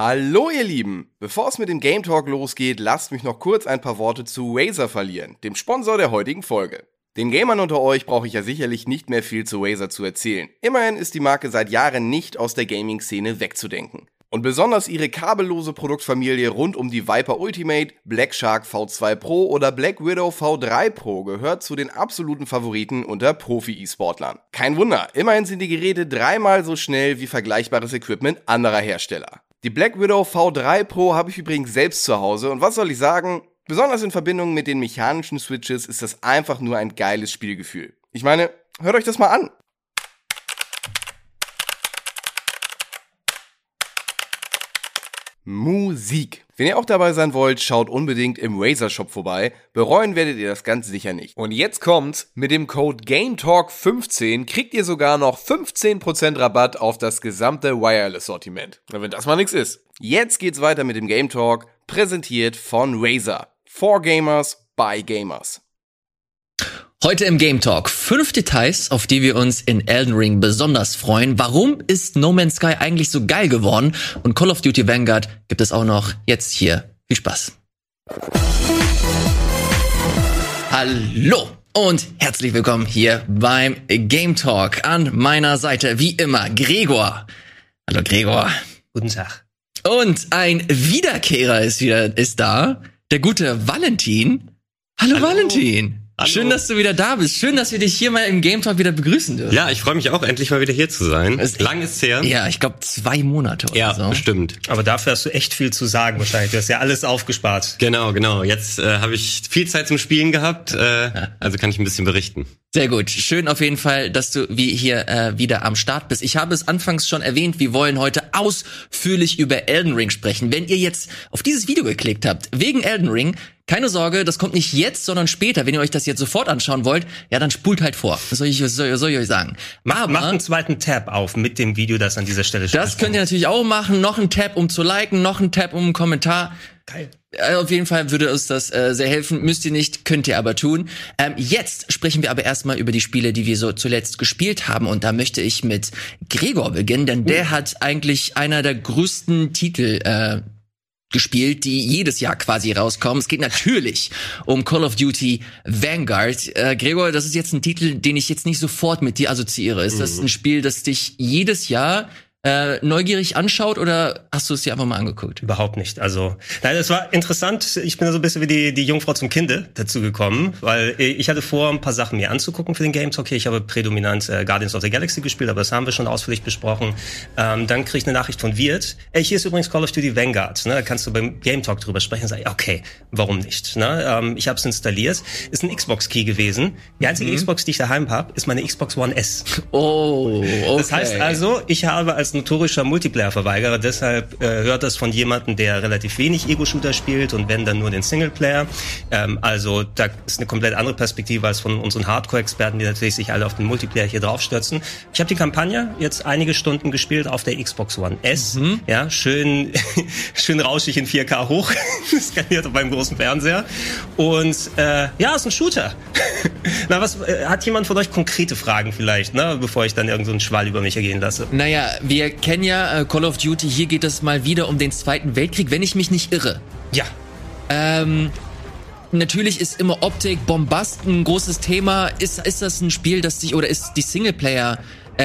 Hallo ihr Lieben! Bevor es mit dem Game Talk losgeht, lasst mich noch kurz ein paar Worte zu Razer verlieren, dem Sponsor der heutigen Folge. Den Gamern unter euch brauche ich ja sicherlich nicht mehr viel zu Razer zu erzählen. Immerhin ist die Marke seit Jahren nicht aus der Gaming-Szene wegzudenken. Und besonders ihre kabellose Produktfamilie rund um die Viper Ultimate, Black Shark V2 Pro oder Black Widow V3 Pro gehört zu den absoluten Favoriten unter Profi-E-Sportlern. Kein Wunder, immerhin sind die Geräte dreimal so schnell wie vergleichbares Equipment anderer Hersteller. Die Black Widow V3 Pro habe ich übrigens selbst zu Hause und was soll ich sagen? Besonders in Verbindung mit den mechanischen Switches ist das einfach nur ein geiles Spielgefühl. Ich meine, hört euch das mal an. Musik. Wenn ihr auch dabei sein wollt, schaut unbedingt im Razer Shop vorbei. Bereuen werdet ihr das ganz sicher nicht. Und jetzt kommt's. Mit dem Code GameTalk15 kriegt ihr sogar noch 15% Rabatt auf das gesamte Wireless-Sortiment. Wenn das mal nix ist. Jetzt geht's weiter mit dem Game Talk, präsentiert von Razer. For Gamers by Gamers. Heute im Game Talk fünf Details, auf die wir uns in Elden Ring besonders freuen. Warum ist No Man's Sky eigentlich so geil geworden? Und Call of Duty Vanguard gibt es auch noch jetzt hier. Viel Spaß. Hallo und herzlich willkommen hier beim Game Talk. An meiner Seite wie immer Gregor. Hallo Gregor. Guten Tag. Und ein Wiederkehrer ist wieder ist da. Der gute Valentin. Hallo, Hallo. Valentin. Hallo. Schön, dass du wieder da bist. Schön, dass wir dich hier mal im Game Talk wieder begrüßen dürfen. Ja, ich freue mich auch, endlich mal wieder hier zu sein. Es Lang ist her. Ja, ich glaube zwei Monate oder ja, so. Ja, bestimmt. Aber dafür hast du echt viel zu sagen wahrscheinlich. Du hast ja alles aufgespart. Genau, genau. Jetzt äh, habe ich viel Zeit zum Spielen gehabt, äh, also kann ich ein bisschen berichten. Sehr gut. Schön auf jeden Fall, dass du wie hier äh, wieder am Start bist. Ich habe es anfangs schon erwähnt, wir wollen heute ausführlich über Elden Ring sprechen. Wenn ihr jetzt auf dieses Video geklickt habt, wegen Elden Ring, keine Sorge, das kommt nicht jetzt, sondern später. Wenn ihr euch das jetzt sofort anschauen wollt, ja, dann spult halt vor. Was soll ich, soll, soll ich euch sagen? Aber, Macht einen zweiten Tab auf mit dem Video, das an dieser Stelle steht. Das könnt ihr natürlich auch machen. Noch ein Tab, um zu liken, noch ein Tab, um einen Kommentar. Geil. Äh, auf jeden Fall würde uns das äh, sehr helfen. Müsst ihr nicht, könnt ihr aber tun. Ähm, jetzt sprechen wir aber erstmal über die Spiele, die wir so zuletzt gespielt haben. Und da möchte ich mit Gregor beginnen, denn der uh. hat eigentlich einer der größten Titel äh, gespielt, die jedes Jahr quasi rauskommen. Es geht natürlich um Call of Duty Vanguard. Äh, Gregor, das ist jetzt ein Titel, den ich jetzt nicht sofort mit dir assoziiere. Ist das mhm. ein Spiel, das dich jedes Jahr äh, neugierig anschaut oder hast du es dir einfach mal angeguckt? Überhaupt nicht. Also, nein, es war interessant. Ich bin so ein bisschen wie die, die Jungfrau zum Kinde dazu gekommen, weil ich hatte vor, ein paar Sachen mir anzugucken für den Game Talk. Ich habe prädominant äh, Guardians of the Galaxy gespielt, aber das haben wir schon ausführlich besprochen. Ähm, dann krieg ich eine Nachricht von Wirt. Ey, hier ist übrigens Call of Duty Vanguard. Ne? Da kannst du beim Game Talk drüber sprechen und sagen, okay, warum nicht? Ne? Ähm, ich habe es installiert. Ist ein Xbox-Key gewesen. Die einzige mhm. Xbox, die ich daheim habe, ist meine Xbox One S. Oh, okay. Das heißt also, ich habe als notorischer Multiplayer-Verweigerer. Deshalb äh, hört das von jemandem, der relativ wenig Ego-Shooter spielt und wenn dann nur den Singleplayer. Ähm, also da ist eine komplett andere Perspektive als von unseren Hardcore-Experten, die natürlich sich alle auf den Multiplayer hier draufstürzen. Ich habe die Kampagne jetzt einige Stunden gespielt auf der Xbox One S. Mhm. Ja, schön, schön rauschig in 4K hoch, skaliert auf meinem großen Fernseher. Und äh, ja, ist ein Shooter. Na, was äh, hat jemand von euch konkrete Fragen vielleicht, ne, bevor ich dann irgendeinen so Schwall über mich ergehen lasse? Naja, wir wir kennen ja äh, Call of Duty. Hier geht es mal wieder um den Zweiten Weltkrieg, wenn ich mich nicht irre. Ja. Ähm, natürlich ist immer Optik, Bombast ein großes Thema. Ist, ist das ein Spiel, das sich, oder ist die Singleplayer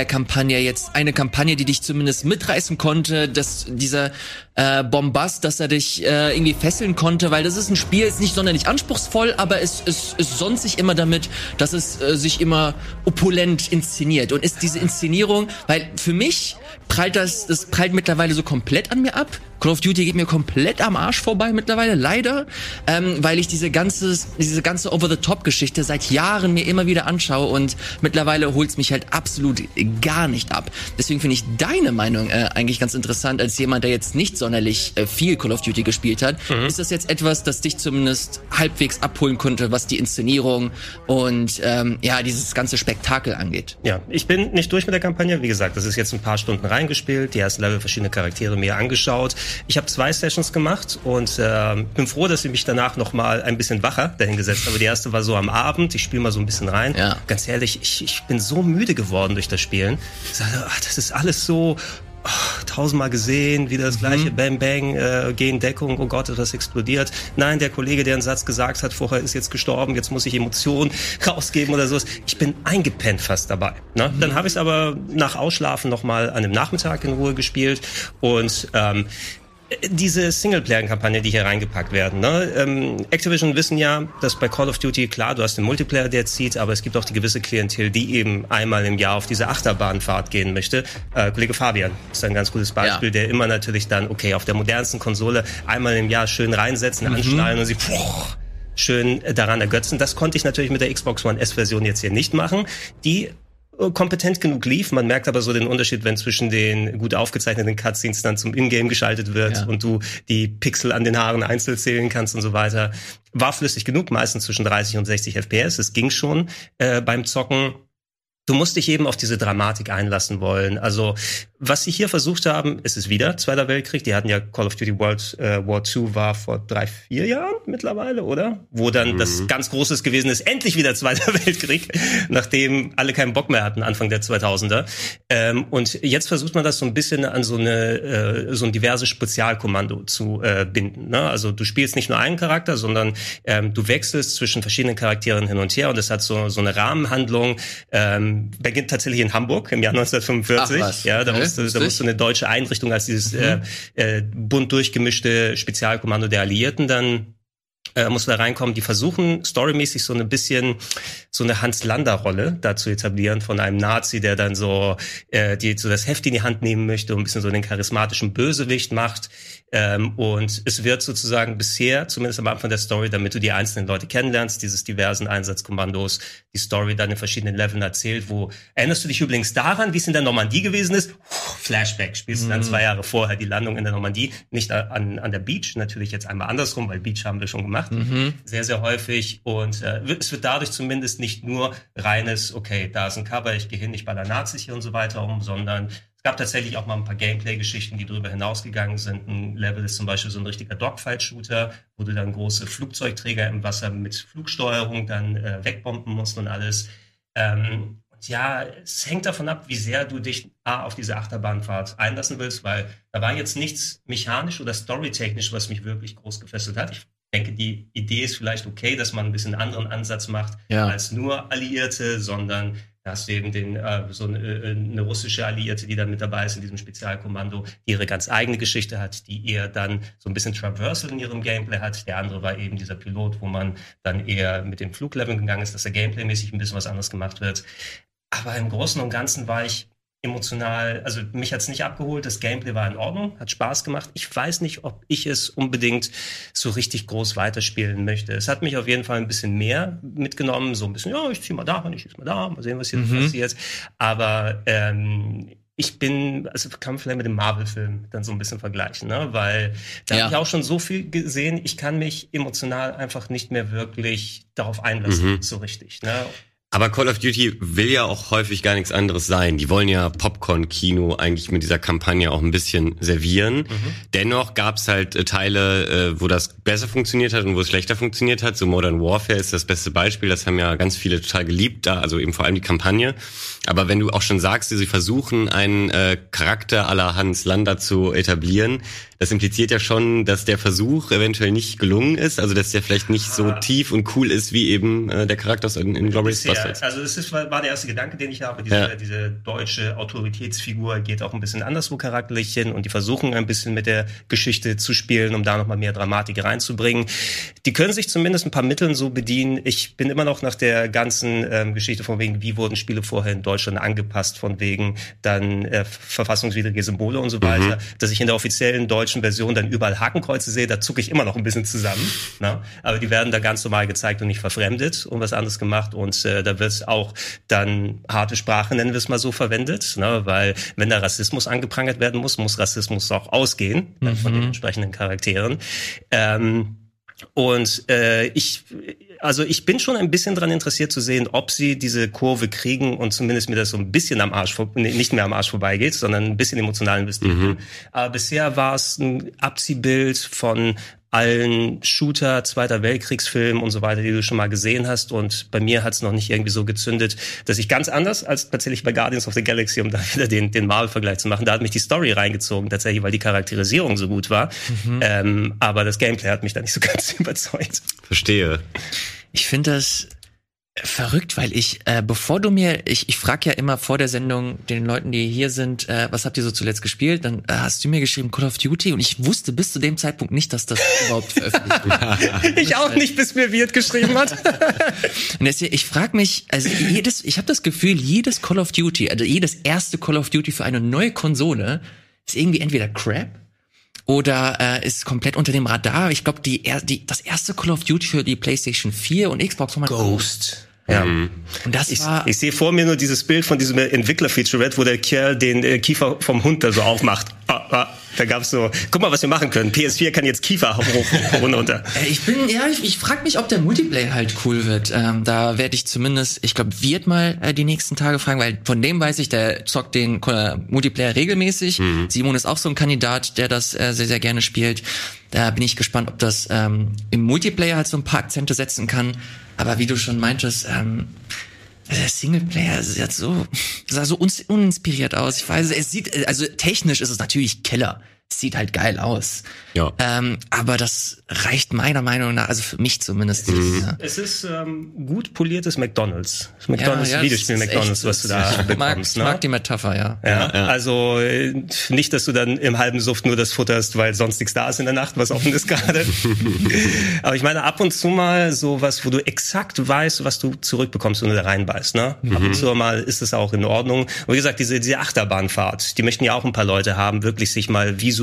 Kampagne jetzt eine Kampagne, die dich zumindest mitreißen konnte, dass dieser äh, Bombast, dass er dich äh, irgendwie fesseln konnte, weil das ist ein Spiel, ist nicht sonderlich anspruchsvoll, aber es, es, es sonst sich immer damit, dass es äh, sich immer opulent inszeniert und ist diese Inszenierung, weil für mich prallt das, das prallt mittlerweile so komplett an mir ab. Call of Duty geht mir komplett am Arsch vorbei mittlerweile, leider, ähm, weil ich diese ganze, diese ganze Over-the-Top-Geschichte seit Jahren mir immer wieder anschaue und mittlerweile holt's mich halt absolut gar nicht ab. Deswegen finde ich deine Meinung äh, eigentlich ganz interessant als jemand, der jetzt nicht sonderlich äh, viel Call of Duty gespielt hat. Mhm. Ist das jetzt etwas, das dich zumindest halbwegs abholen konnte, was die Inszenierung und ähm, ja dieses ganze Spektakel angeht? Ja, ich bin nicht durch mit der Kampagne. Wie gesagt, das ist jetzt ein paar Stunden reingespielt, die ersten Level verschiedene Charaktere mir angeschaut. Ich habe zwei Sessions gemacht und äh, bin froh, dass ich mich danach noch mal ein bisschen wacher dahingesetzt habe. Die erste war so am Abend. Ich spiele mal so ein bisschen rein. Ja. Ganz ehrlich, ich, ich bin so müde geworden durch das Spielen. Ich sage, ach, das ist alles so Oh, tausendmal gesehen, wieder das gleiche mhm. Bang Bang, äh, gehen Deckung, oh Gott, das explodiert. Nein, der Kollege, der einen Satz gesagt hat, vorher ist jetzt gestorben, jetzt muss ich Emotionen rausgeben oder sowas. Ich bin eingepennt fast dabei. Ne? Mhm. Dann habe ich es aber nach Ausschlafen nochmal an dem Nachmittag in Ruhe gespielt und ähm, diese Singleplayer-Kampagne, die hier reingepackt werden. Ne? Ähm, Activision wissen ja, dass bei Call of Duty, klar, du hast den Multiplayer, der zieht, aber es gibt auch die gewisse Klientel, die eben einmal im Jahr auf diese Achterbahnfahrt gehen möchte. Äh, Kollege Fabian ist ein ganz gutes Beispiel, ja. der immer natürlich dann, okay, auf der modernsten Konsole einmal im Jahr schön reinsetzen, mhm. anschnallen und sie pff, schön daran ergötzen. Das konnte ich natürlich mit der Xbox One S-Version jetzt hier nicht machen. Die äh, kompetent genug lief. Man merkt aber so den Unterschied, wenn zwischen den gut aufgezeichneten Cutscenes dann zum Ingame geschaltet wird ja. und du die Pixel an den Haaren einzeln zählen kannst und so weiter. War flüssig genug, meistens zwischen 30 und 60 FPS. Es ging schon äh, beim Zocken. Du musst dich eben auf diese Dramatik einlassen wollen. Also was sie hier versucht haben, ist es wieder Zweiter Weltkrieg. Die hatten ja Call of Duty World äh, War II war vor drei, vier Jahren mittlerweile, oder? Wo dann mhm. das ganz Großes gewesen ist, endlich wieder Zweiter Weltkrieg, nachdem alle keinen Bock mehr hatten Anfang der 2000er. Ähm, und jetzt versucht man das so ein bisschen an so eine äh, so ein diverses Spezialkommando zu äh, binden. Ne? Also du spielst nicht nur einen Charakter, sondern ähm, du wechselst zwischen verschiedenen Charakteren hin und her und das hat so so eine Rahmenhandlung. Ähm, beginnt tatsächlich in Hamburg im Jahr 1945. Ach, ja, da okay musste, da musste eine deutsche Einrichtung als dieses mhm. äh, äh, bunt durchgemischte Spezialkommando der Alliierten dann äh, musste da reinkommen. Die versuchen storymäßig so ein bisschen so eine Hans-Lander-Rolle da zu etablieren von einem Nazi, der dann so, äh, die so das Heft in die Hand nehmen möchte und ein bisschen so den charismatischen Bösewicht macht. Ähm, und es wird sozusagen bisher, zumindest am Anfang der Story, damit du die einzelnen Leute kennenlernst, dieses diversen Einsatzkommandos, die Story dann in verschiedenen Leveln erzählt, wo erinnerst du dich übrigens daran, wie es in der Normandie gewesen ist? Flashback, spielst du dann mhm. zwei Jahre vorher die Landung in der Normandie, nicht an, an der Beach, natürlich jetzt einmal andersrum, weil Beach haben wir schon gemacht, mhm. sehr, sehr häufig. Und äh, es wird dadurch zumindest nicht nur reines, okay, da ist ein Cover, ich gehe hin, ich baller Nazis hier und so weiter um, sondern gab tatsächlich auch mal ein paar Gameplay-Geschichten, die darüber hinausgegangen sind. Ein Level ist zum Beispiel so ein richtiger Dogfight-Shooter, wo du dann große Flugzeugträger im Wasser mit Flugsteuerung dann äh, wegbomben musst und alles. Ähm, und ja, es hängt davon ab, wie sehr du dich A, auf diese Achterbahnfahrt einlassen willst, weil da war jetzt nichts mechanisch oder storytechnisch, was mich wirklich groß gefesselt hat. Ich denke, die Idee ist vielleicht okay, dass man ein bisschen einen anderen Ansatz macht ja. als nur Alliierte, sondern da hast eben den, äh, so eine, äh, eine russische Alliierte, die dann mit dabei ist in diesem Spezialkommando, die ihre ganz eigene Geschichte hat, die eher dann so ein bisschen Traversal in ihrem Gameplay hat. Der andere war eben dieser Pilot, wo man dann eher mit dem Fluglevel gegangen ist, dass er gameplaymäßig ein bisschen was anderes gemacht wird. Aber im Großen und Ganzen war ich emotional, also mich hat's nicht abgeholt, das Gameplay war in Ordnung, hat Spaß gemacht. Ich weiß nicht, ob ich es unbedingt so richtig groß weiterspielen möchte. Es hat mich auf jeden Fall ein bisschen mehr mitgenommen, so ein bisschen, ja, ich zieh mal da, ich schieß mal da, mal sehen, was hier mhm. passiert. Aber ähm, ich bin, also kann man vielleicht mit dem Marvel-Film dann so ein bisschen vergleichen, ne? Weil da ja. habe ich auch schon so viel gesehen, ich kann mich emotional einfach nicht mehr wirklich darauf einlassen, mhm. so richtig. Ne? Aber Call of Duty will ja auch häufig gar nichts anderes sein. Die wollen ja Popcorn-Kino eigentlich mit dieser Kampagne auch ein bisschen servieren. Mhm. Dennoch gab es halt äh, Teile, äh, wo das besser funktioniert hat und wo es schlechter funktioniert hat. So Modern Warfare ist das beste Beispiel. Das haben ja ganz viele total geliebt, da, also eben vor allem die Kampagne. Aber wenn du auch schon sagst, sie versuchen, einen äh, Charakter aller Hans Lander zu etablieren, das impliziert ja schon, dass der Versuch eventuell nicht gelungen ist, also dass der vielleicht nicht so tief und cool ist wie eben äh, der Charakter in, in Glorious Bastards. Also das ist, war der erste Gedanke, den ich habe. Diese, ja. diese deutsche Autoritätsfigur geht auch ein bisschen anderswo charakterlich hin und die versuchen ein bisschen mit der Geschichte zu spielen, um da nochmal mehr Dramatik reinzubringen. Die können sich zumindest ein paar Mitteln so bedienen. Ich bin immer noch nach der ganzen ähm, Geschichte von wegen, wie wurden Spiele vorher in Deutschland angepasst, von wegen dann äh, verfassungswidrige Symbole und so weiter, mhm. dass ich in der offiziellen deutschen Version dann überall Hakenkreuze sehe, da zucke ich immer noch ein bisschen zusammen. Ne? Aber die werden da ganz normal gezeigt und nicht verfremdet und was anderes gemacht. Und äh, da wird auch dann harte Sprache, nennen wir es mal so, verwendet. Ne? Weil wenn da Rassismus angeprangert werden muss, muss Rassismus auch ausgehen mhm. von den entsprechenden Charakteren. Ähm, und äh, ich also ich bin schon ein bisschen dran interessiert zu sehen, ob sie diese Kurve kriegen und zumindest mir das so ein bisschen am Arsch, nicht mehr am Arsch vorbeigeht, sondern ein bisschen emotional investieren. Mhm. Aber bisher war es ein Abziehbild von allen Shooter, Zweiter Weltkriegsfilmen und so weiter, die du schon mal gesehen hast. Und bei mir hat es noch nicht irgendwie so gezündet, dass ich ganz anders als tatsächlich bei Guardians of the Galaxy, um da wieder den, den Marvel-Vergleich zu machen, da hat mich die Story reingezogen, tatsächlich, weil die Charakterisierung so gut war. Mhm. Ähm, aber das Gameplay hat mich da nicht so ganz überzeugt. Verstehe. Ich finde das Verrückt, weil ich, äh, bevor du mir, ich, ich frage ja immer vor der Sendung den Leuten, die hier sind, äh, was habt ihr so zuletzt gespielt? Dann äh, hast du mir geschrieben Call of Duty und ich wusste bis zu dem Zeitpunkt nicht, dass das überhaupt veröffentlicht wird. ich auch nicht, bis mir Wirt geschrieben hat. und deswegen, ich frage mich, also jedes, ich habe das Gefühl, jedes Call of Duty, also jedes erste Call of Duty für eine neue Konsole ist irgendwie entweder Crap oder äh, ist komplett unter dem Radar. Ich glaube, die, die, das erste Call of Duty für die PlayStation 4 und Xbox war Ghost. Ja. Mhm. Und das ich, war ich sehe vor mir nur dieses Bild von diesem Entwickler-Featurette, wo der Kerl den äh, Kiefer vom Hund da so aufmacht. Ah, ah. Da gab's so, guck mal, was wir machen können. PS4 kann jetzt Kiefer hoch, runter. Äh, ich bin, ja, ich, ich frage mich, ob der Multiplayer halt cool wird. Ähm, da werde ich zumindest, ich glaube, wird mal äh, die nächsten Tage fragen, weil von dem weiß ich, der zockt den äh, Multiplayer regelmäßig. Mhm. Simon ist auch so ein Kandidat, der das äh, sehr, sehr gerne spielt. Da bin ich gespannt, ob das ähm, im Multiplayer halt so ein paar Akzente setzen kann. Aber wie du schon meintest, ähm, der Singleplayer sieht so, sah so uninspiriert aus. Ich weiß, es sieht, also technisch ist es natürlich Killer sieht halt geil aus. Ja. Ähm, aber das reicht meiner Meinung nach, also für mich zumindest. Mhm. Ja. Es ist ähm, gut poliertes McDonalds. McDonalds, ja, ja, Videospiel McDonalds, was du da ich bekommst. Mag, ne? mag die Metapher, ja. ja. Ja, Also äh, nicht, dass du dann im halben Suft nur das futterst, weil sonst nichts da ist in der Nacht, was offen ist gerade. aber ich meine, ab und zu mal so was, wo du exakt weißt, was du zurückbekommst, wenn du da reinbeißt. Ne? Mhm. Ab und zu mal ist es auch in Ordnung. Und wie gesagt, diese, diese Achterbahnfahrt, die möchten ja auch ein paar Leute haben, wirklich sich mal visuell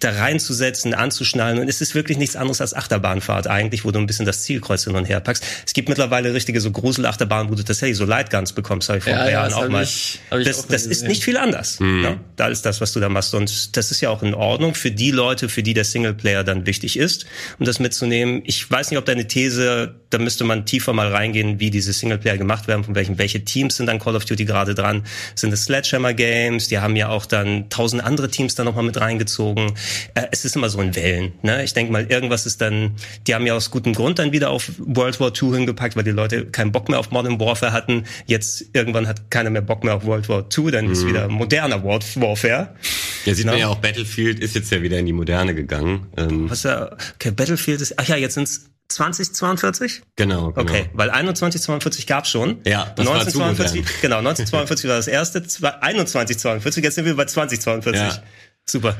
da reinzusetzen, anzuschnallen. Und es ist wirklich nichts anderes als Achterbahnfahrt eigentlich, wo du ein bisschen das Zielkreuz hin und her packst. Es gibt mittlerweile richtige so Gruselachterbahnen, wo du tatsächlich so Lightguns bekommst, habe ich vor ja, ein paar ja, Jahren auch mal. Ich, das das ist nicht viel anders. Mhm. Ja? Da ist das, was du da machst. Und das ist ja auch in Ordnung für die Leute, für die der Singleplayer dann wichtig ist, um das mitzunehmen. Ich weiß nicht, ob deine These, da müsste man tiefer mal reingehen, wie diese Singleplayer gemacht werden, von welchen, welche Teams sind an Call of Duty gerade dran. Sind es Sledgehammer Games? Die haben ja auch dann tausend andere Teams da nochmal mit reingezogen. Äh, es ist immer so in Wellen. Ne? Ich denke mal, irgendwas ist dann, die haben ja aus gutem Grund dann wieder auf World War II hingepackt, weil die Leute keinen Bock mehr auf Modern Warfare hatten. Jetzt irgendwann hat keiner mehr Bock mehr auf World War II, dann mhm. ist wieder moderner Warfare. Ja, sieht Na? man ja auch, Battlefield ist jetzt ja wieder in die Moderne gegangen. Ähm. Was ja, okay, Battlefield ist, ach ja, jetzt sind's 2042? Genau, genau. Okay, weil 2142 gab's schon. Ja, das 1942, war zu Genau, 1942 war das erste, 2142, jetzt sind wir bei 2042. Ja. Super.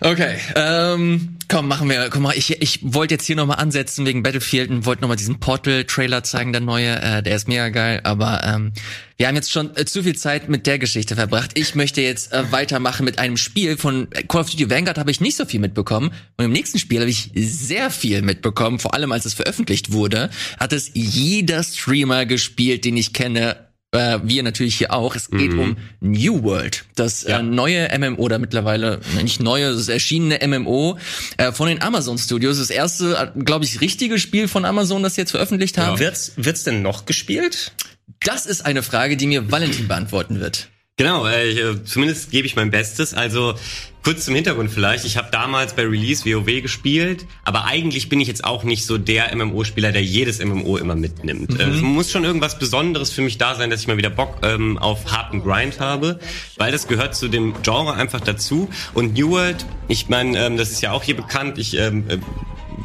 Okay, ähm, komm, machen wir, komm mal, ich, ich wollte jetzt hier nochmal ansetzen wegen Battlefield und wollte nochmal diesen Portal-Trailer zeigen, der neue, äh, der ist mega geil, aber ähm, wir haben jetzt schon äh, zu viel Zeit mit der Geschichte verbracht. Ich möchte jetzt äh, weitermachen mit einem Spiel von Call of Duty Vanguard habe ich nicht so viel mitbekommen und im nächsten Spiel habe ich sehr viel mitbekommen, vor allem als es veröffentlicht wurde, hat es jeder Streamer gespielt, den ich kenne äh, wir natürlich hier auch. Es geht mhm. um New World, das äh, ja. äh, neue MMO oder mittlerweile nicht neue, das erschienene MMO äh, von den Amazon Studios. Das erste, äh, glaube ich, richtige Spiel von Amazon, das sie jetzt veröffentlicht haben. Ja. Wird's, wird's denn noch gespielt? Das ist eine Frage, die mir Valentin beantworten wird. Genau, äh, äh, zumindest gebe ich mein Bestes. Also kurz zum Hintergrund vielleicht. Ich habe damals bei Release WoW gespielt, aber eigentlich bin ich jetzt auch nicht so der MMO-Spieler, der jedes MMO immer mitnimmt. Mhm. Äh, es muss schon irgendwas Besonderes für mich da sein, dass ich mal wieder Bock ähm, auf harten Grind habe, weil das gehört zu dem Genre einfach dazu. Und New World, ich meine, ähm, das ist ja auch hier bekannt. Ich ähm, äh,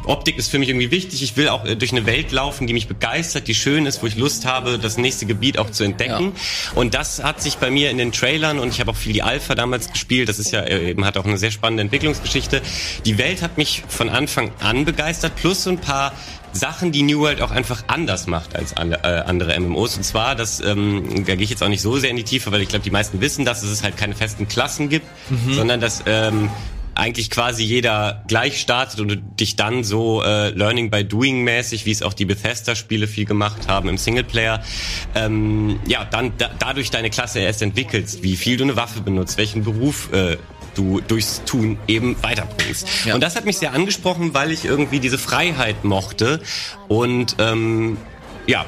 Optik ist für mich irgendwie wichtig. Ich will auch äh, durch eine Welt laufen, die mich begeistert, die schön ist, wo ich Lust habe, das nächste Gebiet auch zu entdecken. Ja. Und das hat sich bei mir in den Trailern und ich habe auch viel die Alpha damals gespielt. Das ist ja äh, eben hat auch eine sehr spannende Entwicklungsgeschichte. Die Welt hat mich von Anfang an begeistert, plus so ein paar Sachen, die New World auch einfach anders macht als andere MMOs. Und zwar, das, ähm, da gehe ich jetzt auch nicht so sehr in die Tiefe, weil ich glaube, die meisten wissen, dass es halt keine festen Klassen gibt, mhm. sondern dass ähm, eigentlich quasi jeder gleich startet und du dich dann so äh, Learning by Doing mäßig, wie es auch die Bethesda-Spiele viel gemacht haben im Singleplayer, ähm, ja, dann da, dadurch deine Klasse erst entwickelst, wie viel du eine Waffe benutzt, welchen Beruf äh, du durchs Tun eben weiterbringst. Ja. Und das hat mich sehr angesprochen, weil ich irgendwie diese Freiheit mochte und ähm, ja,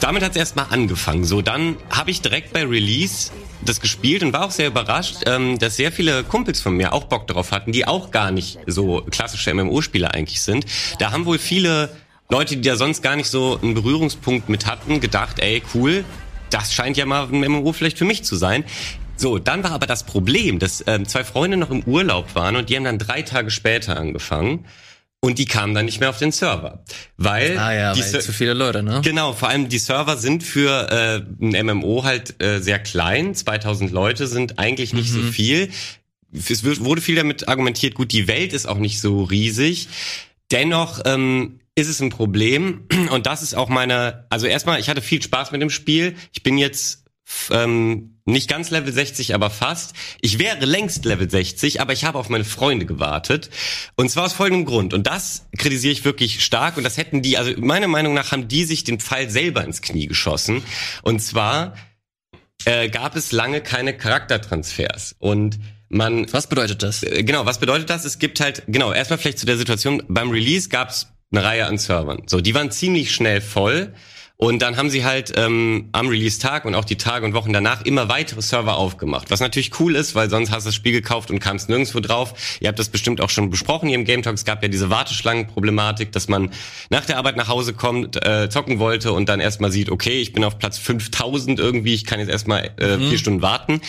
damit hat es erstmal angefangen. So, dann habe ich direkt bei Release das gespielt und war auch sehr überrascht, ähm, dass sehr viele Kumpels von mir auch Bock darauf hatten, die auch gar nicht so klassische MMO-Spieler eigentlich sind. Da haben wohl viele Leute, die da sonst gar nicht so einen Berührungspunkt mit hatten, gedacht, ey, cool, das scheint ja mal ein MMO vielleicht für mich zu sein. So, dann war aber das Problem, dass ähm, zwei Freunde noch im Urlaub waren und die haben dann drei Tage später angefangen. Und die kamen dann nicht mehr auf den Server. Weil, ah ja, die weil zu viele Leute, ne? Genau, vor allem die Server sind für äh, ein MMO halt äh, sehr klein. 2000 Leute sind eigentlich nicht mhm. so viel. Es wurde viel damit argumentiert, gut, die Welt ist auch nicht so riesig. Dennoch ähm, ist es ein Problem. Und das ist auch meine, also erstmal, ich hatte viel Spaß mit dem Spiel. Ich bin jetzt ähm, nicht ganz Level 60, aber fast. Ich wäre längst Level 60, aber ich habe auf meine Freunde gewartet. Und zwar aus folgendem Grund. Und das kritisiere ich wirklich stark. Und das hätten die, also meiner Meinung nach haben die sich den Pfeil selber ins Knie geschossen. Und zwar äh, gab es lange keine Charaktertransfers. Und man. Was bedeutet das? Äh, genau, was bedeutet das? Es gibt halt, genau, erstmal vielleicht zu der Situation, beim Release gab es eine Reihe an Servern. So, die waren ziemlich schnell voll. Und dann haben sie halt ähm, am Release-Tag und auch die Tage und Wochen danach immer weitere Server aufgemacht. Was natürlich cool ist, weil sonst hast du das Spiel gekauft und kamst nirgendwo drauf. Ihr habt das bestimmt auch schon besprochen hier im Game Talk. Es gab ja diese Warteschlangenproblematik, dass man nach der Arbeit nach Hause kommt, äh, zocken wollte und dann erstmal sieht, okay, ich bin auf Platz 5000 irgendwie, ich kann jetzt erstmal äh, mhm. vier Stunden warten.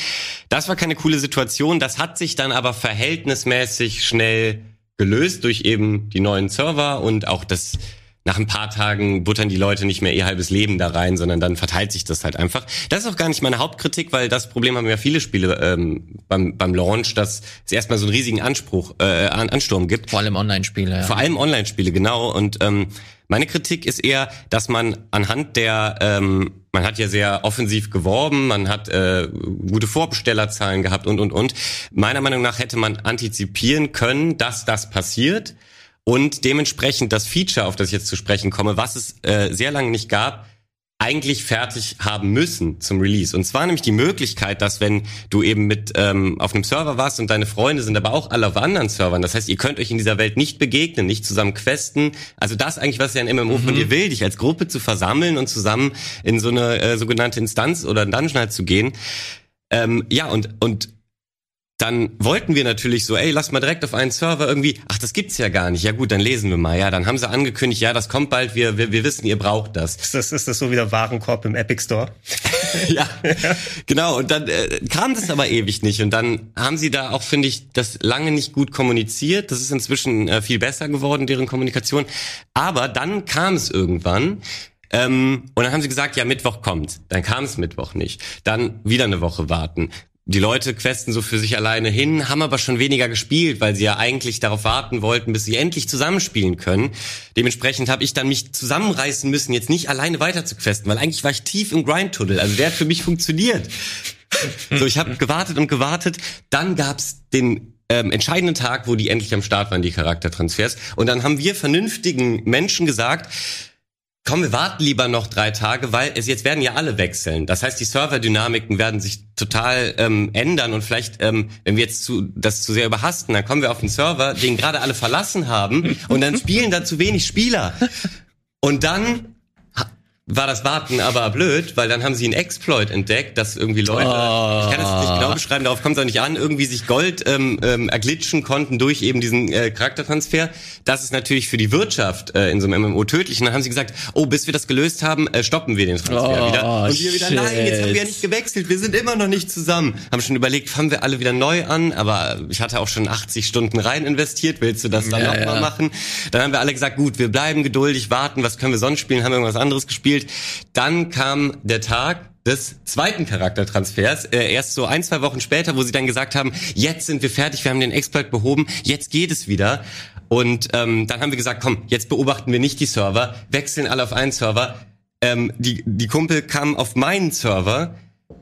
Das war keine coole Situation. Das hat sich dann aber verhältnismäßig schnell gelöst durch eben die neuen Server und auch das nach ein paar Tagen buttern die Leute nicht mehr ihr halbes Leben da rein, sondern dann verteilt sich das halt einfach. Das ist auch gar nicht meine Hauptkritik, weil das Problem haben ja viele Spiele ähm, beim, beim Launch, dass es erstmal so einen riesigen Anspruch, äh, Ansturm gibt. Vor allem Online-Spiele, ja. Vor allem Online-Spiele, genau. Und ähm, meine Kritik ist eher, dass man anhand der, ähm, man hat ja sehr offensiv geworben, man hat äh, gute Vorbestellerzahlen gehabt und, und, und. Meiner Meinung nach hätte man antizipieren können, dass das passiert und dementsprechend das Feature, auf das ich jetzt zu sprechen komme, was es äh, sehr lange nicht gab, eigentlich fertig haben müssen zum Release. Und zwar nämlich die Möglichkeit, dass wenn du eben mit ähm, auf einem Server warst und deine Freunde sind aber auch alle auf anderen Servern, das heißt, ihr könnt euch in dieser Welt nicht begegnen, nicht zusammen questen. Also das eigentlich, was ja ein MMO mhm. von dir will, dich als Gruppe zu versammeln und zusammen in so eine äh, sogenannte Instanz oder ein Dungeon halt zu gehen. Ähm, ja, und, und dann wollten wir natürlich so, ey, lass mal direkt auf einen Server irgendwie, ach, das gibt's ja gar nicht. Ja gut, dann lesen wir mal. Ja, dann haben sie angekündigt, ja, das kommt bald, wir, wir, wir wissen, ihr braucht das. Ist das, ist das so wie der Warenkorb im Epic Store? ja, genau. Und dann äh, kam das aber ewig nicht. Und dann haben sie da auch, finde ich, das lange nicht gut kommuniziert. Das ist inzwischen äh, viel besser geworden, deren Kommunikation. Aber dann kam es irgendwann. Ähm, und dann haben sie gesagt, ja, Mittwoch kommt. Dann kam es Mittwoch nicht. Dann wieder eine Woche warten die Leute questen so für sich alleine hin, haben aber schon weniger gespielt, weil sie ja eigentlich darauf warten wollten, bis sie endlich zusammenspielen können. Dementsprechend habe ich dann mich zusammenreißen müssen, jetzt nicht alleine weiter zu questen, weil eigentlich war ich tief im Grind-Tunnel. Also der hat für mich funktioniert. so, ich habe gewartet und gewartet. Dann gab's den ähm, entscheidenden Tag, wo die endlich am Start waren, die Charaktertransfers. Und dann haben wir vernünftigen Menschen gesagt, komm, wir warten lieber noch drei Tage, weil es jetzt werden ja alle wechseln. Das heißt, die Serverdynamiken werden sich total ähm, ändern und vielleicht, ähm, wenn wir jetzt zu, das zu sehr überhasten, dann kommen wir auf den Server, den gerade alle verlassen haben und dann spielen da zu wenig Spieler. Und dann war das Warten aber blöd, weil dann haben sie einen Exploit entdeckt, dass irgendwie Leute, oh. ich kann das nicht genau beschreiben, darauf kommt es auch nicht an, irgendwie sich Gold ähm, ähm, erglitschen konnten durch eben diesen äh, Charaktertransfer. Das ist natürlich für die Wirtschaft äh, in so einem MMO tödlich. Und dann haben sie gesagt, oh, bis wir das gelöst haben, äh, stoppen wir den Transfer oh, wieder. Und wir wieder, shit. nein, jetzt haben wir ja nicht gewechselt, wir sind immer noch nicht zusammen. Haben schon überlegt, fangen wir alle wieder neu an, aber ich hatte auch schon 80 Stunden rein investiert, willst du das dann ja, nochmal ja. machen? Dann haben wir alle gesagt, gut, wir bleiben geduldig, warten, was können wir sonst spielen, haben irgendwas anderes gespielt gespielt. Dann kam der Tag des zweiten Charaktertransfers, äh, erst so ein, zwei Wochen später, wo sie dann gesagt haben, jetzt sind wir fertig, wir haben den Exploit behoben, jetzt geht es wieder. Und ähm, dann haben wir gesagt, komm, jetzt beobachten wir nicht die Server, wechseln alle auf einen Server. Ähm, die, die Kumpel kamen auf meinen Server.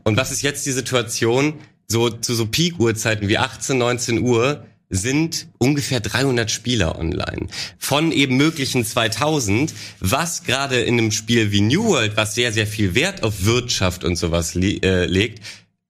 Und was ist jetzt die Situation? So zu so Peak-Uhrzeiten wie 18, 19 Uhr sind ungefähr 300 Spieler online. Von eben möglichen 2000, was gerade in einem Spiel wie New World, was sehr, sehr viel Wert auf Wirtschaft und sowas äh, legt,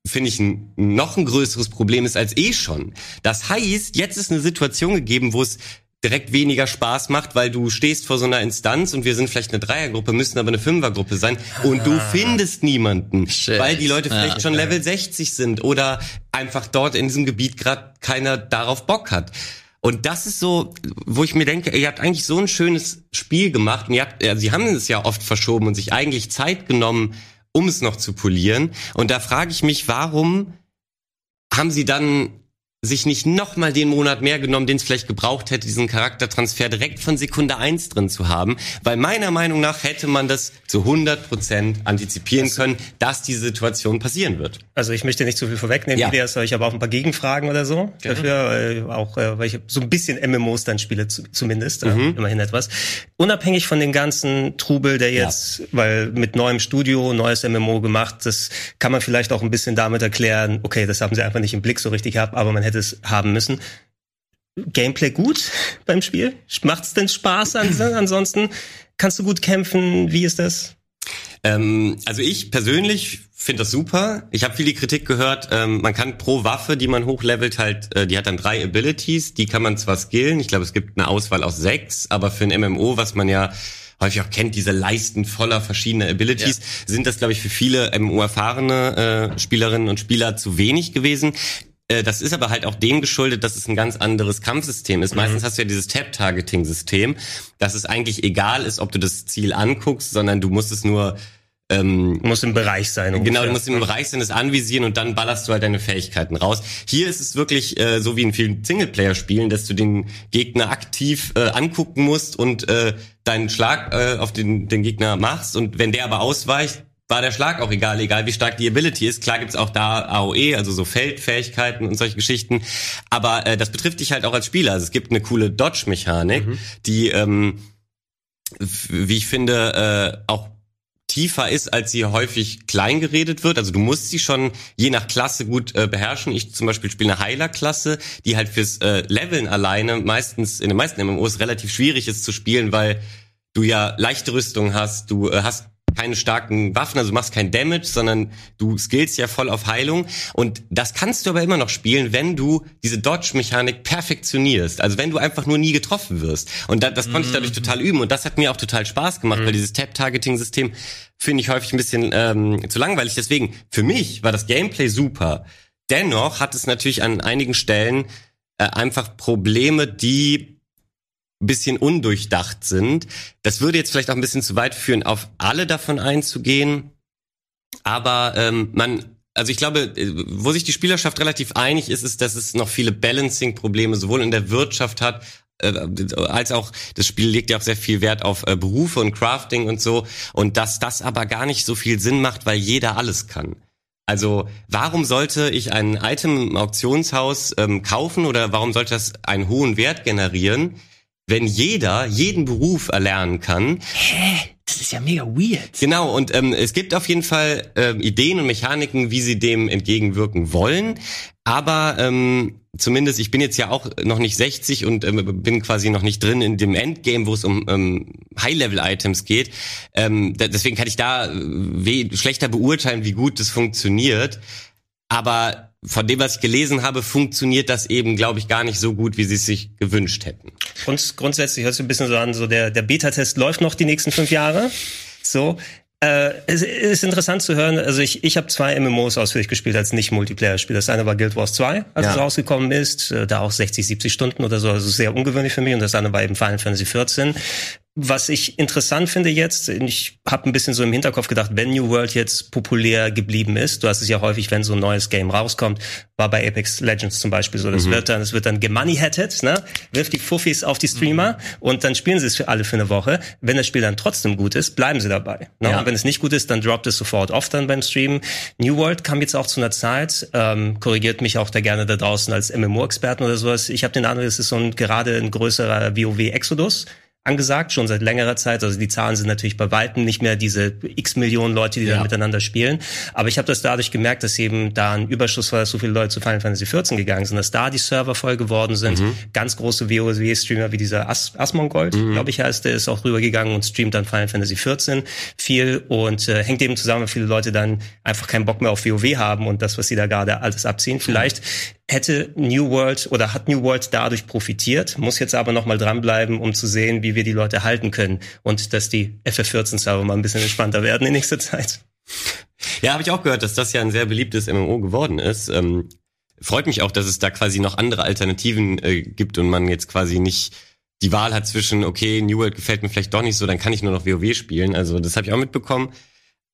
finde ich ein, noch ein größeres Problem ist als eh schon. Das heißt, jetzt ist eine Situation gegeben, wo es direkt weniger Spaß macht, weil du stehst vor so einer Instanz und wir sind vielleicht eine Dreiergruppe, müssen aber eine Fünfergruppe sein und du ah. findest niemanden, Shit. weil die Leute vielleicht ja, schon Level 60 sind oder einfach dort in diesem Gebiet gerade keiner darauf Bock hat. Und das ist so, wo ich mir denke, ihr habt eigentlich so ein schönes Spiel gemacht und ihr habt, ja, sie haben es ja oft verschoben und sich eigentlich Zeit genommen, um es noch zu polieren. Und da frage ich mich, warum haben sie dann sich nicht nochmal den Monat mehr genommen, den es vielleicht gebraucht hätte, diesen Charaktertransfer direkt von Sekunde eins drin zu haben. Weil meiner Meinung nach hätte man das zu 100 Prozent antizipieren das können, dass diese Situation passieren wird. Also ich möchte nicht zu viel vorwegnehmen, ja. Ideas, ich habe auch ein paar Gegenfragen oder so Gerne. dafür, äh, auch äh, weil ich so ein bisschen MMOs dann spiele zu, zumindest, äh, mhm. immerhin etwas. Unabhängig von den ganzen Trubel, der jetzt, ja. weil mit neuem Studio, neues MMO gemacht, das kann man vielleicht auch ein bisschen damit erklären, okay, das haben sie einfach nicht im Blick so richtig gehabt, aber man hätte es haben müssen. Gameplay gut beim Spiel? Macht es denn Spaß ansonsten? Kannst du gut kämpfen? Wie ist das? Ähm, also ich persönlich finde das super. Ich habe viele Kritik gehört. Ähm, man kann pro Waffe, die man hochlevelt, halt, äh, die hat dann drei Abilities. Die kann man zwar skillen. Ich glaube, es gibt eine Auswahl aus sechs, aber für ein MMO, was man ja häufig auch kennt, diese Leisten voller verschiedener Abilities, ja. sind das, glaube ich, für viele MMO-erfahrene äh, Spielerinnen und Spieler zu wenig gewesen. Äh, das ist aber halt auch dem geschuldet, dass es ein ganz anderes Kampfsystem ist. Mhm. Meistens hast du ja dieses Tap-Targeting-System, dass es eigentlich egal ist, ob du das Ziel anguckst, sondern du musst es nur ähm, muss im Bereich sein. Ungefähr. Genau, du musst im Bereich sein, es anvisieren und dann ballerst du halt deine Fähigkeiten raus. Hier ist es wirklich äh, so wie in vielen Singleplayer-Spielen, dass du den Gegner aktiv äh, angucken musst und äh, deinen Schlag äh, auf den, den Gegner machst und wenn der aber ausweicht, war der Schlag auch egal, egal wie stark die Ability ist. Klar gibt's auch da AOE, also so Feldfähigkeiten und solche Geschichten. Aber äh, das betrifft dich halt auch als Spieler. Also es gibt eine coole Dodge-Mechanik, mhm. die, ähm, wie ich finde, äh, auch tiefer ist, als sie häufig klein geredet wird. Also du musst sie schon je nach Klasse gut äh, beherrschen. Ich zum Beispiel spiele eine Heiler-Klasse, die halt fürs äh, Leveln alleine meistens in den meisten MMOs relativ schwierig ist zu spielen, weil du ja leichte Rüstung hast, du äh, hast keine starken Waffen, also du machst kein Damage, sondern du skillst ja voll auf Heilung. Und das kannst du aber immer noch spielen, wenn du diese Dodge-Mechanik perfektionierst. Also wenn du einfach nur nie getroffen wirst. Und das, das konnte ich dadurch mhm. total üben. Und das hat mir auch total Spaß gemacht, mhm. weil dieses Tap-Targeting-System finde ich häufig ein bisschen ähm, zu langweilig. Deswegen, für mich war das Gameplay super. Dennoch hat es natürlich an einigen Stellen äh, einfach Probleme, die bisschen undurchdacht sind. Das würde jetzt vielleicht auch ein bisschen zu weit führen, auf alle davon einzugehen. Aber ähm, man, also ich glaube, wo sich die Spielerschaft relativ einig ist, ist, dass es noch viele Balancing-Probleme sowohl in der Wirtschaft hat, äh, als auch das Spiel legt ja auch sehr viel Wert auf äh, Berufe und Crafting und so und dass das aber gar nicht so viel Sinn macht, weil jeder alles kann. Also warum sollte ich ein Item im Auktionshaus ähm, kaufen oder warum sollte das einen hohen Wert generieren, wenn jeder jeden Beruf erlernen kann. Hä? Das ist ja mega weird. Genau, und ähm, es gibt auf jeden Fall ähm, Ideen und Mechaniken, wie sie dem entgegenwirken wollen. Aber ähm, zumindest, ich bin jetzt ja auch noch nicht 60 und ähm, bin quasi noch nicht drin in dem Endgame, wo es um ähm, High-Level-Items geht. Ähm, deswegen kann ich da äh, schlechter beurteilen, wie gut das funktioniert. Aber von dem, was ich gelesen habe, funktioniert das eben, glaube ich, gar nicht so gut, wie sie es sich gewünscht hätten. Grund, grundsätzlich hört sich ein bisschen so an, so der, der Beta-Test läuft noch die nächsten fünf Jahre. So. Äh, es ist interessant zu hören, also ich, ich habe zwei MMOs ausführlich gespielt als Nicht-Multiplayer-Spiel. Das eine war Guild Wars 2, als ja. es rausgekommen ist, äh, da auch 60, 70 Stunden oder so, also sehr ungewöhnlich für mich. Und das andere war eben Final Fantasy 14. Was ich interessant finde jetzt, ich habe ein bisschen so im Hinterkopf gedacht, wenn New World jetzt populär geblieben ist, du hast es ja häufig, wenn so ein neues Game rauskommt, war bei Apex Legends zum Beispiel so, das mhm. wird dann, es wird dann gemoneyhatted, ne, wirft die Fuffis auf die Streamer mhm. und dann spielen sie es für alle für eine Woche. Wenn das Spiel dann trotzdem gut ist, bleiben sie dabei. Ne? Ja. Und wenn es nicht gut ist, dann droppt es sofort off dann beim Streamen. New World kam jetzt auch zu einer Zeit, ähm, korrigiert mich auch da gerne da draußen als MMO-Experten oder sowas. Ich habe den Eindruck, es ist so ein gerade ein größerer WoW-Exodus angesagt, schon seit längerer Zeit. Also die Zahlen sind natürlich bei weitem nicht mehr diese x Millionen Leute, die ja. da miteinander spielen. Aber ich habe das dadurch gemerkt, dass eben da ein Überschuss war, dass so viele Leute zu Final Fantasy 14 gegangen sind, dass da die Server voll geworden sind. Mhm. Ganz große WoW-Streamer wie dieser As Asmongold, mhm. glaube ich heißt, der ist auch rübergegangen und streamt dann Final Fantasy 14 viel und äh, hängt eben zusammen, weil viele Leute dann einfach keinen Bock mehr auf WoW haben und das, was sie da gerade alles abziehen. Vielleicht hätte New World oder hat New World dadurch profitiert, muss jetzt aber noch mal dranbleiben, um zu sehen, wie wir die Leute halten können und dass die FF14-Server mal ein bisschen entspannter werden in nächster Zeit. Ja, habe ich auch gehört, dass das ja ein sehr beliebtes MMO geworden ist. Ähm, freut mich auch, dass es da quasi noch andere Alternativen äh, gibt und man jetzt quasi nicht die Wahl hat zwischen, okay, New World gefällt mir vielleicht doch nicht so, dann kann ich nur noch WoW spielen. Also das habe ich auch mitbekommen.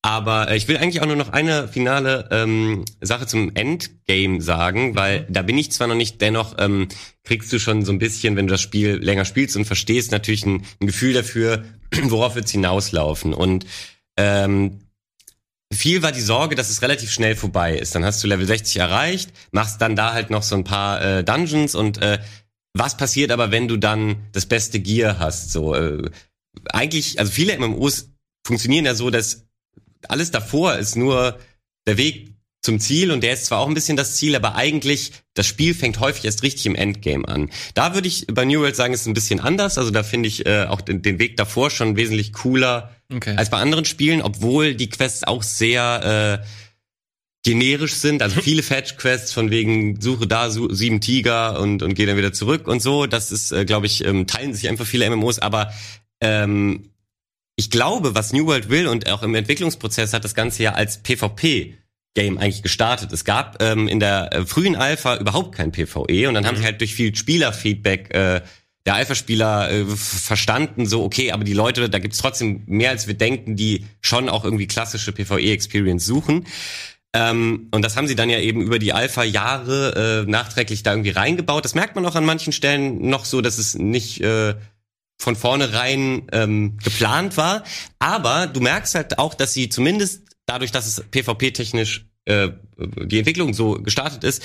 Aber äh, ich will eigentlich auch nur noch eine finale ähm, Sache zum Endgame sagen, weil da bin ich zwar noch nicht, dennoch ähm, kriegst du schon so ein bisschen, wenn du das Spiel länger spielst und verstehst, natürlich ein, ein Gefühl dafür, worauf wird's hinauslaufen. Und ähm, viel war die Sorge, dass es relativ schnell vorbei ist. Dann hast du Level 60 erreicht, machst dann da halt noch so ein paar äh, Dungeons und äh, was passiert aber, wenn du dann das beste Gear hast? So äh, eigentlich, also viele MMOs funktionieren ja so, dass alles davor ist nur der Weg zum Ziel und der ist zwar auch ein bisschen das Ziel, aber eigentlich das Spiel fängt häufig erst richtig im Endgame an. Da würde ich bei New World sagen, ist ein bisschen anders. Also da finde ich äh, auch den, den, Weg davor schon wesentlich cooler okay. als bei anderen Spielen, obwohl die Quests auch sehr äh, generisch sind. Also viele Fetch-Quests von wegen suche da su sieben Tiger und und gehe dann wieder zurück und so. Das ist, äh, glaube ich, ähm, teilen sich einfach viele MMOs, aber ähm, ich glaube, was New World will und auch im Entwicklungsprozess hat das Ganze ja als PvP Game eigentlich gestartet. Es gab ähm, in der äh, frühen Alpha überhaupt kein PvE und dann mhm. haben sie halt durch viel Spielerfeedback äh, der Alpha-Spieler äh, verstanden, so okay, aber die Leute, da gibt's trotzdem mehr als wir denken, die schon auch irgendwie klassische PvE-Experience suchen. Ähm, und das haben sie dann ja eben über die Alpha-Jahre äh, nachträglich da irgendwie reingebaut. Das merkt man auch an manchen Stellen noch so, dass es nicht äh, von vornherein ähm, geplant war. Aber du merkst halt auch, dass sie zumindest dadurch, dass es PvP-technisch äh, die Entwicklung so gestartet ist,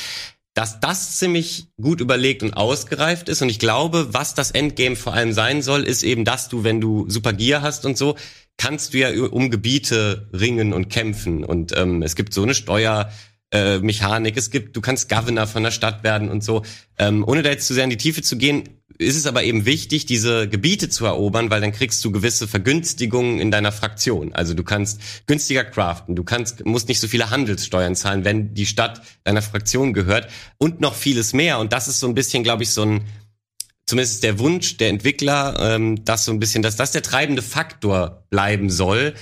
dass das ziemlich gut überlegt und ausgereift ist. Und ich glaube, was das Endgame vor allem sein soll, ist eben, dass du, wenn du Super Gear hast und so, kannst du ja um Gebiete ringen und kämpfen. Und ähm, es gibt so eine Steuer. Äh, Mechanik, es gibt, du kannst Governor von der Stadt werden und so. Ähm, ohne da jetzt zu sehr in die Tiefe zu gehen, ist es aber eben wichtig, diese Gebiete zu erobern, weil dann kriegst du gewisse Vergünstigungen in deiner Fraktion. Also du kannst günstiger craften, du kannst, musst nicht so viele Handelssteuern zahlen, wenn die Stadt deiner Fraktion gehört und noch vieles mehr. Und das ist so ein bisschen, glaube ich, so ein, zumindest der Wunsch der Entwickler, ähm, dass so ein bisschen, dass das der treibende Faktor bleiben soll,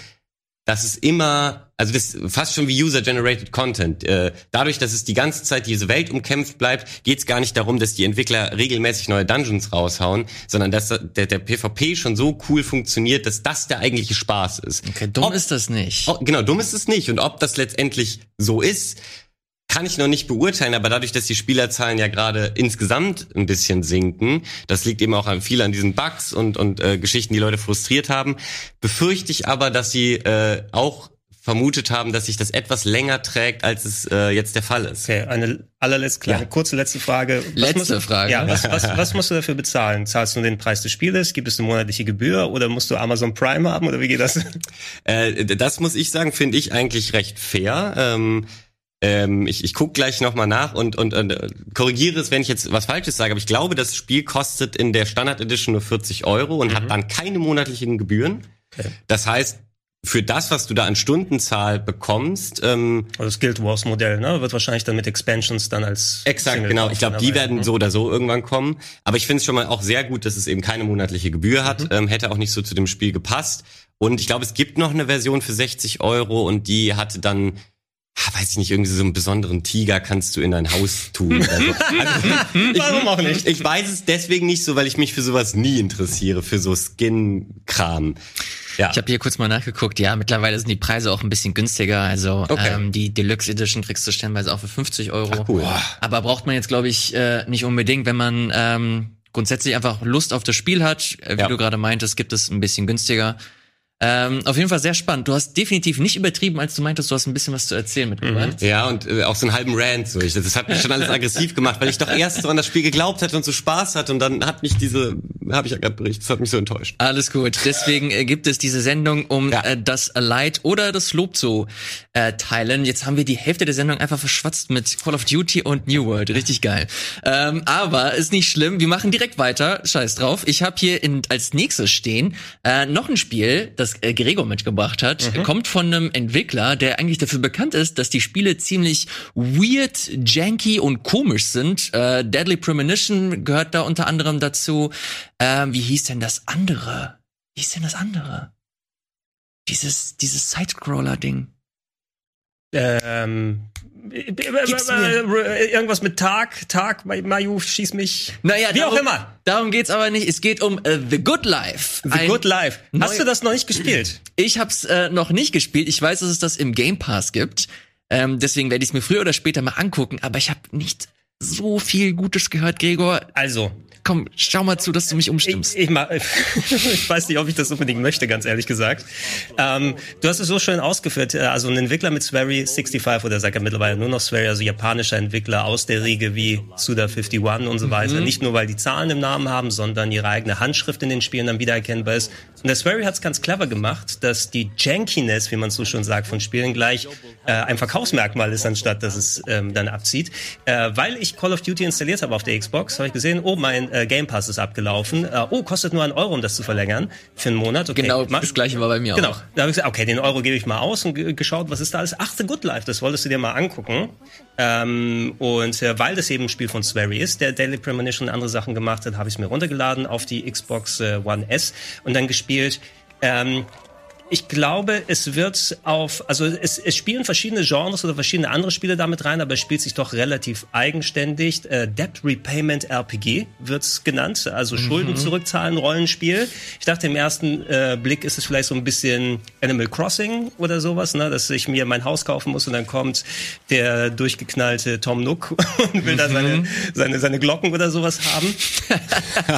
dass es immer, also das fast schon wie User-Generated Content. Äh, dadurch, dass es die ganze Zeit diese Welt umkämpft bleibt, geht es gar nicht darum, dass die Entwickler regelmäßig neue Dungeons raushauen, sondern dass der, der PvP schon so cool funktioniert, dass das der eigentliche Spaß ist. Okay, dumm ob, ist das nicht. Ob, genau, dumm ist es nicht. Und ob das letztendlich so ist, kann ich noch nicht beurteilen, aber dadurch, dass die Spielerzahlen ja gerade insgesamt ein bisschen sinken, das liegt eben auch an viel an diesen Bugs und, und äh, Geschichten, die Leute frustriert haben, befürchte ich aber, dass sie äh, auch vermutet haben, dass sich das etwas länger trägt, als es äh, jetzt der Fall ist. Okay, eine allerletzte kleine, ja. kurze letzte Frage. Was letzte musst, Frage. Ja, was, was, was musst du dafür bezahlen? Zahlst du den Preis des Spieles? Gibt es eine monatliche Gebühr oder musst du Amazon Prime haben oder wie geht das? Äh, das muss ich sagen, finde ich eigentlich recht fair. Ähm, ähm, ich ich gucke gleich nochmal nach und, und, und äh, korrigiere es, wenn ich jetzt was Falsches sage, aber ich glaube, das Spiel kostet in der Standard Edition nur 40 Euro und mhm. hat dann keine monatlichen Gebühren. Okay. Das heißt, für das, was du da an Stundenzahl bekommst. Ähm, also das Guild Wars Modell, ne? Wird wahrscheinlich dann mit Expansions dann als. Exakt, Single genau. Ich glaube, die werden ne? so oder so irgendwann kommen. Aber ich finde es schon mal auch sehr gut, dass es eben keine monatliche Gebühr hat. Mhm. Ähm, hätte auch nicht so zu dem Spiel gepasst. Und ich glaube, es gibt noch eine Version für 60 Euro und die hatte dann weiß ich nicht, irgendwie so einen besonderen Tiger kannst du in dein Haus tun. Also, also, Warum auch nicht? Ich weiß es deswegen nicht so, weil ich mich für sowas nie interessiere, für so Skin-Kram. Ja. Ich habe hier kurz mal nachgeguckt. Ja, mittlerweile sind die Preise auch ein bisschen günstiger. Also okay. ähm, die Deluxe Edition kriegst du stellenweise auch für 50 Euro. Ach, cool. Aber braucht man jetzt, glaube ich, äh, nicht unbedingt, wenn man ähm, grundsätzlich einfach Lust auf das Spiel hat. Äh, wie ja. du gerade meintest, gibt es ein bisschen günstiger. Ähm, auf jeden Fall sehr spannend. Du hast definitiv nicht übertrieben, als du meintest, du hast ein bisschen was zu erzählen mitgebracht. Mhm. Ja, und äh, auch so einen halben Rant. So. Ich, das hat mich schon alles aggressiv gemacht, weil ich doch erst so an das Spiel geglaubt hatte und so Spaß hatte und dann hat mich diese, habe ich ja gerade berichtet, das hat mich so enttäuscht. Alles gut. Deswegen äh, gibt es diese Sendung, um ja. äh, das Leid oder das Lob zu äh, teilen. Jetzt haben wir die Hälfte der Sendung einfach verschwatzt mit Call of Duty und New World. Richtig geil. Ähm, aber ist nicht schlimm. Wir machen direkt weiter. Scheiß drauf. Ich habe hier in, als nächstes stehen äh, noch ein Spiel, das das äh, Gregor mitgebracht hat, mhm. kommt von einem Entwickler, der eigentlich dafür bekannt ist, dass die Spiele ziemlich weird, janky und komisch sind. Äh, Deadly Premonition gehört da unter anderem dazu. Äh, wie hieß denn das andere? Wie hieß denn das andere? Dieses, dieses Sidescroller-Ding. Ähm, irgendwas mit Tag, Tag, Mayu, schieß mich. Naja, wie darum, auch immer. Darum geht's aber nicht. Es geht um uh, The Good Life. The Good Life. Hast du das noch nicht gespielt? Ich hab's äh, noch nicht gespielt. Ich weiß, dass es das im Game Pass gibt. Ähm, deswegen werde ich es mir früher oder später mal angucken. Aber ich habe nicht so viel Gutes gehört, Gregor. Also, komm, schau mal zu, dass du mich umstimmst. Ich, ich, ich weiß nicht, ob ich das unbedingt möchte, ganz ehrlich gesagt. Ähm, du hast es so schön ausgeführt. Äh, also ein Entwickler mit Swery 65 oder sagt er mittlerweile nur noch Swery, also japanischer Entwickler aus der Riege wie Suda51 und so mhm. weiter. Nicht nur, weil die Zahlen im Namen haben, sondern ihre eigene Handschrift in den Spielen dann wiedererkennbar ist. Und der Swery hat es ganz clever gemacht, dass die Jankiness, wie man so schon sagt, von Spielen gleich äh, ein Verkaufsmerkmal ist, anstatt dass es ähm, dann abzieht. Äh, weil ich Call of Duty installiert habe auf der Xbox, habe ich gesehen, oh, mein äh, Game Pass ist abgelaufen. Äh, oh, kostet nur einen Euro, um das zu verlängern für einen Monat. Okay, genau, das gleiche war bei mir genau. auch. Genau, da habe ich gesagt, okay, den Euro gebe ich mal aus und geschaut, was ist da alles. Ach, The Good Life, das wolltest du dir mal angucken. Ähm, und äh, weil das eben ein Spiel von Swery ist, der Daily Premonition und andere Sachen gemacht hat, habe ich es mir runtergeladen auf die Xbox äh, One S und dann gespielt. Ähm, ich glaube, es wird auf, also es, es spielen verschiedene Genres oder verschiedene andere Spiele damit rein, aber es spielt sich doch relativ eigenständig. Äh, Debt Repayment RPG wird's genannt, also mhm. Schulden zurückzahlen Rollenspiel. Ich dachte im ersten äh, Blick ist es vielleicht so ein bisschen Animal Crossing oder sowas, ne, dass ich mir mein Haus kaufen muss und dann kommt der durchgeknallte Tom Nook und will mhm. da seine, seine, seine Glocken oder sowas haben.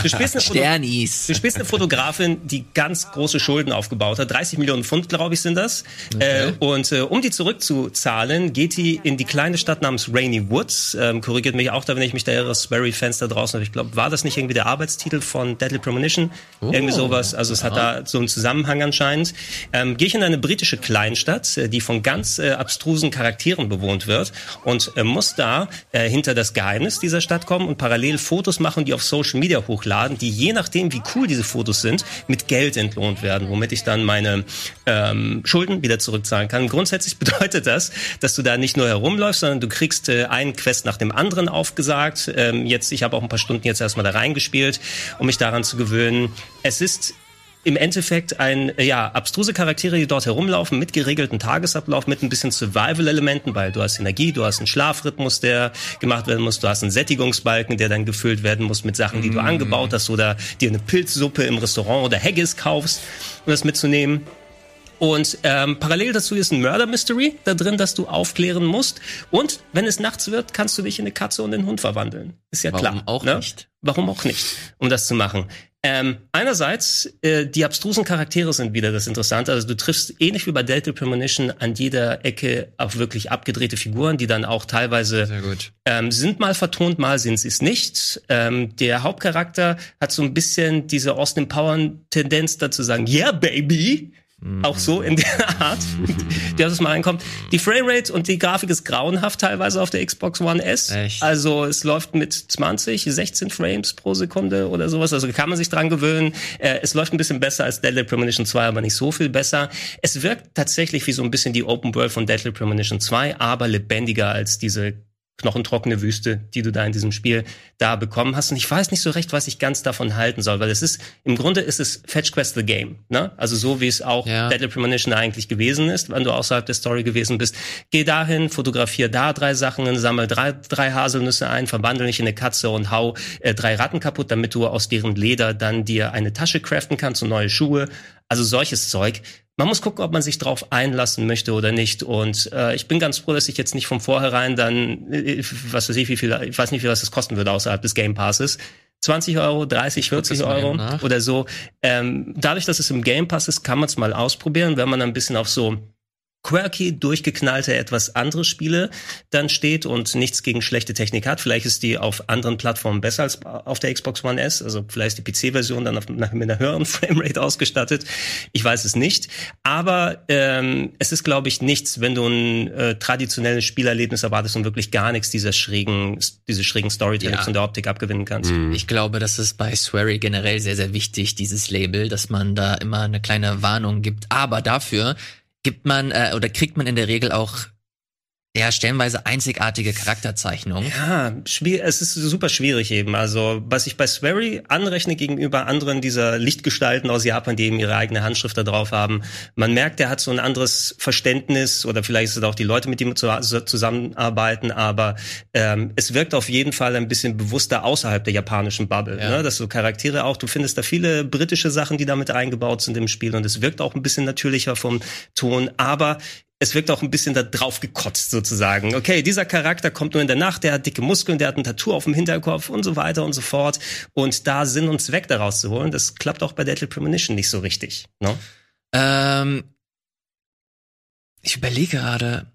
Du spielst, eine du spielst eine Fotografin, die ganz große Schulden aufgebaut hat, 30 Millionen Pfund, glaube ich, sind das. Okay. Äh, und äh, um die zurückzuzahlen, geht die in die kleine Stadt namens Rainy Woods. Ähm, korrigiert mich auch da, wenn ich mich da irre, Sperry-Fans da draußen habe. Ich glaube, war das nicht irgendwie der Arbeitstitel von Deadly Premonition? Oh. Irgendwie sowas. Also es hat da so einen Zusammenhang anscheinend. Ähm, Gehe ich in eine britische Kleinstadt, äh, die von ganz äh, abstrusen Charakteren bewohnt wird und äh, muss da äh, hinter das Geheimnis dieser Stadt kommen und parallel Fotos machen, die auf Social Media hochladen, die je nachdem, wie cool diese Fotos sind, mit Geld entlohnt werden, womit ich dann meine ähm, Schulden wieder zurückzahlen kann. Grundsätzlich bedeutet das, dass du da nicht nur herumläufst, sondern du kriegst äh, einen Quest nach dem anderen aufgesagt. Ähm, jetzt, ich habe auch ein paar Stunden jetzt erstmal da reingespielt, um mich daran zu gewöhnen. Es ist im Endeffekt ein, ja, abstruse Charaktere, die dort herumlaufen, mit geregelten Tagesablauf, mit ein bisschen Survival-Elementen, weil du hast Energie, du hast einen Schlafrhythmus, der gemacht werden muss, du hast einen Sättigungsbalken, der dann gefüllt werden muss mit Sachen, die du mm. angebaut hast oder dir eine Pilzsuppe im Restaurant oder Haggis kaufst, um das mitzunehmen. Und ähm, parallel dazu ist ein Murder Mystery da drin, das du aufklären musst. Und wenn es nachts wird, kannst du dich in eine Katze und einen Hund verwandeln. Ist ja Warum klar. Warum auch ne? nicht? Warum auch nicht, um das zu machen? Ähm, einerseits, äh, die abstrusen Charaktere sind wieder das Interessante. Also du triffst ähnlich wie bei Delta Premonition an jeder Ecke auf wirklich abgedrehte Figuren, die dann auch teilweise ähm, sind mal vertont, mal sind sie es nicht. Ähm, der Hauptcharakter hat so ein bisschen diese Austin Powern Tendenz dazu sagen, yeah, baby. Auch so in der Art, die aus mal reinkommt. Die Framerate und die Grafik ist grauenhaft teilweise auf der Xbox One S. Echt? Also es läuft mit 20, 16 Frames pro Sekunde oder sowas. Also kann man sich dran gewöhnen. Äh, es läuft ein bisschen besser als Deadly Premonition 2, aber nicht so viel besser. Es wirkt tatsächlich wie so ein bisschen die Open World von Deadly Premonition 2, aber lebendiger als diese knochentrockene Wüste, die du da in diesem Spiel da bekommen hast. Und ich weiß nicht so recht, was ich ganz davon halten soll, weil es ist, im Grunde ist es Fetch Quest the Game, ne? Also so wie es auch ja. Deadly Premonition eigentlich gewesen ist, wenn du außerhalb der Story gewesen bist. Geh dahin, fotografier da drei Sachen, sammel drei, drei Haselnüsse ein, verwandle dich in eine Katze und hau äh, drei Ratten kaputt, damit du aus deren Leder dann dir eine Tasche craften kannst und neue Schuhe. Also solches Zeug man muss gucken, ob man sich drauf einlassen möchte oder nicht. Und äh, ich bin ganz froh, dass ich jetzt nicht von vornherein dann, äh, was weiß ich, wie viel, ich weiß nicht, wie was das kosten würde außerhalb des Game Passes. 20 Euro, 30, 40 Euro oder so. Ähm, dadurch, dass es im Game Pass ist, kann man es mal ausprobieren, wenn man ein bisschen auf so quirky, durchgeknallte, etwas andere Spiele dann steht und nichts gegen schlechte Technik hat. Vielleicht ist die auf anderen Plattformen besser als auf der Xbox One S. Also vielleicht ist die PC-Version dann auf, mit einer höheren Framerate ausgestattet. Ich weiß es nicht. Aber ähm, es ist, glaube ich, nichts, wenn du ein äh, traditionelles Spielerlebnis erwartest und wirklich gar nichts dieser schrägen, diese schrägen Storytelling ja. und der Optik abgewinnen kannst. Mhm. Ich glaube, das ist bei Swery generell sehr, sehr wichtig, dieses Label, dass man da immer eine kleine Warnung gibt. Aber dafür gibt man äh, oder kriegt man in der Regel auch ja, stellenweise einzigartige Charakterzeichnungen. Ja, es ist super schwierig eben. Also, was ich bei Swery anrechne gegenüber anderen dieser Lichtgestalten aus Japan, die eben ihre eigene Handschrift da drauf haben, man merkt, er hat so ein anderes Verständnis oder vielleicht sind auch die Leute, mit ihm zusammenarbeiten, aber ähm, es wirkt auf jeden Fall ein bisschen bewusster außerhalb der japanischen Bubble. Ja. Ne? Dass so Charaktere auch, du findest da viele britische Sachen, die damit eingebaut sind im Spiel und es wirkt auch ein bisschen natürlicher vom Ton, aber es wirkt auch ein bisschen da drauf gekotzt sozusagen. Okay, dieser Charakter kommt nur in der Nacht, der hat dicke Muskeln, der hat ein Tattoo auf dem Hinterkopf und so weiter und so fort. Und da Sinn und Zweck daraus zu holen, das klappt auch bei Deadly Premonition nicht so richtig. Ne? Ähm, ich überlege gerade.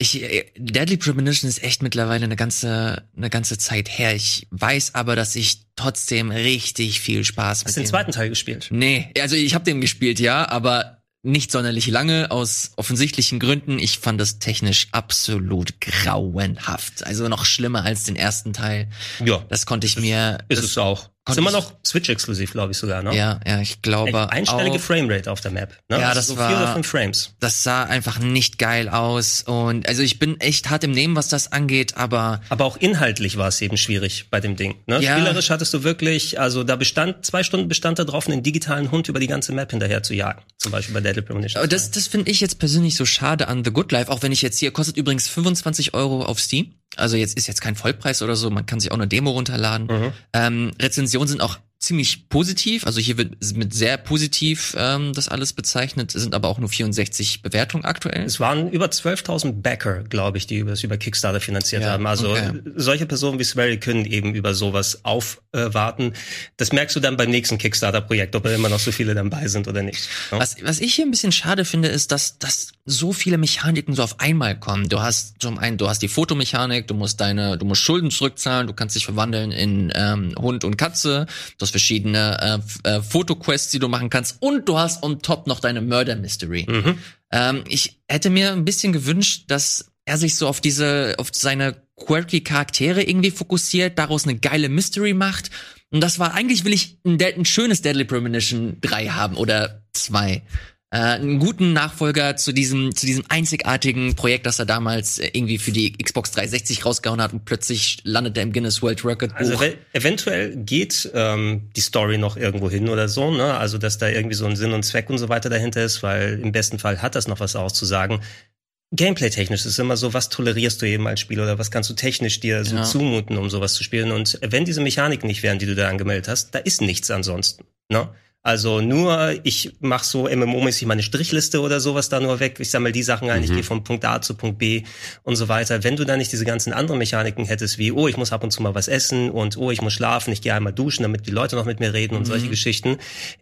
Ich, äh, Deadly Premonition ist echt mittlerweile eine ganze, eine ganze Zeit her. Ich weiß aber, dass ich trotzdem richtig viel Spaß Hast mit Hast du den zweiten Teil gespielt? Nee, also ich habe den gespielt, ja, aber nicht sonderlich lange aus offensichtlichen Gründen. Ich fand das technisch absolut grauenhaft. Also noch schlimmer als den ersten Teil. Ja. Das konnte ich mir. Ist es auch. Ist immer noch Switch-exklusiv, glaube ich sogar, ne? Ja, ja, ich glaube Einstellige. Framerate auf der Map. Ne? Ja, also das so war, vier oder fünf Frames. Das sah einfach nicht geil aus und also ich bin echt hart im Nehmen, was das angeht, aber aber auch inhaltlich war es eben schwierig bei dem Ding. Ne? Ja. Spielerisch hattest du wirklich, also da bestand zwei Stunden bestand da drauf, einen digitalen Hund über die ganze Map hinterher zu jagen, zum Beispiel bei Deadly Premonition. Aber das, das finde ich jetzt persönlich so schade an The Good Life, auch wenn ich jetzt hier kostet übrigens 25 Euro auf Steam. Also jetzt ist jetzt kein Vollpreis oder so, man kann sich auch eine Demo runterladen. Mhm. Ähm, Rezensionen sind auch ziemlich positiv. Also hier wird mit sehr positiv ähm, das alles bezeichnet, es sind aber auch nur 64 Bewertungen aktuell. Es waren über 12.000 Backer, glaube ich, die das über Kickstarter finanziert ja, haben. Also okay. solche Personen wie Swery können eben über sowas aufwarten. Äh, das merkst du dann beim nächsten Kickstarter-Projekt, ob da immer noch so viele dabei sind oder nicht. Ja? Was, was ich hier ein bisschen schade finde, ist, dass, dass so viele Mechaniken so auf einmal kommen. Du hast zum einen, du hast die Fotomechanik, du musst deine, du musst Schulden zurückzahlen, du kannst dich verwandeln in ähm, Hund und Katze, du hast verschiedene äh, äh, Fotoquests, die du machen kannst und du hast on top noch deine Murder Mystery. Mhm. Ähm, ich hätte mir ein bisschen gewünscht, dass er sich so auf diese, auf seine quirky Charaktere irgendwie fokussiert, daraus eine geile Mystery macht. Und das war, eigentlich will ich ein, ein schönes Deadly Premonition 3 haben oder 2 äh, einen guten Nachfolger zu diesem zu diesem einzigartigen Projekt, das er damals äh, irgendwie für die Xbox 360 rausgehauen hat und plötzlich landet er im Guinness World Record Buch. Also eventuell geht ähm, die Story noch irgendwo hin oder so, ne? Also dass da irgendwie so ein Sinn und Zweck und so weiter dahinter ist, weil im besten Fall hat das noch was auszusagen. Gameplay-technisch ist immer so, was tolerierst du eben als Spieler oder was kannst du technisch dir so ja. zumuten, um sowas zu spielen? Und wenn diese Mechaniken nicht wären, die du da angemeldet hast, da ist nichts ansonsten. Ne? Also nur, ich mache so MMO-mäßig meine Strichliste oder sowas da nur weg. Ich sammle die Sachen ein, mhm. ich gehe von Punkt A zu Punkt B und so weiter. Wenn du da nicht diese ganzen anderen Mechaniken hättest, wie, oh, ich muss ab und zu mal was essen und oh, ich muss schlafen, ich gehe einmal duschen, damit die Leute noch mit mir reden und mhm. solche Geschichten,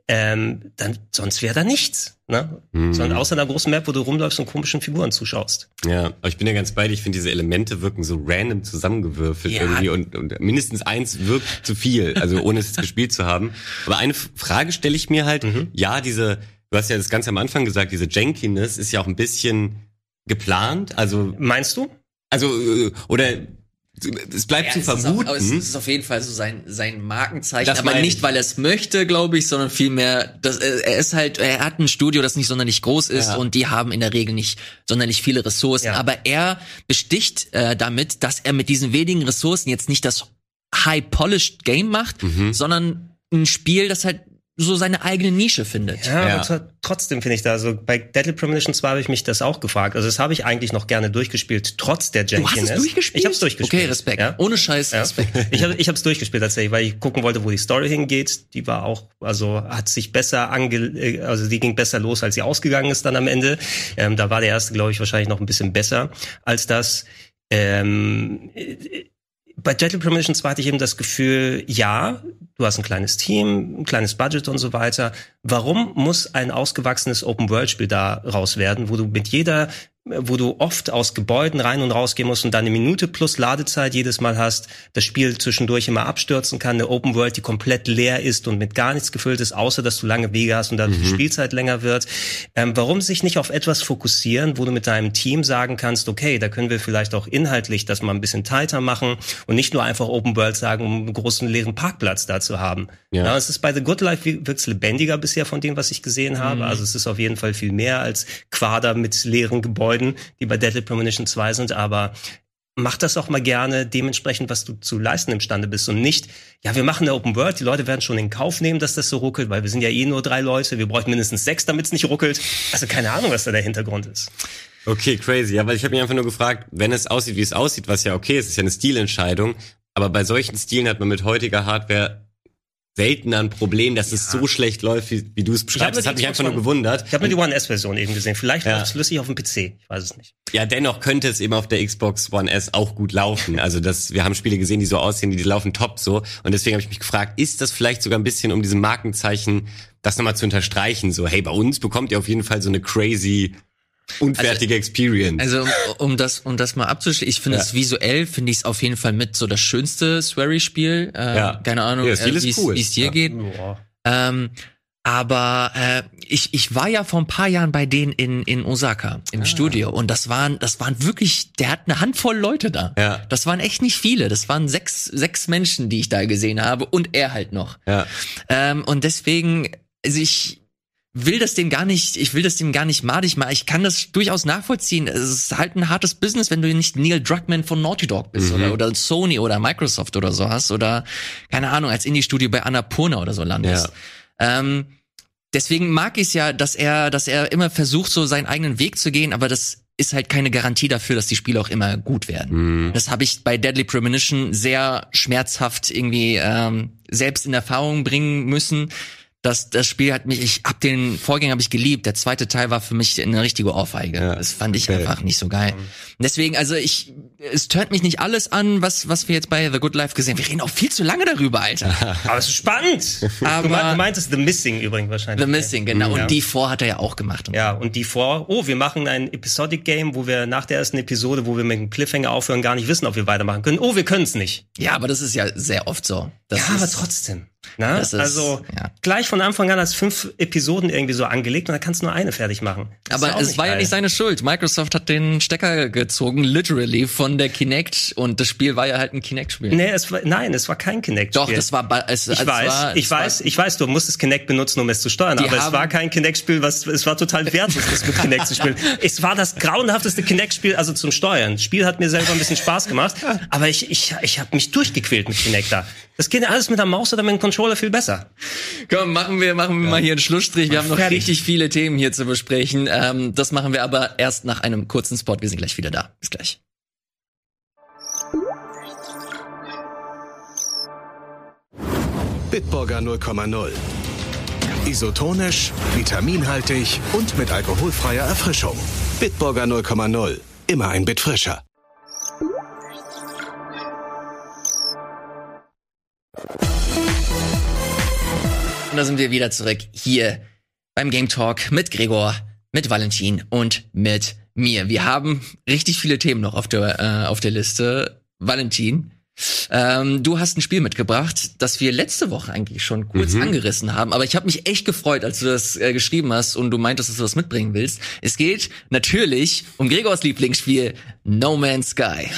ähm, dann sonst wäre da nichts. Ne? Mhm. Sondern außer einer großen Map, wo du rumläufst und komischen Figuren zuschaust. Ja, aber ich bin ja ganz bei dir. Ich finde, diese Elemente wirken so random zusammengewürfelt ja. irgendwie und, und mindestens eins wirkt zu viel, also ohne es gespielt zu haben. Aber eine Frage stelle ich mir halt, mhm. ja, diese, du hast ja das ganz am Anfang gesagt, diese Jankiness ist ja auch ein bisschen geplant. Also Meinst du? Also, äh, oder es bleibt ja, zu es vermuten. Ist auf, es ist auf jeden Fall so sein, sein Markenzeichen, das aber nicht, weil er es möchte, glaube ich, sondern vielmehr, dass, er ist halt, er hat ein Studio, das nicht sonderlich groß ist ja. und die haben in der Regel nicht sonderlich viele Ressourcen. Ja. Aber er besticht äh, damit, dass er mit diesen wenigen Ressourcen jetzt nicht das high-polished Game macht, mhm. sondern ein Spiel, das halt so seine eigene Nische findet. Ja, ja. aber trotzdem finde ich da, also bei Deadly Premonition 2 habe ich mich das auch gefragt. Also das habe ich eigentlich noch gerne durchgespielt, trotz der Jankiness. Du hast es durchgespielt? Ich habe es durchgespielt. Okay, Respekt. Ja? Ohne Scheiß, ja. Respekt. Ich habe ich es durchgespielt tatsächlich, weil ich gucken wollte, wo die Story hingeht. Die war auch, also hat sich besser ange, also die ging besser los, als sie ausgegangen ist dann am Ende. Ähm, da war der erste, glaube ich, wahrscheinlich noch ein bisschen besser als das. Ähm, bei Deadly Premonition 2 hatte ich eben das Gefühl, ja, du hast ein kleines Team, ein kleines Budget und so weiter. Warum muss ein ausgewachsenes Open-World-Spiel da raus werden, wo du mit jeder wo du oft aus Gebäuden rein und rausgehen musst und dann eine Minute plus Ladezeit jedes Mal hast, das Spiel zwischendurch immer abstürzen kann, eine Open World, die komplett leer ist und mit gar nichts gefüllt ist, außer dass du lange Wege hast und dann mhm. die Spielzeit länger wird. Ähm, warum sich nicht auf etwas fokussieren, wo du mit deinem Team sagen kannst, okay, da können wir vielleicht auch inhaltlich das mal ein bisschen tighter machen und nicht nur einfach Open World sagen, um einen großen leeren Parkplatz da zu haben. Ja. ja es ist bei The Good Life wirkt's lebendiger bisher von dem, was ich gesehen habe. Mhm. Also es ist auf jeden Fall viel mehr als Quader mit leeren Gebäuden Gebäuden, die bei Deadly Premonition 2 sind, aber mach das auch mal gerne dementsprechend, was du zu leisten imstande bist und nicht, ja, wir machen eine Open World, die Leute werden schon in Kauf nehmen, dass das so ruckelt, weil wir sind ja eh nur drei Leute, wir bräuchten mindestens sechs, damit es nicht ruckelt. Also keine Ahnung, was da der Hintergrund ist. Okay, crazy. Ja, weil ich habe mich einfach nur gefragt, wenn es aussieht, wie es aussieht, was ja okay ist, ist ja eine Stilentscheidung, aber bei solchen Stilen hat man mit heutiger Hardware selten ein Problem, dass ja. es so schlecht läuft, wie, wie du es beschreibst. Das hat mich einfach nur gewundert. Ich habe mir die One S-Version eben gesehen. Vielleicht ja. läuft es flüssig auf dem PC. Ich weiß es nicht. Ja, dennoch könnte es eben auf der Xbox One S auch gut laufen. Also das, wir haben Spiele gesehen, die so aussehen, die, die laufen top so. Und deswegen habe ich mich gefragt, ist das vielleicht sogar ein bisschen um diesem Markenzeichen, das nochmal zu unterstreichen? So, hey, bei uns bekommt ihr auf jeden Fall so eine crazy unfertige also, Experience. Also um, um das um das mal abzuschließen, ich finde es visuell finde ich es auf jeden Fall mit so das schönste Swery Spiel. Äh, ja. Keine Ahnung, ja, äh, wie es cool. dir ja. geht. Ähm, aber äh, ich, ich war ja vor ein paar Jahren bei denen in, in Osaka im ah. Studio und das waren das waren wirklich, der hat eine Handvoll Leute da. Ja. Das waren echt nicht viele. Das waren sechs sechs Menschen, die ich da gesehen habe und er halt noch. Ja. Ähm, und deswegen, also ich will das dem gar nicht, ich will das dem gar nicht madig machen. Ich kann das durchaus nachvollziehen. Es ist halt ein hartes Business, wenn du nicht Neil Druckmann von Naughty Dog bist mhm. oder, oder Sony oder Microsoft oder so hast oder keine Ahnung, als Indie-Studio bei Annapurna oder so landest. Ja. Ähm, deswegen mag ich es ja, dass er, dass er immer versucht, so seinen eigenen Weg zu gehen, aber das ist halt keine Garantie dafür, dass die Spiele auch immer gut werden. Mhm. Das habe ich bei Deadly Premonition sehr schmerzhaft irgendwie ähm, selbst in Erfahrung bringen müssen das, das Spiel hat mich, ich hab den Vorgänger habe ich geliebt. Der zweite Teil war für mich eine richtige Ohrfeige. Ja, das fand ich okay. einfach nicht so geil. Deswegen, also ich, es tönt mich nicht alles an, was, was wir jetzt bei The Good Life gesehen haben. Wir reden auch viel zu lange darüber, Alter. Aber es ist spannend. Aber du meintest The Missing übrigens wahrscheinlich. The Missing, genau. Und ja. die vor hat er ja auch gemacht. ja, und die vor, oh, wir machen ein Episodic Game, wo wir nach der ersten Episode, wo wir mit dem Cliffhanger aufhören, gar nicht wissen, ob wir weitermachen können. Oh, wir können es nicht. Ja, aber das ist ja sehr oft so. Das ja, aber trotzdem. Na? Ist, also ja. gleich von Anfang an als fünf Episoden irgendwie so angelegt und dann kannst du nur eine fertig machen. Das Aber es war geil. ja nicht seine Schuld. Microsoft hat den Stecker gezogen, literally, von der Kinect und das Spiel war ja halt ein Kinect-Spiel. Nee, es war, nein, es war kein Kinect-Spiel. Doch, das war, es, ich es weiß, war, ich weiß, war, ich weiß, du musstest Kinect benutzen, um es zu steuern, aber es war kein Kinect-Spiel, was, es war total wertlos, das mit Kinect zu spielen. Es war das grauenhafteste Kinect-Spiel, also zum Steuern. Das Spiel hat mir selber ein bisschen Spaß gemacht, aber ich, ich, ich habe mich durchgequält mit Kinect da. Das geht alles mit der Maus oder mit dem Controller viel besser. Komm, machen wir, machen wir ja. mal hier einen Schlussstrich. Wir haben noch fertig. richtig viele Themen hier zu besprechen. Ähm, das machen wir aber erst nach einem kurzen Spot. Wir sind gleich wieder da. Bis gleich. Bitburger 0,0. Isotonisch, vitaminhaltig und mit alkoholfreier Erfrischung. Bitburger 0,0. Immer ein Bit frischer. Und da sind wir wieder zurück hier beim Game Talk mit Gregor, mit Valentin und mit mir. Wir haben richtig viele Themen noch auf der, äh, auf der Liste. Valentin, ähm, du hast ein Spiel mitgebracht, das wir letzte Woche eigentlich schon kurz mhm. angerissen haben, aber ich habe mich echt gefreut, als du das äh, geschrieben hast und du meintest, dass du das mitbringen willst. Es geht natürlich um Gregors Lieblingsspiel No Man's Sky.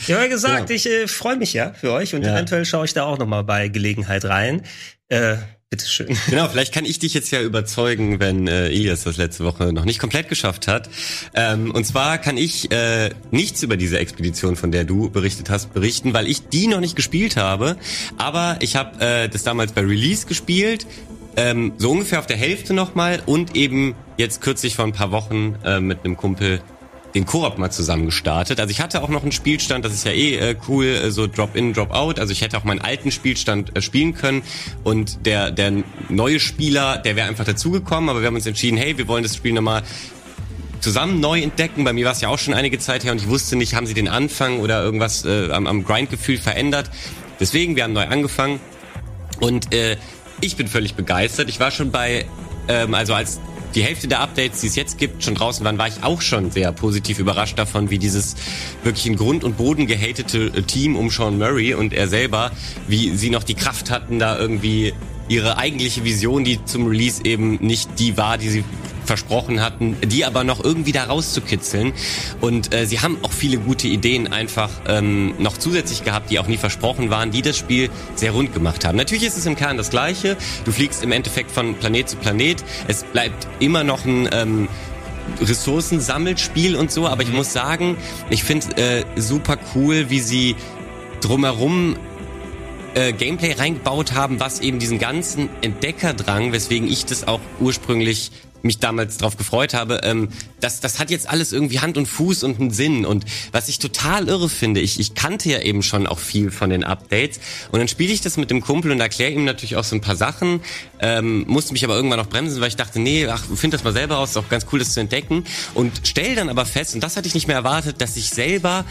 Ich habe ja gesagt, ja. ich äh, freue mich ja für euch und ja. eventuell schaue ich da auch noch mal bei Gelegenheit rein. Äh, Bitteschön. Genau, vielleicht kann ich dich jetzt ja überzeugen, wenn äh, Elias das letzte Woche noch nicht komplett geschafft hat. Ähm, und zwar kann ich äh, nichts über diese Expedition, von der du berichtet hast, berichten, weil ich die noch nicht gespielt habe. Aber ich habe äh, das damals bei Release gespielt, ähm, so ungefähr auf der Hälfte nochmal und eben jetzt kürzlich vor ein paar Wochen äh, mit einem Kumpel den Koop mal zusammen gestartet. Also ich hatte auch noch einen Spielstand, das ist ja eh äh, cool, äh, so Drop-in, Drop-out. Also ich hätte auch meinen alten Spielstand äh, spielen können und der, der neue Spieler, der wäre einfach dazugekommen, aber wir haben uns entschieden, hey, wir wollen das Spiel nochmal zusammen neu entdecken. Bei mir war es ja auch schon einige Zeit her und ich wusste nicht, haben sie den Anfang oder irgendwas äh, am, am Grindgefühl verändert. Deswegen, wir haben neu angefangen und äh, ich bin völlig begeistert. Ich war schon bei, ähm, also als die Hälfte der Updates, die es jetzt gibt, schon draußen waren, war ich auch schon sehr positiv überrascht davon, wie dieses wirklich in Grund und Boden gehatete äh, Team um Sean Murray und er selber, wie sie noch die Kraft hatten, da irgendwie ihre eigentliche Vision, die zum Release eben nicht die war, die sie versprochen hatten, die aber noch irgendwie da rauszukitzeln. Und äh, sie haben auch viele gute Ideen einfach ähm, noch zusätzlich gehabt, die auch nie versprochen waren, die das Spiel sehr rund gemacht haben. Natürlich ist es im Kern das Gleiche. Du fliegst im Endeffekt von Planet zu Planet. Es bleibt immer noch ein ähm, Ressourcensammelspiel und so, aber ich muss sagen, ich finde äh, super cool, wie sie drumherum äh, Gameplay reingebaut haben, was eben diesen ganzen Entdeckerdrang, weswegen ich das auch ursprünglich mich damals darauf gefreut habe, ähm, das, das hat jetzt alles irgendwie Hand und Fuß und einen Sinn. Und was ich total irre finde, ich, ich kannte ja eben schon auch viel von den Updates. Und dann spiele ich das mit dem Kumpel und erkläre ihm natürlich auch so ein paar Sachen, ähm, musste mich aber irgendwann noch bremsen, weil ich dachte, nee, ach, find das mal selber raus, ist auch ganz cool, das zu entdecken. Und stell dann aber fest, und das hatte ich nicht mehr erwartet, dass ich selber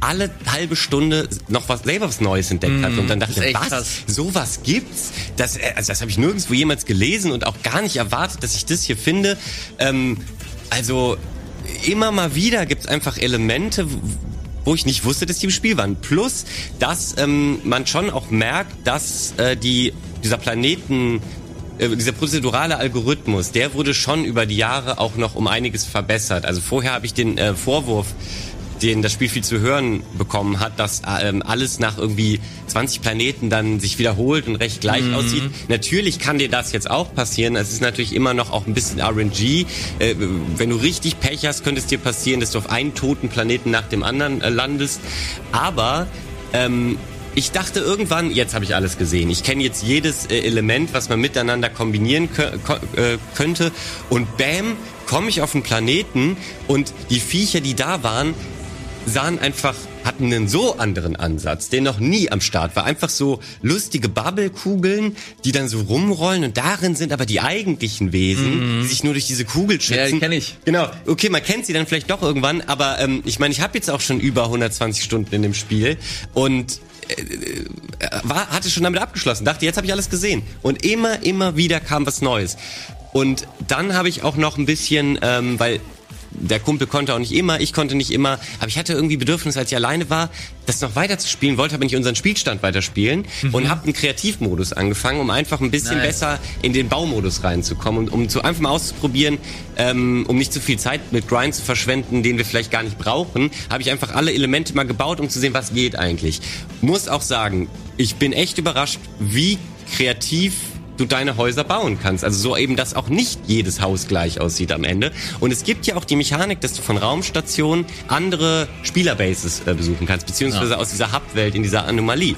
alle halbe Stunde noch was selber was Neues entdeckt mm, hatte und dann dachte ich, was krass. sowas gibt's das äh, also das habe ich nirgendwo jemals gelesen und auch gar nicht erwartet dass ich das hier finde ähm, also immer mal wieder gibt's einfach Elemente wo ich nicht wusste, dass die im Spiel waren. Plus, dass ähm, man schon auch merkt, dass äh, die dieser Planeten äh, dieser prozedurale Algorithmus, der wurde schon über die Jahre auch noch um einiges verbessert. Also vorher habe ich den äh, Vorwurf den das Spiel viel zu hören bekommen hat, dass ähm, alles nach irgendwie 20 Planeten dann sich wiederholt und recht gleich mhm. aussieht. Natürlich kann dir das jetzt auch passieren. Es ist natürlich immer noch auch ein bisschen RNG. Äh, wenn du richtig Pech hast, könnte es dir passieren, dass du auf einen toten Planeten nach dem anderen äh, landest. Aber ähm, ich dachte irgendwann, jetzt habe ich alles gesehen. Ich kenne jetzt jedes äh, Element, was man miteinander kombinieren äh, könnte. Und bam, komme ich auf einen Planeten und die Viecher, die da waren, sahen einfach, hatten einen so anderen Ansatz, der noch nie am Start war. Einfach so lustige Bubblekugeln, die dann so rumrollen und darin sind aber die eigentlichen Wesen, mhm. die sich nur durch diese Kugel schützen. Ja, die kenne ich. Genau. Okay, man kennt sie dann vielleicht doch irgendwann, aber ähm, ich meine, ich habe jetzt auch schon über 120 Stunden in dem Spiel und äh, äh, war, hatte schon damit abgeschlossen. Dachte, jetzt habe ich alles gesehen. Und immer, immer wieder kam was Neues. Und dann habe ich auch noch ein bisschen, ähm, weil der Kumpel konnte auch nicht immer, ich konnte nicht immer, aber ich hatte irgendwie Bedürfnis, als ich alleine war, das noch weiter zu spielen, wollte aber nicht unseren Spielstand weiterspielen mhm. und habe einen Kreativmodus angefangen, um einfach ein bisschen nice. besser in den Baumodus reinzukommen und um zu einfach mal auszuprobieren, ähm, um nicht zu viel Zeit mit Grind zu verschwenden, den wir vielleicht gar nicht brauchen, habe ich einfach alle Elemente mal gebaut, um zu sehen, was geht eigentlich. Muss auch sagen, ich bin echt überrascht, wie kreativ du deine Häuser bauen kannst. Also so eben, dass auch nicht jedes Haus gleich aussieht am Ende. Und es gibt ja auch die Mechanik, dass du von Raumstationen andere Spielerbases äh, besuchen kannst, beziehungsweise ja. aus dieser Hub-Welt in dieser Anomalie.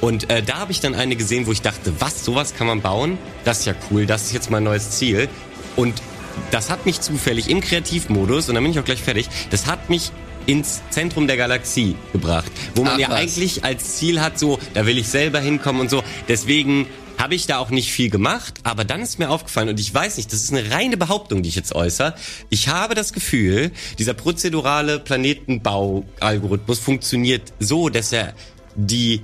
Und äh, da habe ich dann eine gesehen, wo ich dachte, was, sowas kann man bauen? Das ist ja cool, das ist jetzt mein neues Ziel. Und das hat mich zufällig im Kreativmodus, und dann bin ich auch gleich fertig, das hat mich ins Zentrum der Galaxie gebracht, wo man Ach, ja was. eigentlich als Ziel hat, so, da will ich selber hinkommen und so. Deswegen habe ich da auch nicht viel gemacht, aber dann ist mir aufgefallen und ich weiß nicht, das ist eine reine Behauptung, die ich jetzt äußere. Ich habe das Gefühl, dieser prozedurale Planetenbau-Algorithmus funktioniert so, dass er die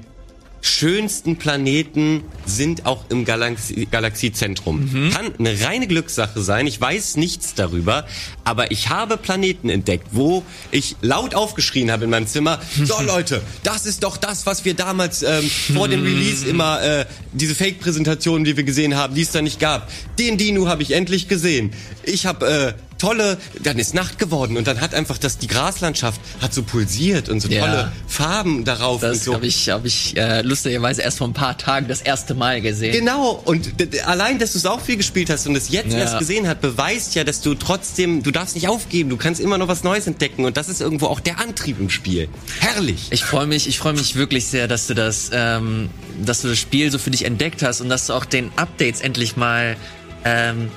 schönsten Planeten sind auch im Galaxie Galaxiezentrum. Mhm. Kann eine reine Glückssache sein. Ich weiß nichts darüber, aber ich habe Planeten entdeckt, wo ich laut aufgeschrien habe in meinem Zimmer. So Leute, das ist doch das, was wir damals ähm, vor dem Release immer äh, diese Fake-Präsentationen, die wir gesehen haben, die es da nicht gab. Den Dino habe ich endlich gesehen. Ich habe äh, tolle, dann ist Nacht geworden und dann hat einfach das, die Graslandschaft hat so pulsiert und so ja. tolle Farben darauf. Das so. habe ich, hab ich äh, lustigerweise erst vor ein paar Tagen das erste Mal gesehen. Genau, und allein, dass du es auch viel gespielt hast und es jetzt ja. erst gesehen hat, beweist ja, dass du trotzdem, du darfst nicht aufgeben, du kannst immer noch was Neues entdecken und das ist irgendwo auch der Antrieb im Spiel. Herrlich. Ich freue mich, ich freue mich wirklich sehr, dass du das, ähm, dass du das Spiel so für dich entdeckt hast und dass du auch den Updates endlich mal ähm,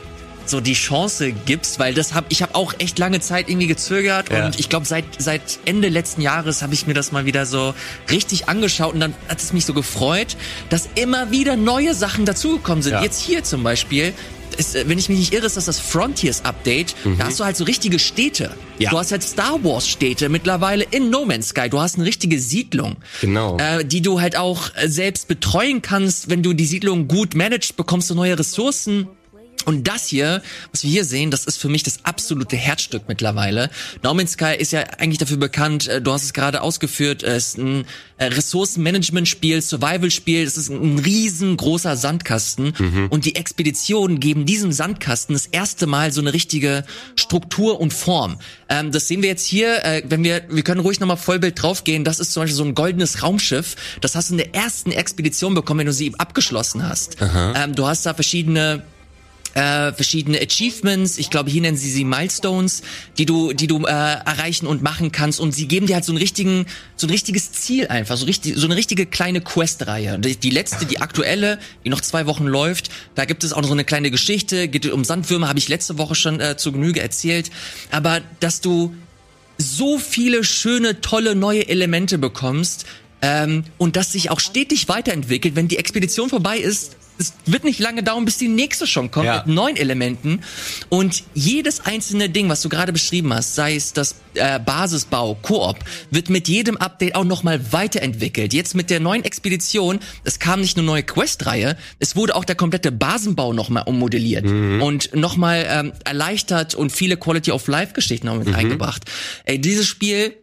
so die Chance gibst, weil das hab ich habe auch echt lange Zeit irgendwie gezögert ja. und ich glaube seit seit Ende letzten Jahres habe ich mir das mal wieder so richtig angeschaut und dann hat es mich so gefreut, dass immer wieder neue Sachen dazugekommen sind. Ja. Jetzt hier zum Beispiel ist, wenn ich mich nicht irre, ist das das Frontiers Update. Da hast du halt so richtige Städte. Ja. Du hast halt Star Wars Städte mittlerweile in No Man's Sky. Du hast eine richtige Siedlung. Genau. Äh, die du halt auch äh, selbst betreuen kannst. Wenn du die Siedlung gut managst, bekommst du neue Ressourcen. Und das hier, was wir hier sehen, das ist für mich das absolute Herzstück mittlerweile. No Man's Sky ist ja eigentlich dafür bekannt, äh, du hast es gerade ausgeführt, es ist ein äh, Ressourcenmanagement-Spiel, Survival-Spiel, es ist ein riesengroßer Sandkasten. Und die Expeditionen geben diesem Sandkasten das erste Mal so eine richtige Struktur und Form. Ähm, das sehen wir jetzt hier, äh, wenn wir, wir können ruhig nochmal Vollbild draufgehen, das ist zum Beispiel so ein goldenes Raumschiff, das hast du in der ersten Expedition bekommen, wenn du sie abgeschlossen hast. Ähm, du hast da verschiedene äh, verschiedene Achievements, ich glaube hier nennen sie sie Milestones, die du, die du äh, erreichen und machen kannst und sie geben dir halt so einen richtigen, so ein richtiges Ziel einfach, so richtig, so eine richtige kleine Questreihe. Die, die letzte, die aktuelle, die noch zwei Wochen läuft, da gibt es auch noch so eine kleine Geschichte, geht um Sandwürmer, habe ich letzte Woche schon äh, zu Genüge erzählt, aber dass du so viele schöne, tolle neue Elemente bekommst ähm, und das sich auch stetig weiterentwickelt, wenn die Expedition vorbei ist. Es wird nicht lange dauern, bis die nächste schon kommt Ja. mit neuen Elementen. Und jedes einzelne Ding, was du gerade beschrieben hast, sei es das äh, Basisbau, Koop, wird mit jedem Update auch nochmal weiterentwickelt. Jetzt mit der neuen Expedition, es kam nicht nur neue Questreihe, es wurde auch der komplette Basenbau nochmal ummodelliert und nochmal ähm, erleichtert und viele Quality of Life Geschichten auch mit eingebracht. Ey, dieses Spiel,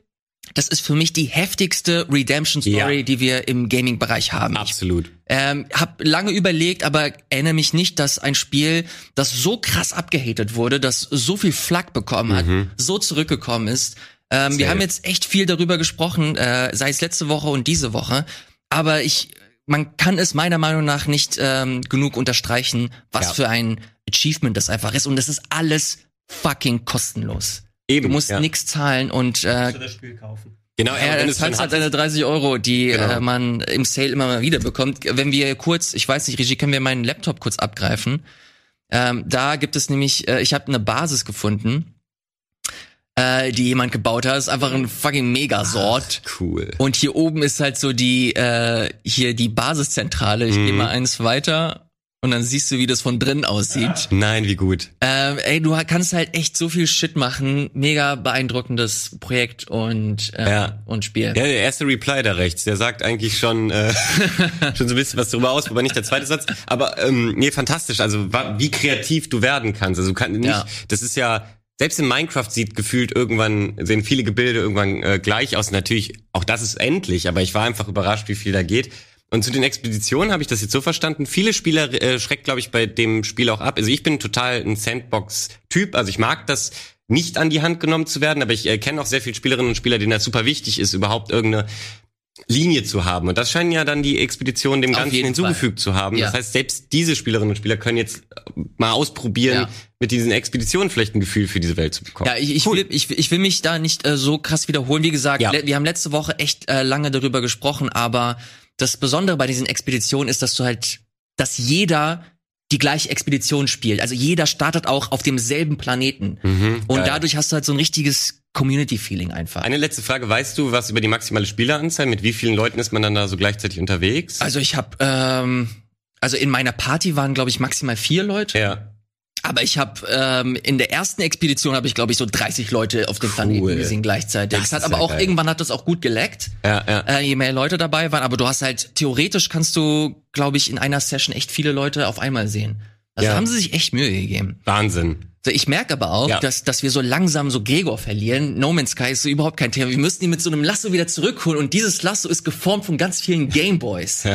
das ist für mich die heftigste Redemption Story, Ja. die wir im Gaming-Bereich haben. Ich Absolut. Ähm, hab lange überlegt, aber erinnere mich nicht, dass ein Spiel, das so krass abgehatet wurde, das so viel Flack bekommen hat, so zurückgekommen ist. Ähm, wir haben jetzt echt viel darüber gesprochen, äh, sei es letzte Woche und diese Woche. Aber ich, man kann es meiner Meinung nach nicht ähm, genug unterstreichen, was Ja. für ein Achievement das einfach ist. Und das ist alles fucking kostenlos. Eben. Du musst ja. nix zahlen und äh, das Spiel kaufen. Genau, ja, zahlst halt deine 30 Euro, die Genau. äh, man im Sale immer mal wieder bekommt. Wenn wir kurz, ich weiß nicht, Regie, können wir meinen Laptop kurz abgreifen? Ähm, da gibt es nämlich, äh, ich habe eine Basis gefunden, äh, die jemand gebaut hat. Das ist einfach ein fucking Megasort. cool. Und hier oben ist halt so die, äh, hier die Basiszentrale. Ich gehe mal eins weiter und dann siehst du, wie das von drin aussieht. Nein, wie gut. Ähm, ey, du kannst halt echt so viel Shit machen. Mega beeindruckendes Projekt und, äh, Ja. und Spiel. Ja, der erste Reply da rechts, der sagt eigentlich schon äh, schon so ein bisschen was darüber aus, wobei nicht der zweite Satz. Aber ähm, nee, fantastisch. Also wie kreativ du werden kannst. Also du kannst nicht. Ja. Das ist ja selbst in Minecraft sieht gefühlt irgendwann sehen viele Gebilde irgendwann äh, gleich aus. Natürlich auch das ist endlich, aber ich war einfach überrascht, wie viel da geht. Und zu den Expeditionen habe ich das jetzt so verstanden. Viele Spieler äh, schreckt, glaube ich, bei dem Spiel auch ab. Also ich bin total ein Sandbox-Typ. Also ich mag das nicht an die Hand genommen zu werden, aber ich äh, kenne auch sehr viele Spielerinnen und Spieler, denen das super wichtig ist, überhaupt irgendeine Linie zu haben. Und das scheinen ja dann die Expeditionen dem Auf Ganzen hinzugefügt zu haben. Ja. Das heißt, selbst diese Spielerinnen und Spieler können jetzt äh, mal ausprobieren, Ja. mit diesen Expeditionen vielleicht ein Gefühl für diese Welt zu bekommen. Ja, ich, ich, will, ich, ich will mich da nicht äh, so krass wiederholen. Wie gesagt, Ja. wir haben letzte Woche echt äh, lange darüber gesprochen, aber das Besondere bei diesen Expeditionen ist, dass du halt, dass jeder die gleiche Expedition spielt. Also jeder startet auch auf demselben Planeten. Mhm, Und geil. dadurch hast du halt so ein richtiges Community-Feeling einfach. Eine letzte Frage, weißt du was über die maximale Spieleranzahl? Mit wie vielen Leuten ist man dann da so gleichzeitig unterwegs? Also ich habe, ähm, also in meiner Party waren, glaube ich, maximal vier Leute. ja. Aber ich habe ähm, in der ersten Expedition habe ich glaube ich so 30 Leute auf dem Planeten Cool. gesehen gleichzeitig. Das Es hat aber ja auch geil. irgendwann hat das auch gut geleckt, Ja, ja. äh, je mehr Leute dabei waren. Aber du hast halt theoretisch kannst du, glaube ich, in einer Session echt viele Leute auf einmal sehen. Also Ja. haben sie sich echt Mühe gegeben. Wahnsinn. So, ich merke aber auch, Ja. dass, dass wir so langsam so Gregor verlieren. No Man's Sky ist so überhaupt kein Thema. Wir müssen ihn mit so einem Lasso wieder zurückholen und dieses Lasso ist geformt von ganz vielen Gameboys. so.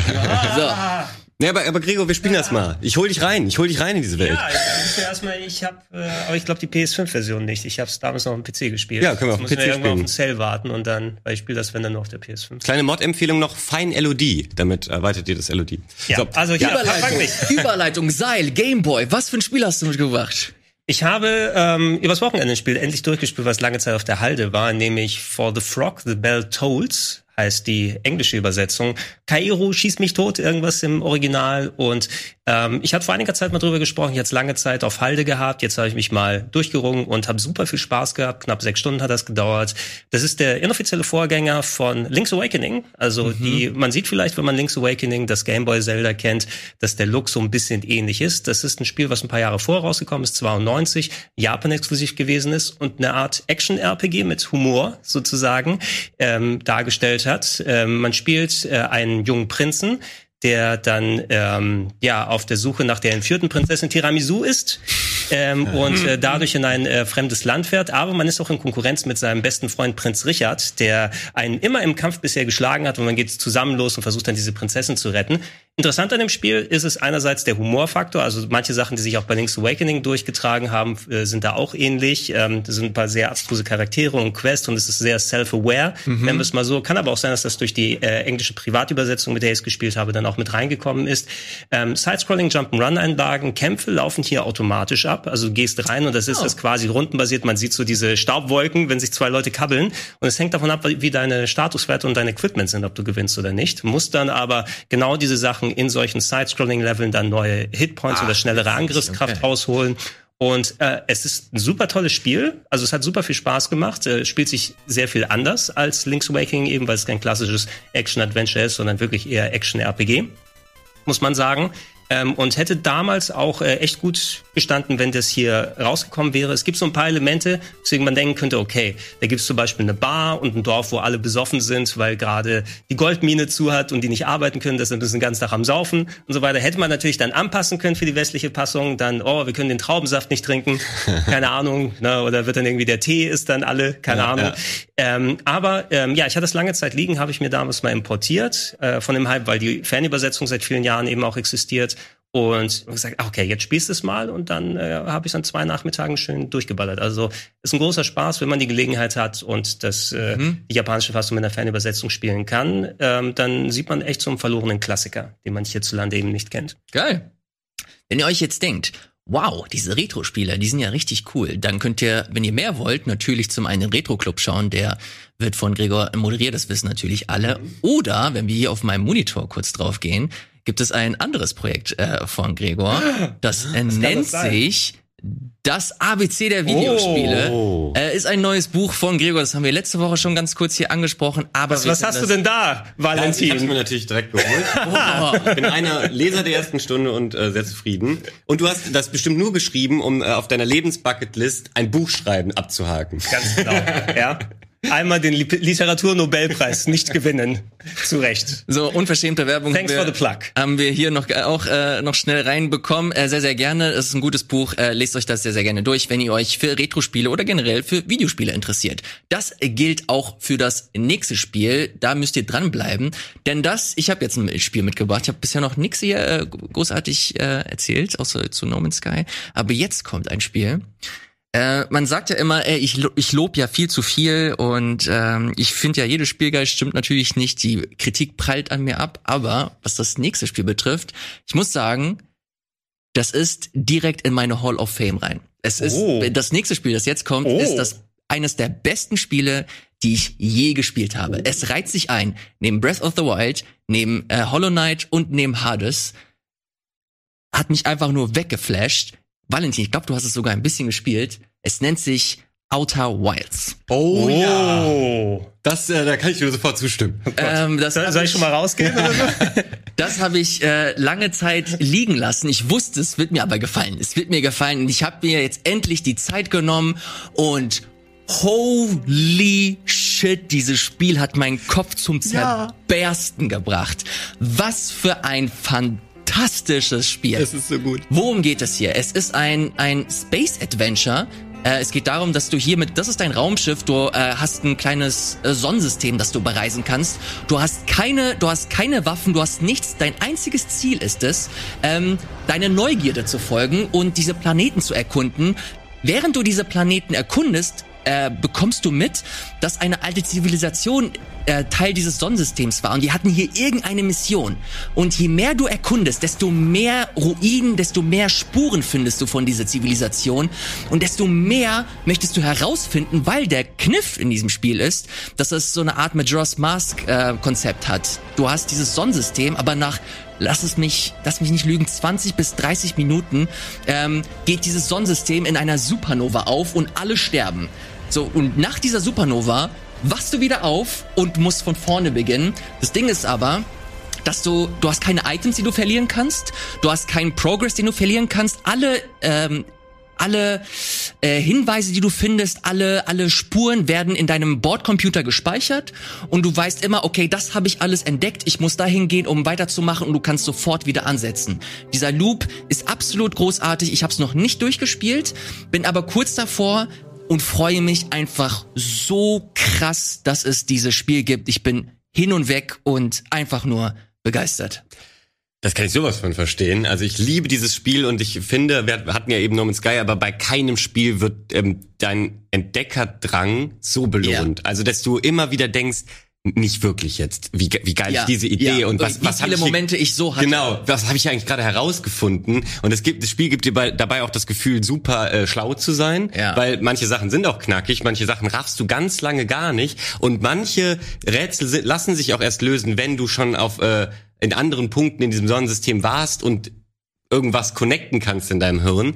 Nee, aber, aber Gregor, wir spielen das mal. Ich hol dich rein. Ich hol dich rein in diese Welt. Ja, ich ja erstmal, ich habe, äh, aber ich glaube die PS5-Version nicht. Ich habe es damals noch auf dem PC gespielt. Ja, können wir auf dem PC irgendwann auf spielen. den Cell warten und dann, weil ich spiele das, wenn dann nur auf der PS5. Kleine Mod-Empfehlung noch, Fein LOD. Damit erweitert ihr das LOD. Ja, So. also hier, fang Überleitung, mich. Überleitung, Seil, Gameboy. Was für ein Spiel hast du mitgebracht? Ich habe ähm, übers Wochenende ein Spiel endlich durchgespielt, was lange Zeit auf der Halde war, nämlich For the Frog, The Bell Tolls heißt die englische Übersetzung. Kairo schießt mich tot, irgendwas im Original. Und ähm, ich hatte vor einiger Zeit mal drüber gesprochen. Ich hatte lange Zeit auf Halde gehabt. Jetzt habe ich mich mal durchgerungen und habe super viel Spaß gehabt. Knapp sechs Stunden hat das gedauert. Das ist der inoffizielle Vorgänger von Link's Awakening. Also mhm. die, man sieht vielleicht, wenn man Link's Awakening, das Gameboy Zelda kennt, dass der Look so ein bisschen ähnlich ist. Das ist ein Spiel, was ein paar Jahre vorher rausgekommen ist, 92, Japan exklusiv gewesen ist und eine Art Action-RPG mit Humor sozusagen ähm, dargestellt hat. Ähm, man spielt äh, einen jungen Prinzen, der dann ähm, ja auf der Suche nach der entführten Prinzessin Tiramisu ist ähm, und äh, dadurch in ein äh, fremdes Land fährt. Aber man ist auch in Konkurrenz mit seinem besten Freund Prinz Richard, der einen immer im Kampf bisher geschlagen hat und man geht zusammen los und versucht dann diese Prinzessin zu retten. Interessant an dem Spiel ist es einerseits der Humorfaktor, also manche Sachen, die sich auch bei Link's Awakening durchgetragen haben, äh, sind da auch ähnlich. Ähm, das sind ein paar sehr abstruse Charaktere und Quest und es ist sehr self-aware, mhm. nennen wir es mal so. Kann aber auch sein, dass das durch die äh, englische Privatübersetzung, mit der ich es gespielt habe, dann auch mit reingekommen ist. Ähm, Side-Scrolling Jump'n'Run-Einlagen, Kämpfe laufen hier automatisch ab. Also du gehst rein und das ist oh. das quasi rundenbasiert. Man sieht so diese Staubwolken, wenn sich zwei Leute kabbeln. Und es hängt davon ab, wie deine Statuswerte und dein Equipment sind, ob du gewinnst oder nicht. Du musst dann aber genau diese Sachen machen, in solchen Side-Scrolling-Leveln dann neue Hitpoints ah, oder schnellere Angriffskraft okay. rausholen. Und äh, es ist ein super tolles Spiel. Also es hat super viel Spaß gemacht. Äh, spielt sich sehr viel anders als Link's Awakening, eben weil es kein klassisches Action-Adventure ist, sondern wirklich eher Action-RPG. Muss man sagen ähm, und hätte damals auch äh, echt gut gestanden, wenn das hier rausgekommen wäre. Es gibt so ein paar Elemente, weswegen man denken könnte, okay, da gibt es zum Beispiel eine Bar und ein Dorf, wo alle besoffen sind, weil gerade die Goldmine zu hat und die nicht arbeiten können, das sind den ganzen Tag am Saufen und so weiter. Hätte man natürlich dann anpassen können für die westliche Passung, dann, oh, wir können den Traubensaft nicht trinken, keine Ahnung, ne, oder wird dann irgendwie der Tee ist dann alle, keine ja, Ahnung. Ja. Ähm, aber ähm, ja, ich hatte das lange Zeit liegen, habe ich mir damals mal importiert äh, von dem Hype, weil die Fernübersetzung seit vielen Jahren eben auch existiert und gesagt, okay, jetzt spielst du es mal und dann äh, habe ich es an zwei Nachmittagen schön durchgeballert. Also ist ein großer Spaß, wenn man die Gelegenheit hat und das äh, mhm. die japanische Fassung mit einer Fernübersetzung spielen kann, ähm, dann sieht man echt so einen verlorenen Klassiker, den man hierzulande eben nicht kennt. Geil. Wenn ihr euch jetzt denkt, wow, diese Retro-Spiele, die sind ja richtig cool. Dann könnt ihr, wenn ihr mehr wollt, natürlich zum einen den Retro-Club schauen, der wird von Gregor moderiert, das wissen natürlich alle. Oder, wenn wir hier auf meinem Monitor kurz drauf gehen, gibt es ein anderes Projekt äh, von Gregor. Das äh, nennt das sich das ABC der Videospiele oh. äh, ist ein neues Buch von Gregor. Das haben wir letzte Woche schon ganz kurz hier angesprochen. Aber was, was hast du denn da, Valentin? Ja, ich hab's mir natürlich direkt geholt. oh. Bin einer Leser der ersten Stunde und äh, sehr zufrieden. Und du hast das bestimmt nur geschrieben, um äh, auf deiner Lebensbucketlist ein Buch schreiben abzuhaken. Ganz genau. ja einmal den Literaturnobelpreis nicht gewinnen. Zu Recht. So, unverschämte Werbung Thanks haben wir, for the plug. haben wir hier noch auch äh, noch schnell reinbekommen. Äh, sehr, sehr gerne. Es ist ein gutes Buch. Äh, lest euch das sehr, sehr gerne durch, wenn ihr euch für Retro-Spiele oder generell für Videospiele interessiert. Das gilt auch für das nächste Spiel. Da müsst ihr dranbleiben. Denn das, ich habe jetzt ein Spiel mitgebracht. Ich habe bisher noch nichts hier äh, großartig äh, erzählt, außer zu No Man's Sky. Aber jetzt kommt ein Spiel. Äh, man sagt ja immer, ey, ich, ich lob ja viel zu viel und ähm, ich finde ja, jedes Spielgeist stimmt natürlich nicht. Die Kritik prallt an mir ab. Aber was das nächste Spiel betrifft, ich muss sagen, das ist direkt in meine Hall of Fame rein. Es ist oh. das nächste Spiel, das jetzt kommt, oh. ist das eines der besten Spiele, die ich je gespielt habe. Es reiht sich ein, neben Breath of the Wild, neben äh, Hollow Knight und neben Hades. Hat mich einfach nur weggeflasht. Valentin, ich glaube, du hast es sogar ein bisschen gespielt. Es nennt sich Outer Wilds. Oh, oh ja. Das, äh, da kann ich dir sofort zustimmen. Oh ähm, das soll, soll ich schon mal rausgehen? Oder so? das habe ich äh, lange Zeit liegen lassen. Ich wusste, es wird mir aber gefallen. Es wird mir gefallen. Und ich habe mir jetzt endlich die Zeit genommen und Holy shit, dieses Spiel hat meinen Kopf zum Zerbersten ja. gebracht. Was für ein fantastisches Spiel. Es ist so gut. Worum geht es hier? Es ist ein, ein Space Adventure äh, es geht darum, dass du hier mit, das ist dein Raumschiff, du äh, hast ein kleines äh, Sonnensystem, das du bereisen kannst. Du hast keine, du hast keine Waffen, du hast nichts. Dein einziges Ziel ist es, ähm, deine Neugierde zu folgen und diese Planeten zu erkunden. Während du diese Planeten erkundest, äh, bekommst du mit, dass eine alte Zivilisation äh, Teil dieses Sonnensystems war und die hatten hier irgendeine Mission. Und je mehr du erkundest, desto mehr Ruinen, desto mehr Spuren findest du von dieser Zivilisation und desto mehr möchtest du herausfinden, weil der Kniff in diesem Spiel ist, dass es so eine Art Majora's Mask äh, Konzept hat. Du hast dieses Sonnensystem, aber nach lass es mich, lass mich nicht lügen, 20 bis 30 Minuten ähm, geht dieses Sonnensystem in einer Supernova auf und alle sterben. So, und nach dieser Supernova wachst du wieder auf und musst von vorne beginnen. Das Ding ist aber, dass du, du hast keine Items, die du verlieren kannst, du hast keinen Progress, den du verlieren kannst. Alle ähm, alle äh, Hinweise, die du findest, alle alle Spuren werden in deinem Bordcomputer gespeichert und du weißt immer, okay, das habe ich alles entdeckt, ich muss dahin gehen, um weiterzumachen und du kannst sofort wieder ansetzen. Dieser Loop ist absolut großartig. Ich habe es noch nicht durchgespielt, bin aber kurz davor, und freue mich einfach so krass, dass es dieses Spiel gibt. Ich bin hin und weg und einfach nur begeistert. Das kann ich sowas von verstehen. Also ich liebe dieses Spiel und ich finde, wir hatten ja eben No Man's Sky, aber bei keinem Spiel wird ähm, dein Entdeckerdrang so belohnt. Ja. Also dass du immer wieder denkst, nicht wirklich jetzt. Wie, wie geil ja, ist diese Idee ja. und was, was viele ich Momente ich so hatte. Genau, was habe ich eigentlich gerade herausgefunden? Und es gibt, das Spiel gibt dir bei, dabei auch das Gefühl, super äh, schlau zu sein, ja. weil manche Sachen sind auch knackig, manche Sachen raffst du ganz lange gar nicht und manche Rätsel sind, lassen sich auch erst lösen, wenn du schon auf äh, in anderen Punkten in diesem Sonnensystem warst und irgendwas connecten kannst in deinem Hirn.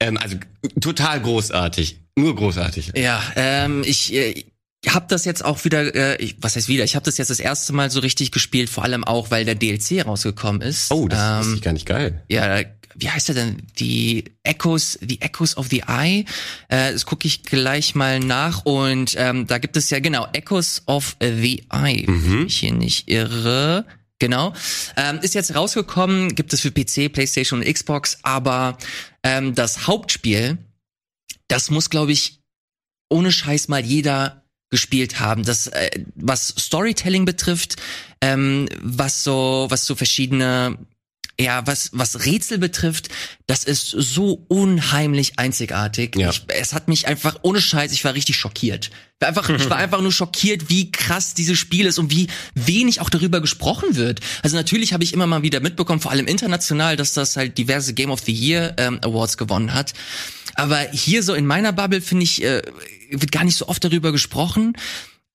Ähm, also total großartig. Nur großartig. Ja, ähm, ich, äh, habe das jetzt auch wieder, äh, ich, was heißt wieder, ich habe das jetzt das erste Mal so richtig gespielt, vor allem auch, weil der DLC rausgekommen ist. Oh, das ähm, ist gar nicht geil. Ja, wie heißt er denn? Die Echoes, die Echoes of the Eye. Äh, das gucke ich gleich mal nach. Und ähm, da gibt es ja genau Echoes of the Eye, mhm. wenn ich hier nicht irre. Genau. Ähm, ist jetzt rausgekommen, gibt es für PC, PlayStation und Xbox, aber ähm, das Hauptspiel, das muss, glaube ich, ohne Scheiß mal jeder gespielt haben. Das, äh, was Storytelling betrifft, ähm, was so, was so verschiedene ja, was, was Rätsel betrifft, das ist so unheimlich einzigartig. Ja. Ich, es hat mich einfach, ohne Scheiß, ich war richtig schockiert. Ich war, einfach, ich war einfach nur schockiert, wie krass dieses Spiel ist und wie wenig auch darüber gesprochen wird. Also natürlich habe ich immer mal wieder mitbekommen, vor allem international, dass das halt diverse Game of the Year ähm, Awards gewonnen hat. Aber hier so in meiner Bubble, finde ich, äh, wird gar nicht so oft darüber gesprochen.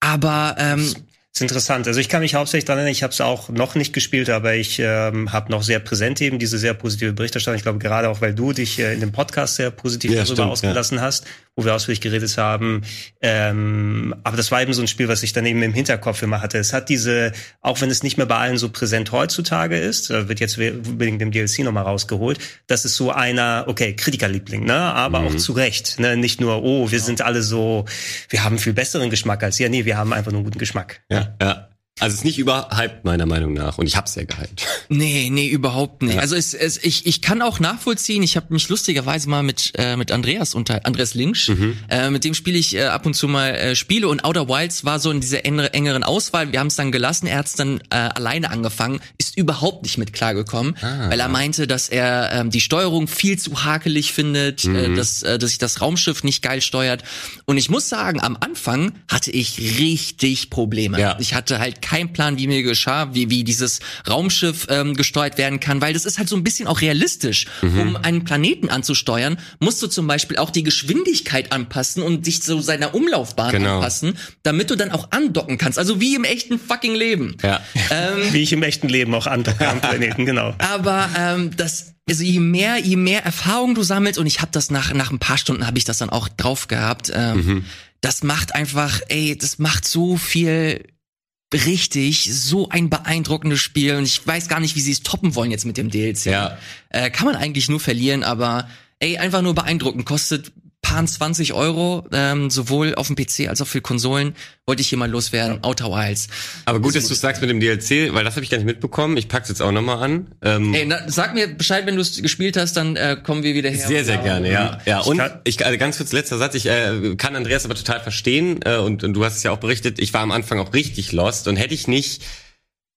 Aber ähm, ist interessant. Also ich kann mich hauptsächlich daran erinnern, ich habe es auch noch nicht gespielt, aber ich ähm, habe noch sehr präsent eben diese sehr positive Berichterstattung. Ich glaube, gerade auch, weil du dich äh, in dem Podcast sehr positiv ja, darüber stimmt, ausgelassen ja. hast, wo wir ausführlich geredet haben. Ähm, aber das war eben so ein Spiel, was ich dann eben im Hinterkopf immer hatte. Es hat diese, auch wenn es nicht mehr bei allen so präsent heutzutage ist, wird jetzt wegen dem DLC nochmal rausgeholt, das ist so einer, okay, Kritikerliebling, ne? aber mhm. auch zu Recht. Ne? Nicht nur, oh, wir sind alle so, wir haben viel besseren Geschmack als ihr. Nee, wir haben einfach nur einen guten Geschmack. Ja, ja. Also es ist nicht überhyped, meiner Meinung nach. Und ich hab's ja gehypt. Nee, nee, überhaupt nicht. Ja. Also es, es, ich, ich kann auch nachvollziehen, ich habe mich lustigerweise mal mit, äh, mit Andreas unter Andreas Links, mhm. äh, mit dem spiele ich äh, ab und zu mal äh, Spiele und Outer Wilds war so in dieser engere, engeren Auswahl. Wir haben es dann gelassen, er hat's dann äh, alleine angefangen, ist überhaupt nicht mit klargekommen, ah. weil er meinte, dass er ähm, die Steuerung viel zu hakelig findet, äh, mhm. äh, dass, äh, dass sich das Raumschiff nicht geil steuert. Und ich muss sagen, am Anfang hatte ich richtig Probleme. Ja. Ich hatte halt keinen Plan, wie mir geschah, wie, wie dieses Raumschiff ähm, gesteuert werden kann, weil das ist halt so ein bisschen auch realistisch. Mhm. Um einen Planeten anzusteuern, musst du zum Beispiel auch die Geschwindigkeit anpassen und dich zu seiner Umlaufbahn genau. anpassen, damit du dann auch andocken kannst. Also wie im echten fucking Leben. Ja. Ähm, wie ich im echten Leben auch andocke am Planeten, genau. Aber ähm, das also je mehr, je mehr Erfahrung du sammelst und ich habe das nach nach ein paar Stunden habe ich das dann auch drauf gehabt. Ähm, mhm. Das macht einfach, ey, das macht so viel richtig, so ein beeindruckendes Spiel und ich weiß gar nicht, wie sie es toppen wollen jetzt mit dem DLC. Ja. Äh, kann man eigentlich nur verlieren, aber ey, einfach nur beeindruckend. Kostet paar 20 Euro, ähm, sowohl auf dem PC als auch für Konsolen, wollte ich hier mal loswerden. Ja. Outer Wilds. Aber gut, dass du sagst mit dem DLC, weil das habe ich gar nicht mitbekommen. Ich pack's jetzt auch nochmal an. Ähm Ey, na, sag mir Bescheid, wenn du es gespielt hast, dann äh, kommen wir wieder her. Sehr, sehr gerne, ja. Ja, und ich, also ganz kurz letzter Satz, ich äh, kann Andreas aber total verstehen äh, und, und du hast es ja auch berichtet, ich war am Anfang auch richtig lost und hätte ich nicht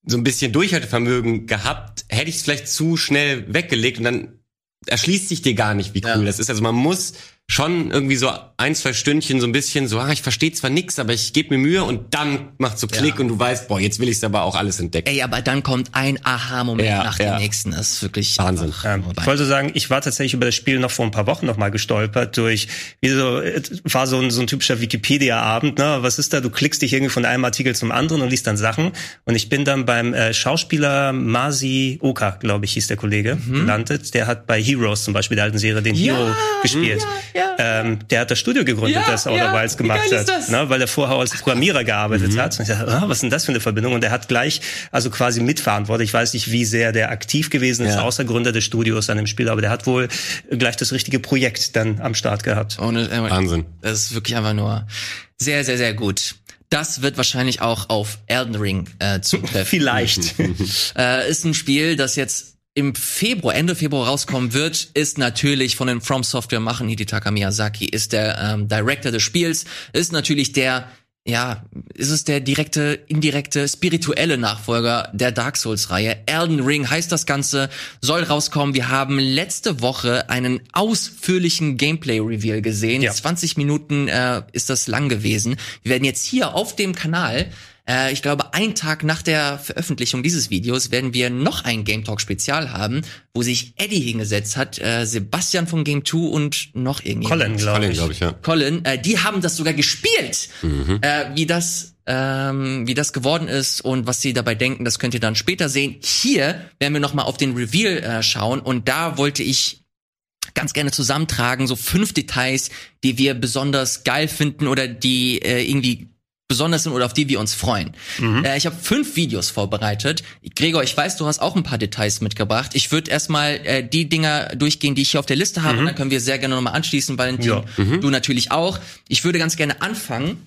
so ein bisschen Durchhaltevermögen gehabt, hätte ich es vielleicht zu schnell weggelegt und dann erschließt sich dir gar nicht, wie cool ja. das ist. Also man muss schon irgendwie so ein, zwei Stündchen so ein bisschen so, ah, ich verstehe zwar nix, aber ich gebe mir Mühe und dann macht so Klick Ja. und du weißt, boah, jetzt will ich es aber auch alles entdecken. Ey, aber dann kommt ein Aha-Moment Ja, nach ja. dem nächsten. Das ist wirklich Wahnsinn. Ähm, ich wollte sagen, ich war tatsächlich über das Spiel noch vor ein paar Wochen noch mal gestolpert durch, wie so, es war so ein, so ein typischer Wikipedia-Abend, ne? Was ist da? Du klickst dich irgendwie von einem Artikel zum anderen und liest dann Sachen. Und ich bin dann beim äh, Schauspieler Masi Oka, glaube ich, hieß der Kollege, gelandet. Der hat bei Heroes zum Beispiel, der alten Serie, den Mhm. Ja, Hero gespielt. ja, Ähm, der hat das Studio gegründet, Ja, das Outer ja, Wilds gemacht hat. das? Ne? Weil er vorher als Programmierer gearbeitet Mhm. hat. Und ich dachte, ah, was ist denn das für eine Verbindung? Und er hat gleich, also quasi mitverantwortlich. Ich weiß nicht, wie sehr der aktiv gewesen ist, Ja. außer Gründer des Studios an dem Spiel, aber der hat wohl gleich das richtige Projekt dann am Start gehabt. Ohne, äh, Wahnsinn. Das ist wirklich einfach nur sehr, sehr, sehr gut. Das wird wahrscheinlich auch auf Elden Ring äh, zutreffen. Vielleicht. äh, ist ein Spiel, das jetzt im Februar, Ende Februar rauskommen wird, ist natürlich von den From Software machen. Hidetaka Miyazaki ist der ähm, Director des Spiels, ist natürlich der ja, ist es der direkte, indirekte, spirituelle Nachfolger der Dark Souls-Reihe. Elden Ring heißt das Ganze, soll rauskommen. Wir haben letzte Woche einen ausführlichen Gameplay-Reveal gesehen. Ja. 20 Minuten äh, ist das lang gewesen. Wir werden jetzt hier auf dem Kanal äh, ich glaube, ein Tag nach der Veröffentlichung dieses Videos werden wir noch ein Game Talk Spezial haben, wo sich Eddie hingesetzt hat, äh, Sebastian von Game 2 und noch irgendjemand. Colin, glaube Colin, ich. glaube ich, ja. Colin, äh, die haben das sogar gespielt. Äh, wie das ähm, wie das geworden ist und was sie dabei denken, das könnt ihr dann später sehen. Hier werden wir noch mal auf den Reveal äh, schauen und da wollte ich ganz gerne zusammentragen, so fünf Details, die wir besonders geil finden oder die äh, irgendwie besonders sind oder auf die wir uns freuen. Äh, ich habe fünf Videos vorbereitet. Gregor, ich weiß, du hast auch ein paar Details mitgebracht. Ich würde erstmal äh, die Dinger durchgehen, die ich hier auf der Liste habe, und dann können wir sehr gerne nochmal anschließen, Valentin. Ja. Du natürlich auch. Ich würde ganz gerne anfangen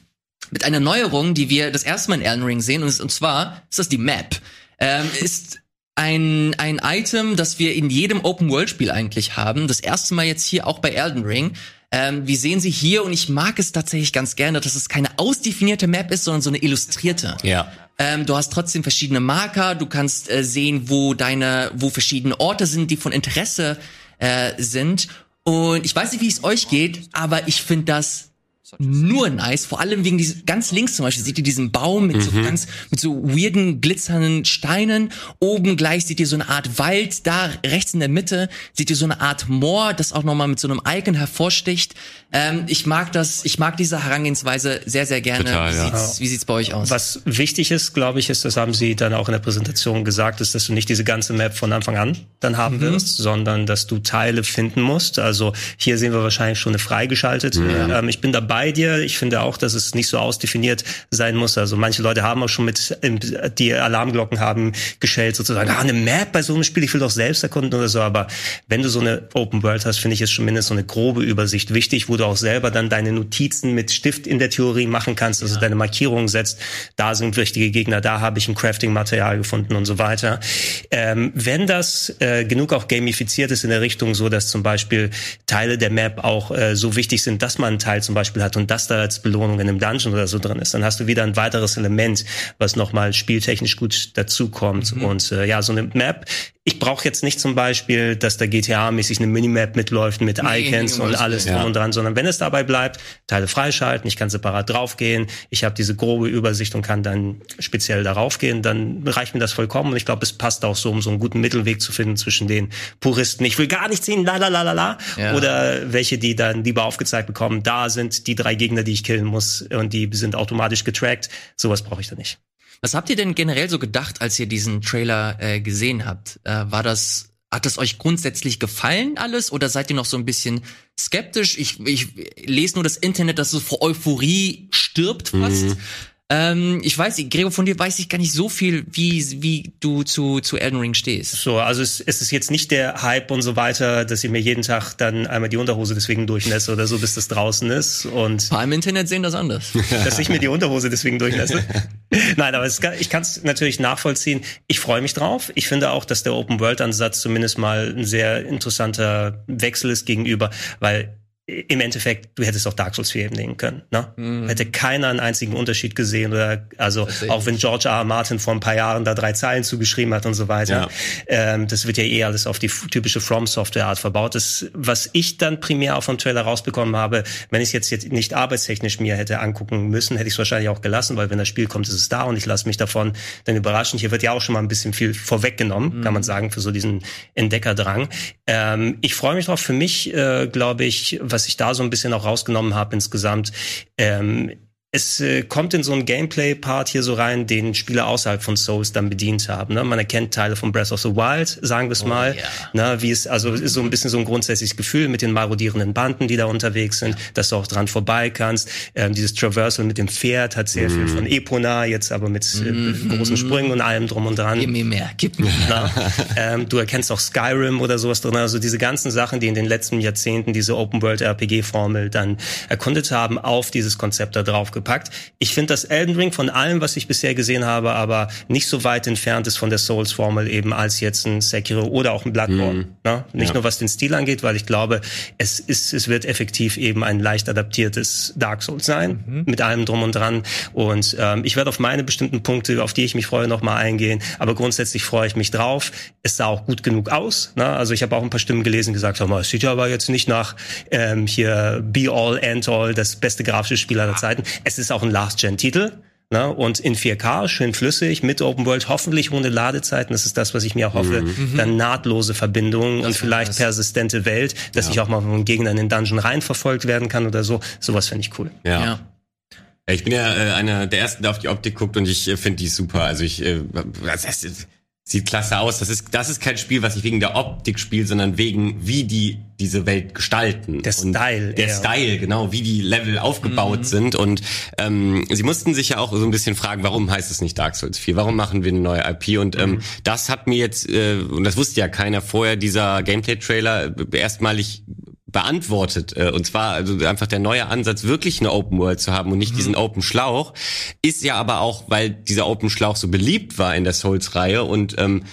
mit einer Neuerung, die wir das erste Mal in Elden Ring sehen, und, und zwar ist das die Map. Ähm, ist ein, ein Item, das wir in jedem Open-World-Spiel eigentlich haben. Das erste Mal jetzt hier auch bei Elden Ring. Ähm, wir sehen sie hier und ich mag es tatsächlich ganz gerne, dass es keine ausdefinierte Map ist, sondern so eine illustrierte. Ja. Ähm, du hast trotzdem verschiedene Marker, du kannst äh, sehen, wo deine, wo verschiedene Orte sind, die von Interesse äh, sind. Und ich weiß nicht, wie es euch geht, aber ich finde das nur nice, vor allem wegen diesem, ganz links zum Beispiel, seht ihr diesen Baum mit so ganz, mit so weirden, glitzernden Steinen. Oben gleich seht ihr so eine Art Wald, da rechts in der Mitte seht ihr so eine Art Moor, das auch nochmal mit so einem Icon hervorsticht. Ähm, ich mag das, ich mag diese Herangehensweise sehr, sehr gerne. Total, wie, ja. sieht's, wie sieht's bei euch aus? Was wichtig ist, glaube ich, ist, das haben Sie dann auch in der Präsentation gesagt, ist, dass du nicht diese ganze Map von Anfang an dann haben wirst, sondern dass du Teile finden musst. Also hier sehen wir wahrscheinlich schon eine freigeschaltet. Ähm, ich bin da bei dir. Ich finde auch, dass es nicht so ausdefiniert sein muss. Also manche Leute haben auch schon mit, ähm, die Alarmglocken haben geschellt sozusagen, ah, eine Map bei so einem Spiel, ich will doch selbst erkunden oder so. Aber wenn du so eine Open World hast, finde ich, ist schon mindestens so eine grobe Übersicht wichtig, wo du auch selber dann deine Notizen mit Stift in der Theorie machen kannst, also deine Markierungen setzt. Da sind wichtige Gegner, da habe ich ein Crafting-Material gefunden und so weiter. Ähm, wenn das äh, genug auch gamifiziert ist in der Richtung, so dass zum Beispiel Teile der Map auch äh, so wichtig sind, dass man einen Teil zum Beispiel hat und das da als Belohnung in einem Dungeon oder so drin ist, dann hast du wieder ein weiteres Element, was nochmal spieltechnisch gut dazukommt. Und äh, ja, so eine Map. Ich brauche jetzt nicht zum Beispiel, dass da GTA-mäßig eine Minimap mitläuft mit Nee, Icons nee, und alles drum Ja. und dran, sondern wenn es dabei bleibt, Teile freischalten, ich kann separat draufgehen, ich habe diese grobe Übersicht und kann dann speziell darauf gehen, dann reicht mir das vollkommen. Und ich glaube, es passt auch so, um so einen guten Mittelweg zu finden zwischen den Puristen, ich will gar nichts sehen, la la la la la, oder welche, die dann lieber aufgezeigt bekommen, da sind die drei Gegner, die ich killen muss und die sind automatisch getrackt. Sowas brauche ich da nicht. Was habt ihr denn generell so gedacht, als ihr diesen Trailer äh, gesehen habt? Äh, war das, hat es euch grundsätzlich gefallen alles oder seid ihr noch so ein bisschen skeptisch? Ich, ich lese nur das Internet, dass es vor Euphorie stirbt fast. Ähm, ich weiß, Gregor, von dir weiß ich gar nicht so viel, wie, wie du zu, zu Elden Ring stehst. So, also es, es ist jetzt nicht der Hype und so weiter, dass ich mir jeden Tag dann einmal die Unterhose deswegen durchnässe oder so, bis das draußen ist und Ein paar im Internet sehen das anders. dass ich mir die Unterhose deswegen durchnässe. Nein, aber es, ich kann es natürlich nachvollziehen. Ich freue mich drauf. Ich finde auch, dass der Open World Ansatz zumindest mal ein sehr interessanter Wechsel ist gegenüber, weil im Endeffekt, du hättest auch Dark Souls 4 eben nehmen können. Ne? Mhm. Hätte keiner einen einzigen Unterschied gesehen. Oder also auch wenn George R. R. Martin vor ein paar Jahren da drei Zeilen zugeschrieben hat und so weiter. Ja. Ähm, das wird ja eh alles auf die typische From-Software-Art verbaut. Das, was ich dann primär auch vom Trailer rausbekommen habe, wenn ich es jetzt, jetzt nicht arbeitstechnisch mir hätte angucken müssen, hätte ich es wahrscheinlich auch gelassen, weil wenn das Spiel kommt, ist es da und ich lasse mich davon dann überraschen. Hier wird ja auch schon mal ein bisschen viel vorweggenommen, mhm. kann man sagen, für so diesen Entdeckerdrang. Ähm, ich freue mich drauf. Für mich, äh, glaube ich, was ich da so ein bisschen auch rausgenommen habe insgesamt, ähm, es äh, kommt in so einen Gameplay-Part hier so rein, den Spieler außerhalb von Souls dann bedient haben. Ne? Man erkennt Teile von Breath of the Wild, sagen wir es oh, mal. Yeah. Ne? Wie es, also ist so ein bisschen so ein grundsätzliches Gefühl mit den marodierenden Banden, die da unterwegs sind, dass du auch dran vorbei kannst. Ähm, dieses Traversal mit dem Pferd hat sehr mm. viel mhm. von Epona, jetzt aber mit äh, mm. großen Sprüngen und allem drum und dran. Gib mir mehr, gib mir mehr. Ähm, du erkennst auch Skyrim oder sowas drin. Also diese ganzen Sachen, die in den letzten Jahrzehnten diese Open-World-RPG-Formel dann erkundet haben, auf dieses Konzept da drauf gepackt. Ich finde, dass Elden Ring von allem, was ich bisher gesehen habe, aber nicht so weit entfernt ist von der Souls-Formel eben als jetzt ein Sekiro oder auch ein Bloodborne. Mhm. Ne? Nicht ja. nur was den Stil angeht, weil ich glaube, es ist, es wird effektiv eben ein leicht adaptiertes Dark Souls sein, mhm. mit allem drum und dran. Und ähm, ich werde auf meine bestimmten Punkte, auf die ich mich freue, nochmal eingehen. Aber grundsätzlich freue ich mich drauf. Es sah auch gut genug aus. Ne? Also ich habe auch ein paar Stimmen gelesen, gesagt haben, es sieht ja aber jetzt nicht nach ähm, hier Be All, End All, das beste grafische Spiel aller Zeiten. Es ist auch ein Last-Gen-Titel. Ne? Und in 4K, schön flüssig, mit Open World, hoffentlich ohne Ladezeiten. Das ist das, was ich mir hoffe. Mhm. Dann nahtlose Verbindungen das und vielleicht das. persistente Welt, dass ja. ich auch mal von Gegnern in den Dungeon reinverfolgt werden kann oder so. Sowas finde ich cool. Ja. ja. Ich bin ja äh, einer der ersten, der auf die Optik guckt und ich äh, finde die super. Also ich, äh, das heißt, sieht klasse aus. Das ist, das ist kein Spiel, was ich wegen der Optik spiele, sondern wegen, wie die diese Welt gestalten. Der und Style. Der eher. Style, genau, wie die Level aufgebaut mhm. sind. Und ähm, sie mussten sich ja auch so ein bisschen fragen, warum heißt es nicht Dark Souls 4? Warum machen wir eine neue IP? Und ähm, mhm. das hat mir jetzt, äh, und das wusste ja keiner vorher, dieser Gameplay-Trailer erstmalig beantwortet. Äh, und zwar also einfach der neue Ansatz, wirklich eine Open World zu haben und nicht mhm. diesen Open Schlauch, ist ja aber auch, weil dieser Open Schlauch so beliebt war in der Souls-Reihe und ähm,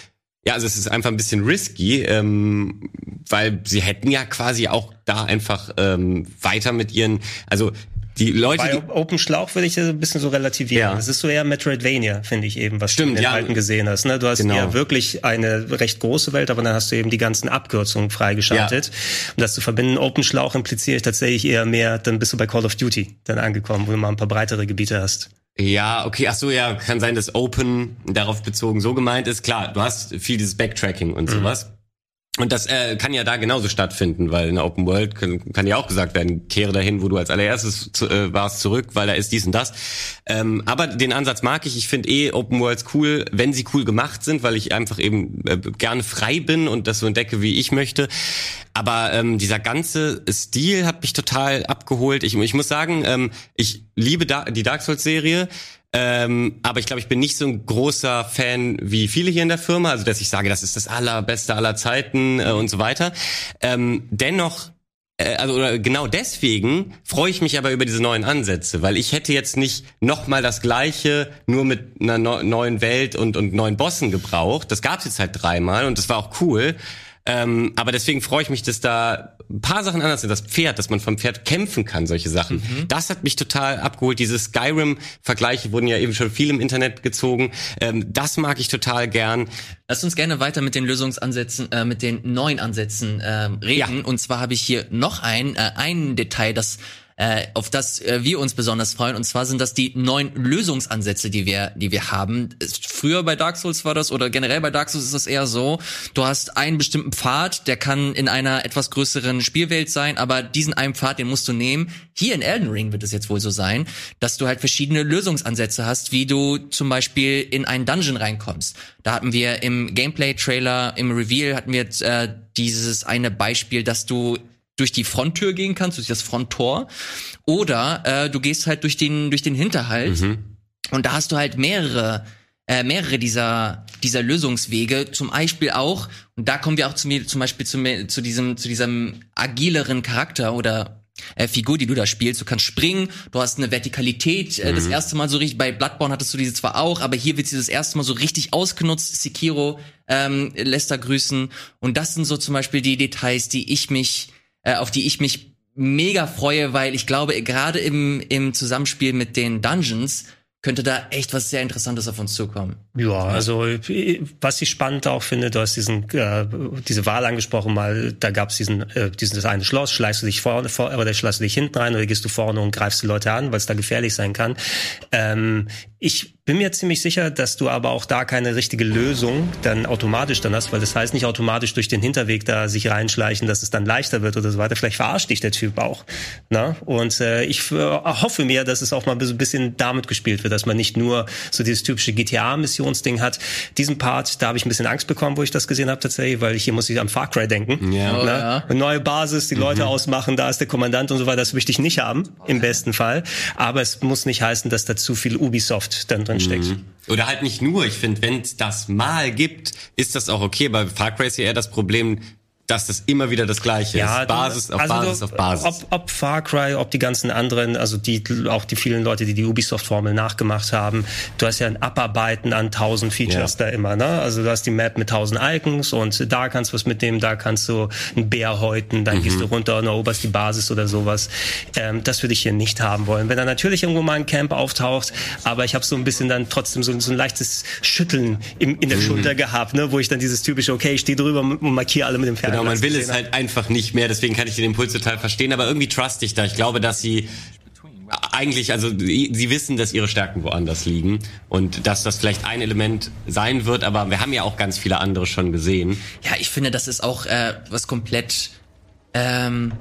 ja, also es ist einfach ein bisschen risky, ähm, weil sie hätten ja quasi auch da einfach ähm, weiter mit ihren, also die Leute. Bei Open Schlauch würde ich das ein bisschen so relativieren. Ja. Das ist so eher Metroidvania, finde ich eben, was Stimmt, du in den ja. alten gesehen hast. Ne? Du hast genau. ja wirklich eine recht große Welt, aber dann hast du eben die ganzen Abkürzungen freigeschaltet. Ja. Und das zu verbinden, Open Schlauch impliziere ich tatsächlich eher mehr, dann bist du bei Call of Duty dann angekommen, wo du mal ein paar breitere Gebiete hast. Ja, okay, ach so, ja, kann sein, dass Open darauf bezogen so gemeint ist. Klar, du hast viel dieses Backtracking und mhm. sowas. Und das äh, kann ja da genauso stattfinden, weil in der Open World kann, kann ja auch gesagt werden, kehre dahin, wo du als allererstes zu, äh, warst, zurück, weil da ist dies und das. Ähm, aber den Ansatz mag ich. Ich finde eh Open Worlds cool, wenn sie cool gemacht sind, weil ich einfach eben äh, gerne frei bin und das so entdecke, wie ich möchte. Aber ähm, dieser ganze Stil hat mich total abgeholt. Ich, ich muss sagen, ähm, ich liebe da die Dark Souls Serie. Ähm, aber ich glaube, ich bin nicht so ein großer Fan wie viele hier in der Firma, also dass ich sage, das ist das allerbeste aller Zeiten äh, und so weiter. Ähm, dennoch äh, also oder genau deswegen freue ich mich aber über diese neuen Ansätze, weil ich hätte jetzt nicht nochmal das gleiche nur mit einer neuen Welt und und neuen Bossen gebraucht. Das gab es jetzt halt dreimal und das war auch cool. Ähm, aber deswegen freue ich mich, dass da ein paar Sachen anders sind. Das Pferd, dass man vom Pferd kämpfen kann, solche Sachen. Mhm. Das hat mich total abgeholt. Diese Skyrim-Vergleiche wurden ja eben schon viel im Internet gezogen. Ähm, das mag ich total gern. Lass uns gerne weiter mit den Lösungsansätzen, äh, mit den neuen Ansätzen äh, reden. Ja. Und zwar habe ich hier noch ein, äh, ein Detail, das äh, auf das äh, wir uns besonders freuen. Und zwar sind das die neuen Lösungsansätze, die wir, die wir haben. Früher bei Dark Souls war das, oder generell bei Dark Souls ist das eher so, du hast einen bestimmten Pfad, der kann in einer etwas größeren Spielwelt sein, aber diesen einen Pfad, den musst du nehmen. Hier in Elden Ring wird es jetzt wohl so sein, dass du halt verschiedene Lösungsansätze hast, wie du zum Beispiel in einen Dungeon reinkommst. Da hatten wir im Gameplay-Trailer, im Reveal hatten wir äh, dieses eine Beispiel, dass du durch die Fronttür gehen kannst, durch das Fronttor. Oder äh, du gehst halt durch den, durch den Hinterhalt. Mhm. Und da hast du halt mehrere äh, mehrere dieser dieser Lösungswege zum Beispiel auch und da kommen wir auch zu mir zum Beispiel zu, zu diesem zu diesem agileren Charakter oder äh, Figur, die du da spielst. Du kannst springen, du hast eine Vertikalität. Äh, mhm. Das erste Mal so richtig, bei Bloodborne hattest du diese zwar auch, aber hier wird sie das erste Mal so richtig ausgenutzt. Sekiro ähm, lässt da grüßen. Und das sind so zum Beispiel die Details, die ich mich äh, auf die ich mich mega freue, weil ich glaube, gerade im, im Zusammenspiel mit den Dungeons könnte da echt was sehr Interessantes auf uns zukommen. Ja, also was ich spannend auch finde, du hast diesen äh, diese Wahl angesprochen mal, da gab es diesen äh, dieses eine Schloss, schleichst du dich vorne vor, oder schleichst du dich hinten rein oder gehst du vorne und greifst die Leute an, weil es da gefährlich sein kann. Ähm, ich bin mir ziemlich sicher, dass du aber auch da keine richtige Lösung dann automatisch dann hast, weil das heißt nicht automatisch durch den Hinterweg da sich reinschleichen, dass es dann leichter wird oder so weiter. Vielleicht verarscht dich der Typ auch. Na? Und äh, ich hoffe mir, dass es auch mal so ein bisschen damit gespielt wird, dass man nicht nur so dieses typische GTA-Missionsding hat. Diesen Part, da habe ich ein bisschen Angst bekommen, wo ich das gesehen habe tatsächlich, weil ich hier muss ich am Far Cry denken. Ja. Oh, ja. Eine neue Basis, die Leute mhm. ausmachen, da ist der Kommandant und so weiter. Das möchte ich nicht haben, im besten Fall. Aber es muss nicht heißen, dass da zu viel Ubisoft dann drin steckt. Mhm. Oder halt nicht nur. Ich finde, wenn es das mal gibt, ist das auch okay. Bei Far Cry ist ja eher das Problem, dass das immer wieder das Gleiche ja, ist. Basis auf also Basis auf Basis. Ob, ob Far Cry, ob die ganzen anderen, also die auch die vielen Leute, die die Ubisoft-Formel nachgemacht haben. Du hast ja ein Abarbeiten an tausend Features ja. da immer. Ne? Also du hast die Map mit tausend Icons und da kannst du was mitnehmen, da kannst du einen Bär häuten, dann mhm. gehst du runter und eroberst die Basis oder sowas. Ähm, das würde ich hier nicht haben wollen. Wenn da natürlich irgendwo mal ein Camp auftaucht, aber ich habe so ein bisschen dann trotzdem so, so ein leichtes Schütteln im, in der mhm. Schulter gehabt, ne? wo ich dann dieses typische, okay, ich stehe drüber und markiere alle mit dem Pferd. Genau man will es halt einfach nicht mehr, deswegen kann ich den Impuls total verstehen, aber irgendwie trust ich da. Ich glaube, dass sie eigentlich, also sie wissen, dass ihre Stärken woanders liegen und dass das vielleicht ein Element sein wird, aber wir haben ja auch ganz viele andere schon gesehen. Ja, ich finde, das ist auch äh, was komplett ähm,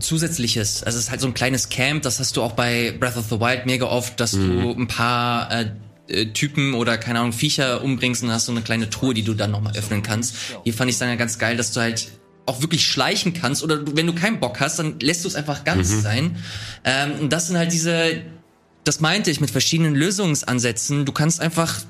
zusätzliches. Also es ist halt so ein kleines Camp, das hast du auch bei Breath of the Wild mega oft, dass mhm. du ein paar äh, äh, Typen oder keine Ahnung Viecher umbringst und hast so eine kleine Truhe, die du dann nochmal öffnen kannst. Hier fand ich dann ja ganz geil, dass du halt auch wirklich schleichen kannst oder du, wenn du keinen Bock hast, dann lässt du es einfach ganz mhm. sein. Ähm, und das sind halt diese, das meinte ich mit verschiedenen Lösungsansätzen. Du kannst einfach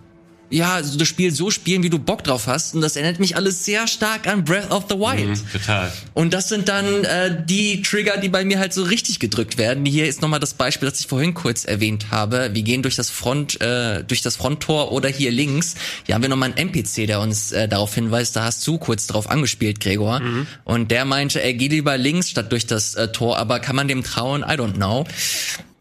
ja, also das Spiel so spielen, wie du Bock drauf hast. Und das erinnert mich alles sehr stark an Breath of the Wild. Mhm, total. Und das sind dann äh, die Trigger, die bei mir halt so richtig gedrückt werden. Hier ist nochmal das Beispiel, das ich vorhin kurz erwähnt habe. Wir gehen durch das Front, äh, durch das Fronttor oder hier links. Hier haben wir nochmal einen NPC, der uns äh, darauf hinweist. Da hast du kurz drauf angespielt, Gregor. Mhm. Und der meinte, er geht lieber links statt durch das äh, Tor. Aber kann man dem trauen? I don't know.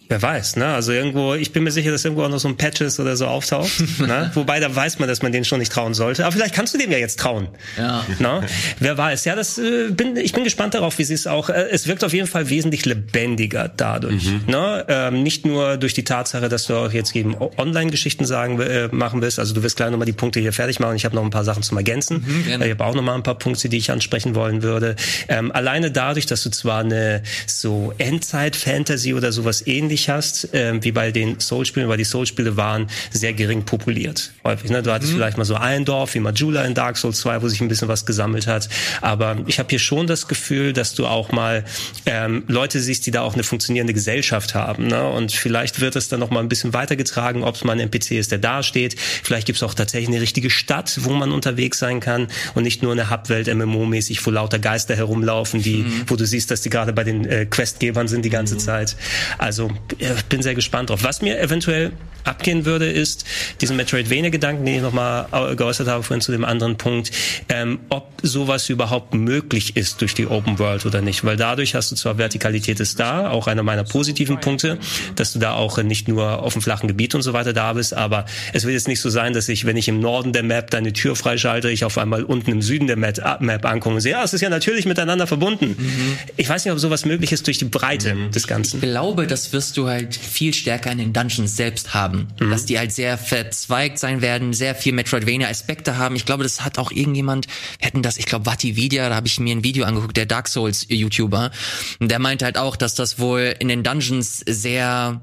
Wer weiß, ne? Also irgendwo, ich bin mir sicher, dass irgendwo auch noch so ein Patches oder so auftaucht. ne? Wobei da weiß man, dass man denen schon nicht trauen sollte. Aber vielleicht kannst du dem ja jetzt trauen. Ja. Ne? Wer weiß. Ja, das äh, bin, ich bin gespannt darauf, wie sie es auch. Äh, es wirkt auf jeden Fall wesentlich lebendiger dadurch. Mhm. Ne? Ähm, nicht nur durch die Tatsache, dass du auch jetzt eben Online-Geschichten sagen äh, machen wirst. Also du wirst gleich nochmal die Punkte hier fertig machen. Ich habe noch ein paar Sachen zum Ergänzen. Mhm, ich habe auch nochmal ein paar Punkte, die ich ansprechen wollen würde. Ähm, alleine dadurch, dass du zwar eine so Endzeit-Fantasy oder sowas ähnlich ähnlich hast, äh, wie bei den Soul-Spielen, weil die Soul-Spiele waren sehr gering populiert. Häufig, ne? Du hattest mhm. vielleicht mal so ein Dorf wie Majula in Dark Souls 2, wo sich ein bisschen was gesammelt hat. Aber ich habe hier schon das Gefühl, dass du auch mal ähm, Leute siehst, die da auch eine funktionierende Gesellschaft haben. Ne? Und vielleicht wird es dann noch mal ein bisschen weitergetragen, ob es mal ein NPC ist, der da steht. Vielleicht gibt es auch tatsächlich eine richtige Stadt, wo man unterwegs sein kann und nicht nur eine Hubwelt MMO-mäßig, wo lauter Geister herumlaufen, die, mhm. wo du siehst, dass die gerade bei den äh, Questgebern sind die ganze mhm. Zeit. Also ich bin sehr gespannt drauf. Was mir eventuell abgehen würde, ist diesen Metroidvania-Gedanken, den ich nochmal geäußert habe vorhin zu dem anderen Punkt, ähm, ob sowas überhaupt möglich ist durch die Open World oder nicht. Weil dadurch hast du zwar Vertikalität ist da, auch einer meiner positiven Punkte, dass du da auch nicht nur auf dem flachen Gebiet und so weiter da bist, aber es wird jetzt nicht so sein, dass ich, wenn ich im Norden der Map deine Tür freischalte, ich auf einmal unten im Süden der Map, Map ankomme und sehe, ja, es ist ja natürlich miteinander verbunden. Mhm. Ich weiß nicht, ob sowas möglich ist durch die Breite mhm. des Ganzen. Ich glaube, das wirst du halt viel stärker in den Dungeons selbst haben. Mhm. Dass die halt sehr verzweigt sein werden, sehr viel Metroidvania-Aspekte haben. Ich glaube, das hat auch irgendjemand, wir hatten das, ich glaube, Vatividia, da habe ich mir ein Video angeguckt, der Dark Souls-YouTuber. Und der meinte halt auch, dass das wohl in den Dungeons sehr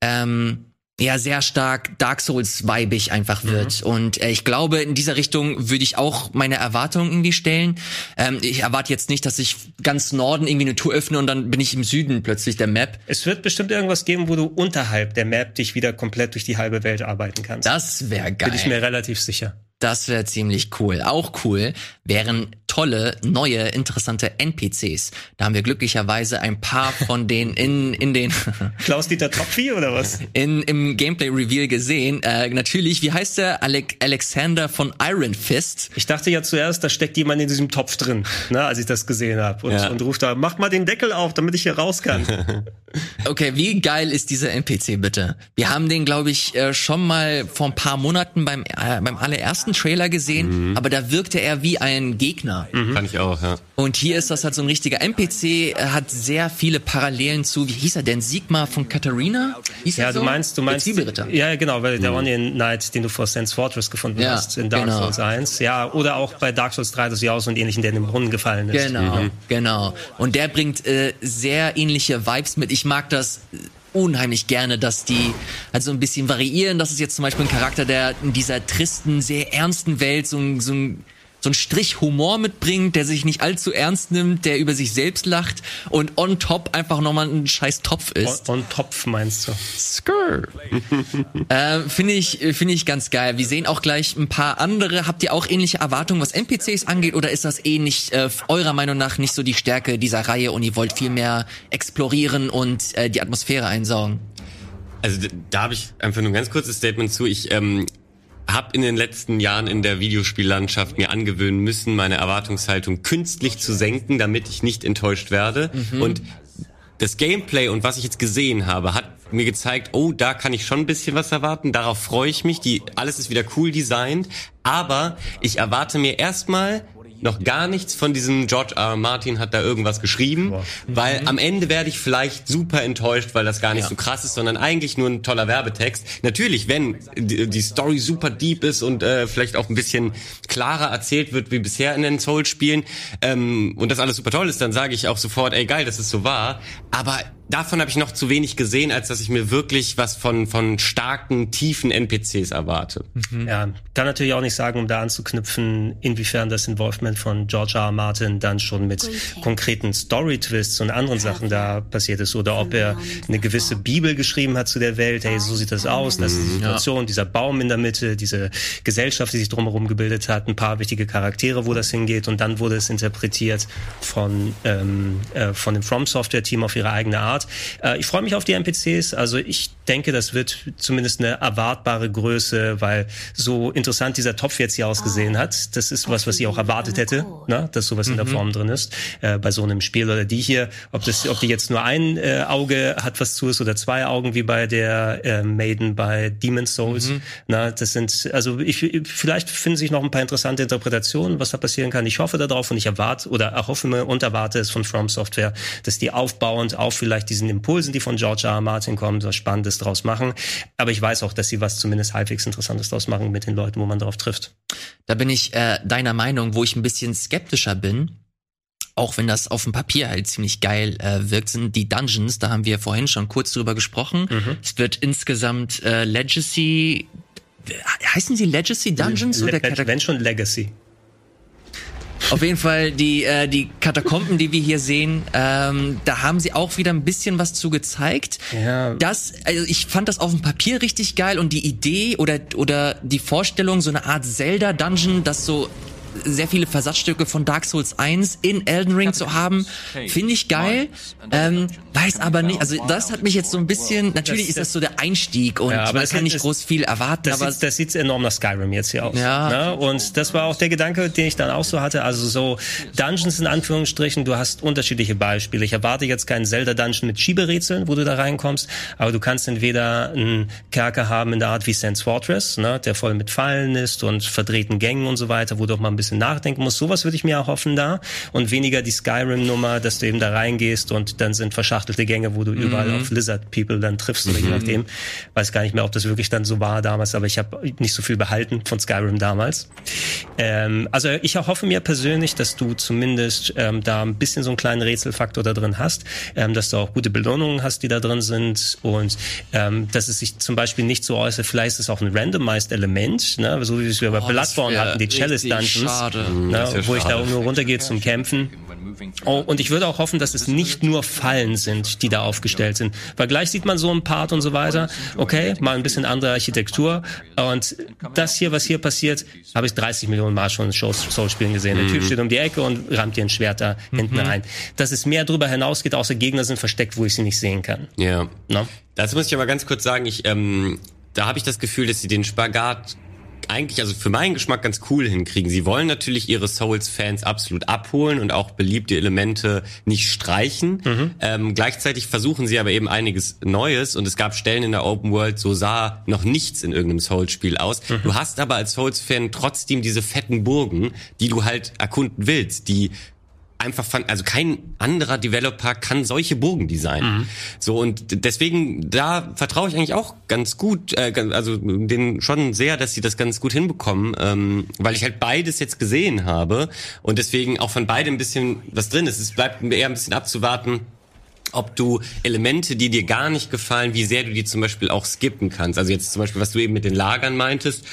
ähm, ja sehr stark Dark Souls weibig einfach mhm. wird mhm. und äh, ich glaube in dieser Richtung würde ich auch meine Erwartungen irgendwie stellen. Ähm, ich erwarte jetzt nicht, dass ich ganz Norden irgendwie eine Tour öffne und dann bin ich im Süden plötzlich der Map. Es wird bestimmt irgendwas geben, wo du unterhalb der Map dich wieder komplett durch die halbe Welt arbeiten kannst. Das wäre geil. Bin ich mir relativ sicher. Das wäre ziemlich cool. Auch cool wären tolle, neue, interessante NPCs. Da haben wir glücklicherweise ein paar von denen in, in den... Klaus-Dieter Topfi oder was? In, Im Gameplay-Reveal gesehen. Äh, natürlich, wie heißt der? Alec Alexander von Iron Fist. Ich dachte ja zuerst, da steckt jemand in diesem Topf drin, ne, als ich das gesehen habe. Und, ja. und ruft da, mach mal den Deckel auf, damit ich hier raus kann. okay, wie geil ist dieser NPC bitte? Wir haben den, glaube ich, äh, schon mal vor ein paar Monaten beim, äh, beim allerersten Trailer gesehen, mhm. aber da wirkte er wie ein Gegner. Mhm. Kann ich auch, ja. Und hier ist das halt so ein richtiger NPC, hat sehr viele Parallelen zu, wie hieß er denn, Sigma von Katharina? Hieß ja, so? du meinst, du meinst, ja, genau, weil der mhm. Onion Knight, den du vor Sense Fortress gefunden ja, hast in Dark genau. Souls 1, ja, oder auch bei Dark Souls 3, das ja auch so ein ähnlichen, der in den Brunnen gefallen ist. Genau, mhm. genau. Und der bringt äh, sehr ähnliche Vibes mit. Ich mag das unheimlich gerne, dass die halt so ein bisschen variieren. Das ist jetzt zum Beispiel ein Charakter, der in dieser tristen, sehr ernsten Welt so ein, so ein so einen Strich Humor mitbringt, der sich nicht allzu ernst nimmt, der über sich selbst lacht und on top einfach nochmal ein scheiß Topf ist. On, on Topf meinst du? Skrr. äh, finde ich, finde ich ganz geil. Wir sehen auch gleich ein paar andere. Habt ihr auch ähnliche Erwartungen, was NPCs angeht, oder ist das eh nicht, äh, eurer Meinung nach, nicht so die Stärke dieser Reihe und ihr wollt viel mehr explorieren und äh, die Atmosphäre einsaugen? Also da habe ich einfach nur ein ganz kurzes Statement zu. Ich ähm, habe in den letzten Jahren in der Videospiellandschaft mir angewöhnen müssen, meine Erwartungshaltung künstlich zu senken, damit ich nicht enttäuscht werde. Mhm. Und das Gameplay und was ich jetzt gesehen habe, hat mir gezeigt, oh, da kann ich schon ein bisschen was erwarten. Darauf freue ich mich. Die alles ist wieder cool designt, aber ich erwarte mir erstmal noch gar nichts von diesem George R. R. Martin hat da irgendwas geschrieben, wow. weil mhm. am Ende werde ich vielleicht super enttäuscht, weil das gar nicht ja. so krass ist, sondern eigentlich nur ein toller Werbetext. Natürlich, wenn die, die Story super deep ist und äh, vielleicht auch ein bisschen klarer erzählt wird wie bisher in den Souls-Spielen ähm, und das alles super toll ist, dann sage ich auch sofort, ey geil, dass es so war. Aber davon habe ich noch zu wenig gesehen, als dass ich mir wirklich was von, von starken, tiefen NPCs erwarte. Mhm. Ja, kann natürlich auch nicht sagen, um da anzuknüpfen, inwiefern das Involvement von George R. R. Martin dann schon mit konkreten Story-Twists und anderen Sachen da passiert ist oder ob er eine gewisse Bibel geschrieben hat zu der Welt, hey, so sieht das aus, das ist die mhm. Situation, ja. dieser Baum in der Mitte, diese Gesellschaft, die sich drumherum gebildet hat, ein paar wichtige Charaktere, wo das hingeht und dann wurde es interpretiert von, ähm, äh, von dem From Software Team auf ihre eigene Art Art. Äh, ich freue mich auf die NPCs. Also ich denke, das wird zumindest eine erwartbare Größe, weil so interessant dieser Topf jetzt hier ausgesehen hat. Das ist was, was ich auch erwartet hätte, ne? dass sowas mhm. in der mhm. Form drin ist äh, bei so einem Spiel oder die hier. Ob das, ob die jetzt nur ein äh, Auge hat, was zu ist oder zwei Augen wie bei der äh, Maiden bei Demon's Souls. Mhm. Na, das sind also ich vielleicht finden sich noch ein paar interessante Interpretationen, was da passieren kann. Ich hoffe darauf und ich erwarte oder erhoffe mir und erwarte es von From Software, dass die aufbauend auf vielleicht diesen Impulsen, die von George R. R. Martin kommen, was Spannendes draus machen. Aber ich weiß auch, dass sie was zumindest halbwegs Interessantes draus machen mit den Leuten, wo man drauf trifft. Da bin ich äh, deiner Meinung, wo ich ein bisschen skeptischer bin. Auch wenn das auf dem Papier halt ziemlich geil äh, wirkt, sind die Dungeons, da haben wir vorhin schon kurz drüber gesprochen. Mhm. Es wird insgesamt äh, Legacy heißen sie Legacy Dungeons Le oder Wenn schon Legacy. Auf jeden Fall die äh, die Katakomben, die wir hier sehen, ähm, da haben sie auch wieder ein bisschen was zu gezeigt. Ja. Das, also ich fand das auf dem Papier richtig geil und die Idee oder oder die Vorstellung, so eine Art Zelda Dungeon, das so sehr viele Versatzstücke von Dark Souls 1 in Elden Ring zu haben, finde ich geil. Ähm, weiß aber nicht, also das hat mich jetzt so ein bisschen, natürlich ist das so der Einstieg und ja, man kann nicht groß viel erwarten. Das aber sieht, das sieht enorm nach Skyrim jetzt hier aus. Ja. Ne? Und das war auch der Gedanke, den ich dann auch so hatte. Also so Dungeons in Anführungsstrichen, du hast unterschiedliche Beispiele. Ich erwarte jetzt keinen Zelda-Dungeon mit Schieberätseln, wo du da reinkommst, aber du kannst entweder einen Kerker haben in der Art wie Sense Fortress, ne, der voll mit Fallen ist und verdrehten Gängen und so weiter, wo du auch mal ein bisschen nachdenken musst. Sowas würde ich mir erhoffen da und weniger die Skyrim-Nummer, dass du eben da reingehst und dann sind verschachtelte Gänge, wo du überall mhm. auf Lizard People dann triffst oder je mhm. nachdem. Weiß gar nicht mehr, ob das wirklich dann so war damals, aber ich habe nicht so viel behalten von Skyrim damals. Ähm, also ich erhoffe mir persönlich, dass du zumindest ähm, da ein bisschen so einen kleinen Rätselfaktor da drin hast, ähm, dass du auch gute Belohnungen hast, die da drin sind und ähm, dass es sich zum Beispiel nicht so äußert, vielleicht ist es auch ein randomized Element, ne? so wie wir es bei oh, Bloodborne hatten, die Chalice Dungeons. Ne, wo ich da nur runtergehe zum Kämpfen. Oh, und ich würde auch hoffen, dass es nicht nur Fallen sind, die da aufgestellt sind. Weil gleich sieht man so ein Part und so weiter. Okay, mal ein bisschen andere Architektur. Und das hier, was hier passiert, habe ich 30 Millionen Mal schon in Soul-Spielen gesehen. Der Typ steht um die Ecke und rammt dir ein Schwert da hinten rein. Dass es mehr drüber hinausgeht, außer Gegner sind versteckt, wo ich sie nicht sehen kann. Ja. No? Dazu muss ich aber ganz kurz sagen, ich, ähm, da habe ich das Gefühl, dass sie den Spagat eigentlich, also für meinen Geschmack ganz cool hinkriegen. Sie wollen natürlich ihre Souls-Fans absolut abholen und auch beliebte Elemente nicht streichen. Ähm, gleichzeitig versuchen sie aber eben einiges Neues und es gab Stellen in der Open World, so sah noch nichts in irgendeinem Souls-Spiel aus. Du hast aber als Souls-Fan trotzdem diese fetten Burgen, die du halt erkunden willst, die einfach also kein anderer Developer kann solche Burgen designen. So und deswegen da vertraue ich eigentlich auch ganz gut, äh, also denen schon sehr, dass sie das ganz gut hinbekommen, ähm, weil ich halt beides jetzt gesehen habe und deswegen auch von beidem ein bisschen was drin ist. Es bleibt mir eher ein bisschen abzuwarten, ob du Elemente, die dir gar nicht gefallen, wie sehr du die zum Beispiel auch skippen kannst. Also jetzt zum Beispiel, was du eben mit den Lagern meintest,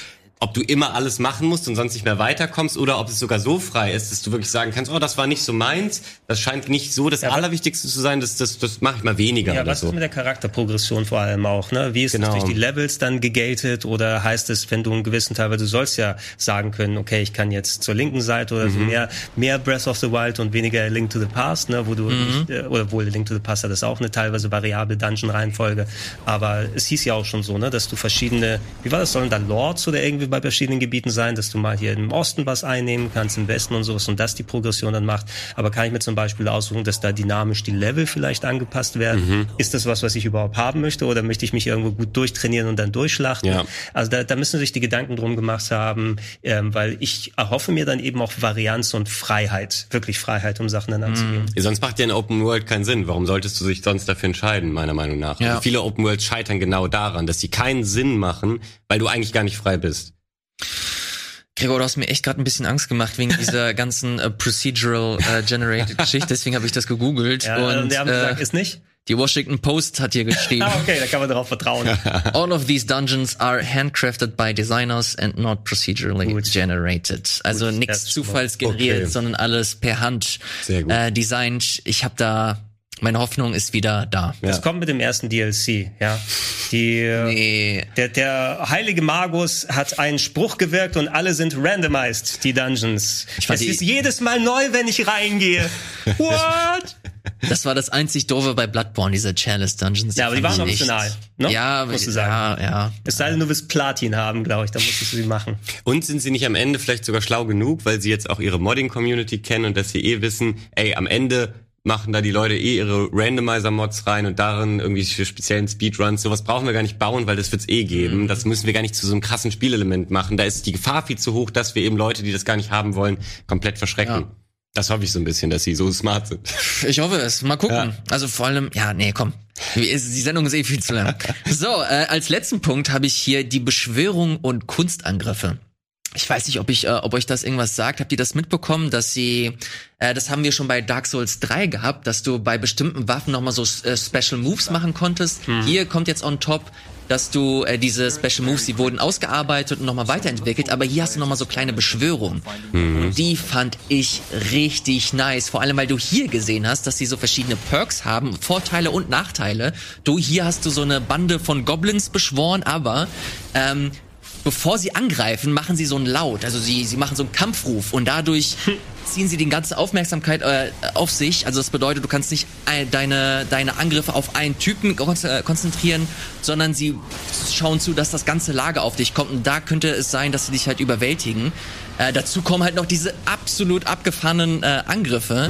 ob du immer alles machen musst und sonst nicht mehr weiterkommst oder ob es sogar so frei ist, dass du wirklich sagen kannst, oh, das war nicht so meins, das scheint nicht so das Allerwichtigste zu sein, das, das, das mache ich mal weniger Ja, oder was so. ist mit der Charakterprogression vor allem auch? Ne? Wie ist Genau. durch die Levels dann gegatet oder heißt es, wenn du einen gewissen Teil, weil du sollst ja sagen können, okay, ich kann jetzt zur linken Seite oder so Mhm. mehr, mehr Breath of the Wild und weniger Link to the Past, ne? wo du nicht, äh, oder wohl Link to the Past hat das auch eine teilweise variable Dungeon-Reihenfolge, aber es hieß ja auch schon so, ne, dass du verschiedene, wie war das, sollen da Lords oder irgendwie bei verschiedenen Gebieten sein, dass du mal hier im Osten was einnehmen kannst, im Westen und sowas und das die Progression dann macht. Aber kann ich mir zum Beispiel aussuchen, dass da dynamisch die Level vielleicht angepasst werden? Mhm. Ist das was, was ich überhaupt haben möchte oder möchte ich mich irgendwo gut durchtrainieren und dann durchschlachten? Ja. Also da, da müssen sich die Gedanken drum gemacht haben, ähm, weil ich erhoffe mir dann eben auch Varianz und Freiheit, wirklich Freiheit, um Sachen dann anzugehen. Sonst macht ja eine Open World keinen Sinn. Warum solltest du dich sonst dafür entscheiden, meiner Meinung nach? Ja. Also viele Open Worlds scheitern genau daran, dass sie keinen Sinn machen, weil du eigentlich gar nicht frei bist. Gregor, du hast mir echt gerade ein bisschen Angst gemacht wegen dieser ganzen äh, procedural äh, generated Geschichte, deswegen habe ich das gegoogelt Ja, und und die haben gesagt, äh, ist nicht? die Washington Post hat hier geschrieben. Ah, okay, da kann man darauf vertrauen. All of these dungeons are handcrafted by designers and not procedurally Gut. generated. Also nichts zufallsgeneriert, Okay. sondern alles per Hand Sehr gut. äh, designt. Ich habe da, meine Hoffnung ist wieder da. Das kommt mit dem ersten DLC, ja. Die, äh, Nee. der, der heilige Magus hat einen Spruch gewirkt und alle sind randomized, die Dungeons. Ich fand es die- ist jedes Mal neu, wenn ich reingehe. What? Das war das einzig Doofe bei Bloodborne, diese Chalice Dungeons. Ja, aber die waren optional, ne? Ja, Musst du ja, sagen. ja. Es sei denn, du willst Platin haben, glaube ich, dann musstest du sie machen. Und sind sie nicht am Ende vielleicht sogar schlau genug, weil sie jetzt auch ihre Modding-Community kennen und dass sie eh wissen, ey, am Ende machen da die Leute eh ihre Randomizer-Mods rein und darin irgendwie für speziellen Speedruns. Sowas brauchen wir gar nicht bauen, weil das wird's eh geben. Das müssen wir gar nicht zu so einem krassen Spielelement machen. Da ist die Gefahr viel zu hoch, dass wir eben Leute, die das gar nicht haben wollen, komplett verschrecken. Ja. Das hoffe ich so ein bisschen, dass sie so smart sind. Ich hoffe es. Mal gucken. Ja. Also vor allem, ja, nee, komm. Die Sendung ist eh viel zu lang. So, äh, als letzten Punkt habe ich hier die Beschwörung und Kunstangriffe. Ich weiß nicht, ob ich, äh, ob euch das irgendwas sagt. Habt ihr das mitbekommen, dass sie, äh, das haben wir schon bei Dark Souls 3 gehabt, dass du bei bestimmten Waffen nochmal so äh, Special Moves machen konntest. Hier kommt jetzt on top, dass du äh, diese Special Moves, die wurden ausgearbeitet und nochmal weiterentwickelt, aber hier hast du nochmal so kleine Beschwörungen. Und die fand ich richtig nice. Vor allem, weil du hier gesehen hast, dass sie so verschiedene Perks haben, Vorteile und Nachteile. Du, hier hast du so eine Bande von Goblins beschworen, aber ähm, bevor sie angreifen, machen sie so einen Laut. Also sie, sie machen so einen Kampfruf und dadurch ziehen sie die ganze Aufmerksamkeit äh, auf sich. Also das bedeutet, du kannst nicht ein, deine, deine Angriffe auf einen Typen äh, konzentrieren, sondern sie schauen zu, dass das ganze Lager auf dich kommt. Und da könnte es sein, dass sie dich halt überwältigen. Äh, dazu kommen halt noch diese absolut abgefahrenen äh, Angriffe.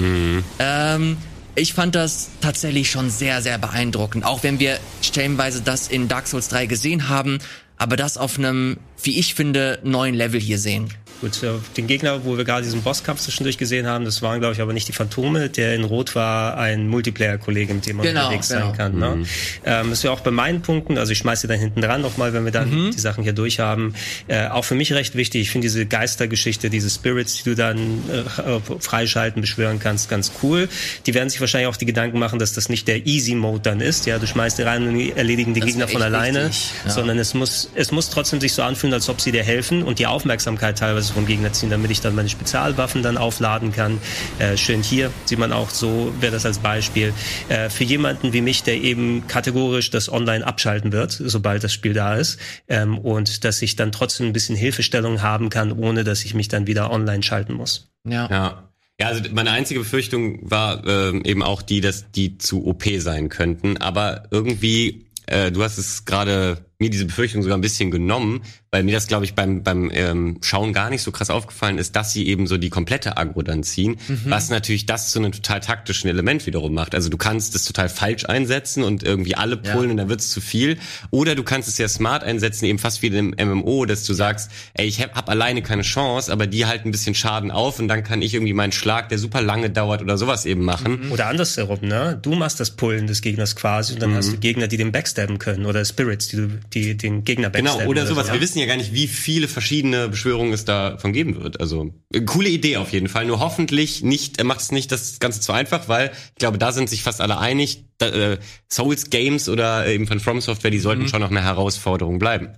Ähm, ich fand das tatsächlich schon sehr, sehr beeindruckend. Auch wenn wir stellenweise das in Dark Souls 3 gesehen haben, aber das auf einem, wie ich finde, neuen Level hier sehen. Gut, äh, den Gegner, wo wir gerade diesen Bosskampf zwischendurch gesehen haben, das waren, glaube ich, aber nicht die Phantome. Der in Rot war ein Multiplayer-Kollege, mit dem man Genau, unterwegs genau. sein kann. Ne? Ähm, das wäre auch bei meinen Punkten, also ich schmeiße dann hinten dran nochmal, wenn wir dann die Sachen hier durch haben. Äh, auch für mich recht wichtig. Ich finde diese Geistergeschichte, diese Spirits, die du dann äh, freischalten, beschwören kannst, ganz cool. Die werden sich wahrscheinlich auch die Gedanken machen, dass das nicht der Easy-Mode dann ist. Ja, du schmeißt die rein und erledigen die Das Gegner von alleine, ja. sondern es muss es muss trotzdem sich so anfühlen, als ob sie dir helfen und die Aufmerksamkeit teilweise vom Gegner ziehen, damit ich dann meine Spezialwaffen dann aufladen kann. Äh, schön hier sieht man auch so, wäre das als Beispiel. Äh, für jemanden wie mich, der eben kategorisch das Online abschalten wird, sobald das Spiel da ist, ähm, und dass ich dann trotzdem ein bisschen Hilfestellung haben kann, ohne dass ich mich dann wieder online schalten muss. Ja. ja. Ja, also meine einzige Befürchtung war ähm, eben auch die, dass die zu OP sein könnten. Aber irgendwie, äh, du hast es gerade mir diese Befürchtung sogar ein bisschen genommen, weil mir das, glaube ich, beim, beim ähm, Schauen gar nicht so krass aufgefallen ist, dass sie eben so die komplette Agro dann ziehen, mhm. was natürlich das zu einem total taktischen Element wiederum macht. Also du kannst es total falsch einsetzen und irgendwie alle pullen ja. und dann wird es zu viel. Oder du kannst es ja smart einsetzen, eben fast wie im MMO, dass du sagst, ey, ich habe hab alleine keine Chance, aber die halten ein bisschen Schaden auf und dann kann ich irgendwie meinen Schlag, der super lange dauert oder sowas eben machen. Mhm. Oder andersherum, ne? Du machst das Pullen des Gegners quasi und dann mhm. hast du Gegner, die den backstabben können oder Spirits, die, die den Gegner backstabben. Genau, oder sowas. So, ja? Wir wissen ja gar nicht, wie viele verschiedene Beschwörungen es davon geben wird. Also äh, coole Idee auf jeden Fall. Nur hoffentlich nicht, er macht es nicht das Ganze zu einfach, weil ich glaube, da sind sich fast alle einig. Äh, Souls Games oder eben von From Software, die sollten mhm. schon noch eine Herausforderung bleiben.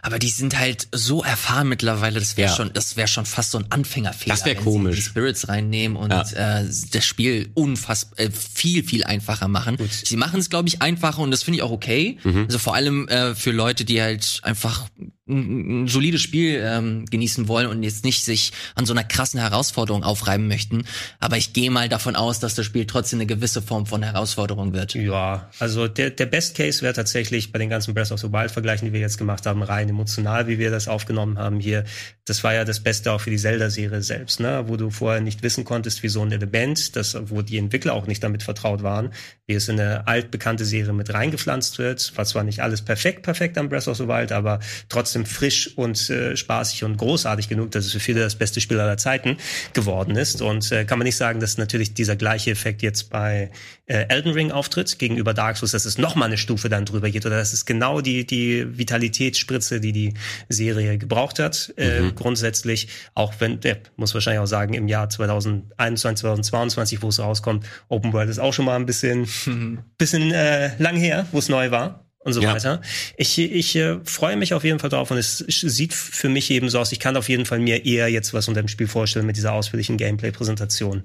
Aber die sind halt so erfahren mittlerweile, das wäre ja. schon, das wäre schon fast so ein Anfängerfehler. Das wäre komisch. die Spirits reinnehmen und ja. äh, das Spiel unfassbar äh, viel viel einfacher machen. Gut. Sie machen es, glaube ich, einfacher und das finde ich auch okay. Mhm. Also vor allem äh, für Leute, die halt einfach ein, ein solides Spiel ähm, genießen wollen und jetzt nicht sich an so einer krassen Herausforderung aufreiben möchten. Aber ich gehe mal davon aus, dass das Spiel trotzdem eine gewisse Form von Herausforderung wird. Ja, also der, der Best Case wäre tatsächlich bei den ganzen Breath of the Wild Vergleichen, die wir jetzt gemacht haben, rein emotional, wie wir das aufgenommen haben hier. Das war ja das Beste auch für die Zelda-Serie selbst, ne? wo du vorher nicht wissen konntest, wie so ein Element, das, wo die Entwickler auch nicht damit vertraut waren, wie es in eine altbekannte Serie mit reingepflanzt wird. War zwar nicht alles perfekt, perfekt am Breath of the Wild, aber trotzdem frisch und äh, spaßig und großartig genug, dass es für viele das beste Spiel aller Zeiten geworden ist. Und äh, kann man nicht sagen, dass natürlich dieser gleiche Effekt jetzt bei äh, Elden Ring auftritt gegenüber Dark Souls, dass es noch mal eine Stufe dann drüber geht oder dass es genau die die Vitalitätsspritze, die die Serie gebraucht hat, äh, mhm. grundsätzlich. Auch wenn der muss wahrscheinlich auch sagen im Jahr 2021, 2022, wo es rauskommt, Open World ist auch schon mal ein bisschen mhm. bisschen äh, lang her, wo es neu war und so ja. weiter. Ich, ich äh, freue mich auf jeden Fall drauf und es sieht für mich eben so aus, ich kann auf jeden Fall mir eher jetzt was unter dem Spiel vorstellen mit dieser ausführlichen Gameplay-Präsentation.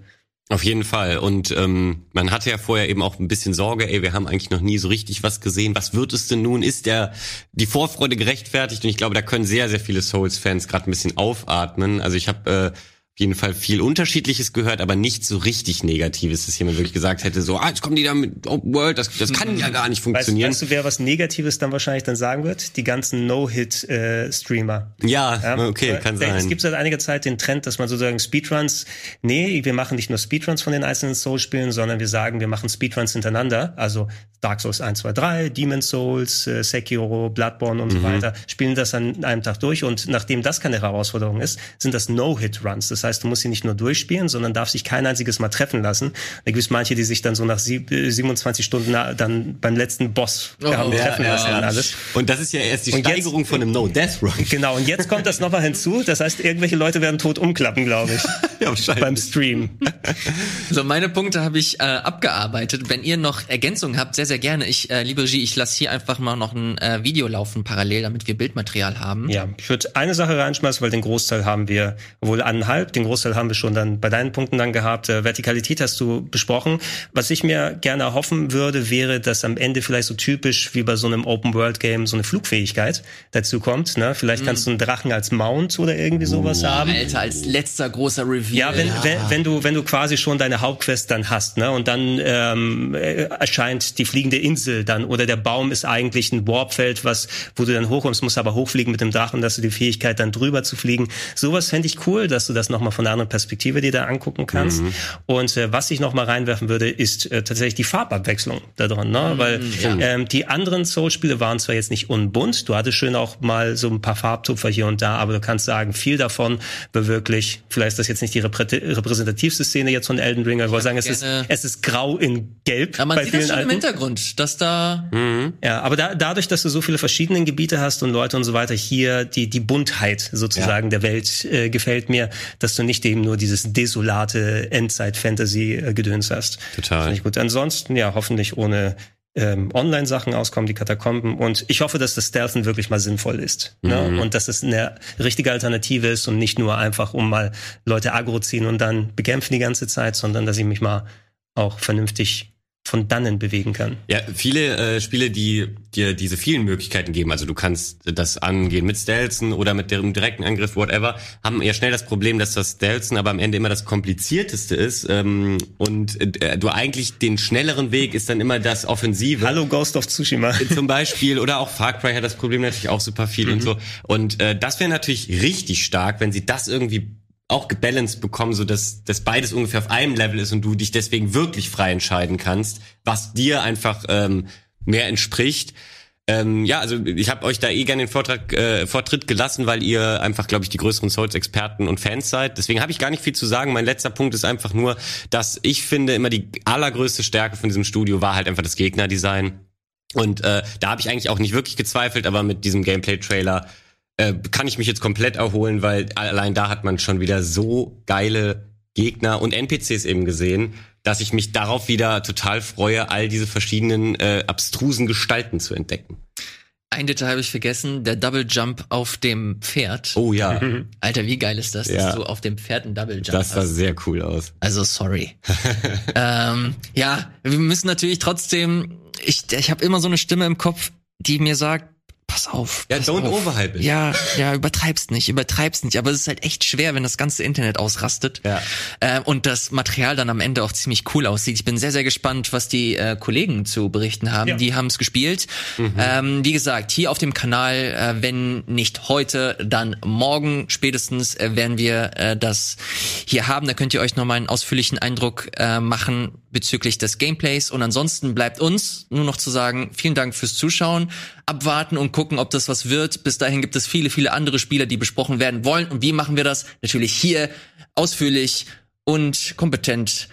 Auf jeden Fall. Und ähm, man hatte ja vorher eben auch ein bisschen Sorge, ey, wir haben eigentlich noch nie so richtig was gesehen. Was wird es denn nun? Ist der die Vorfreude gerechtfertigt? Und ich glaube, da können sehr, sehr viele Souls-Fans gerade ein bisschen aufatmen. Also ich habe äh, auf jeden Fall viel Unterschiedliches gehört, aber nicht so richtig Negatives, dass jemand wirklich gesagt hätte, so, ah, jetzt kommen die da mit Open World, das, das kann ja gar nicht funktionieren. Weißt, weißt du, wer was Negatives dann wahrscheinlich dann sagen wird? Die ganzen No-Hit-Streamer. Äh, ja, ja, okay, kann sein. Es gibt seit einiger Zeit den Trend, dass man sozusagen Speedruns, nee, wir machen nicht nur Speedruns von den einzelnen Souls-Spielen, sondern wir sagen, wir machen Speedruns hintereinander, also Dark Souls 1, 2, 3, Demon Souls, äh, Sekiro, Bloodborne und mhm. so weiter, spielen das an einem Tag durch und nachdem das keine Herausforderung ist, sind das No-Hit-Runs. Das heißt, du musst sie nicht nur durchspielen, sondern darfst dich kein einziges Mal treffen lassen. Da gibt es manche, die sich dann so nach 27 Stunden dann beim letzten Boss oh, haben ja, treffen ja, lassen ja. und alles. Und das ist ja erst die und Steigerung jetzt, von einem No-Death-Run. Genau, und jetzt kommt das nochmal hinzu. Das heißt, irgendwelche Leute werden tot umklappen, glaube ich. ja, beim Stream. So, meine Punkte habe ich äh, abgearbeitet. Wenn ihr noch Ergänzungen habt, sehr, sehr gerne. Ich, äh, liebe Regie, ich lasse hier einfach mal noch ein äh, Video laufen parallel, damit wir Bildmaterial haben. Ja, ich würde eine Sache reinschmeißen, weil den Großteil haben wir wohl anhalb, den Großteil haben wir schon dann bei deinen Punkten dann gehabt. Äh, Vertikalität hast du besprochen. Was ich mir gerne erhoffen würde, wäre, dass am Ende vielleicht so typisch wie bei so einem Open-World-Game so eine Flugfähigkeit dazu kommt. Ne? Vielleicht mhm. kannst du einen Drachen als Mount oder irgendwie sowas oh, haben. Alter, als letzter großer Review. Ja, wenn, ja. Wenn, wenn du wenn du quasi schon deine Hauptquest dann hast, ne, und dann ähm, erscheint die fliegende Insel dann oder der Baum ist eigentlich ein Warpfeld, was wo du dann hochkommst, musst aber hochfliegen mit dem Drachen, dass du die Fähigkeit dann drüber zu fliegen. Sowas fände ich cool, dass du das nochmal von einer anderen Perspektive dir da angucken kannst. Mhm. Und äh, was ich noch mal reinwerfen würde, ist äh, tatsächlich die Farbabwechslung da drin, ne? Mhm, weil ja. ähm, die anderen Soul-Spiele waren zwar jetzt nicht unbunt, du hattest schön auch mal so ein paar Farbtupfer hier und da, aber du kannst sagen, viel davon war wirklich, vielleicht ist das jetzt nicht die reprä repräsentativste Szene jetzt von Elden Ring, aber ich wollte sagen, es ist, es ist grau in gelb. Ja, man bei sieht vielen das schon im Hintergrund, dass da... Mhm. Ja, aber da, dadurch, dass du so viele verschiedene Gebiete hast und Leute und so weiter, hier die, die Buntheit sozusagen ja. der Welt äh, gefällt mir, dass du nicht eben nur dieses desolate Endzeit-Fantasy-Gedöns hast. Total. Finde ich gut. Ansonsten, ja, hoffentlich ohne ähm, Online-Sachen auskommen, die Katakomben. Und ich hoffe, dass das Stealthen wirklich mal sinnvoll ist. Ne? Mhm. Ne? Und dass es eine richtige Alternative ist und nicht nur einfach, um mal Leute aggro ziehen und dann bekämpfen die ganze Zeit, sondern dass ich mich mal auch vernünftig von dannen bewegen kann. Ja, viele äh, Spiele, die dir diese vielen Möglichkeiten geben, also du kannst das angehen mit Stelzen oder mit dem direkten Angriff, whatever, haben eher schnell das Problem, dass das Stelzen aber am Ende immer das komplizierteste ist ähm, und äh, du eigentlich den schnelleren Weg ist dann immer das Offensive. Hallo Ghost of Tsushima. Zum Beispiel oder auch Far Cry hat das Problem natürlich auch super viel mhm. und so und äh, das wäre natürlich richtig stark, wenn sie das irgendwie auch gebalanced bekommen, so dass, dass beides ungefähr auf einem Level ist und du dich deswegen wirklich frei entscheiden kannst, was dir einfach ähm, mehr entspricht. Ähm, ja, also ich habe euch da eh gerne den Vortrag, äh, Vortritt gelassen, weil ihr einfach, glaube ich, die größeren Souls-Experten und Fans seid. Deswegen habe ich gar nicht viel zu sagen. Mein letzter Punkt ist einfach nur, dass ich finde, immer die allergrößte Stärke von diesem Studio war halt einfach das Gegnerdesign. Und äh, da habe ich eigentlich auch nicht wirklich gezweifelt, aber mit diesem Gameplay-Trailer äh, kann ich mich jetzt komplett erholen, weil allein da hat man schon wieder so geile Gegner und NPCs eben gesehen, dass ich mich darauf wieder total freue, all diese verschiedenen äh, abstrusen Gestalten zu entdecken. Ein Detail habe ich vergessen, der Double Jump auf dem Pferd. Oh ja. Alter, wie geil ist das, Ja. dass du auf dem Pferd einen Double Jump Das sah hast. sehr cool aus. Also sorry. ähm, ja, wir müssen natürlich trotzdem. Ich, ich habe immer so eine Stimme im Kopf, die mir sagt: Pass auf. Ja, pass don't auf. overhype it. Ja, ja, übertreib's nicht, übertreib's nicht. Aber es ist halt echt schwer, wenn das ganze Internet ausrastet. Ja. Äh, und das Material dann am Ende auch ziemlich cool aussieht. Ich bin sehr, sehr gespannt, was die äh, Kollegen zu berichten haben. Ja. Die haben es gespielt. Ähm, wie gesagt, hier auf dem Kanal, äh, wenn nicht heute, dann morgen spätestens äh, werden wir äh, das hier haben. Da könnt ihr euch nochmal einen ausführlichen Eindruck äh, machen bezüglich des Gameplays. Und ansonsten bleibt uns nur noch zu sagen, vielen Dank fürs Zuschauen, abwarten und gucken, ob das was wird. Bis dahin gibt es viele, viele andere Spieler, die besprochen werden wollen. Und wie machen wir das? Natürlich hier ausführlich und kompetent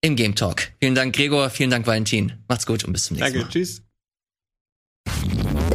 im Game Talk. Vielen Dank, Gregor. Vielen Dank, Valentin. Macht's gut und bis zum nächsten Danke, Mal. Danke, tschüss.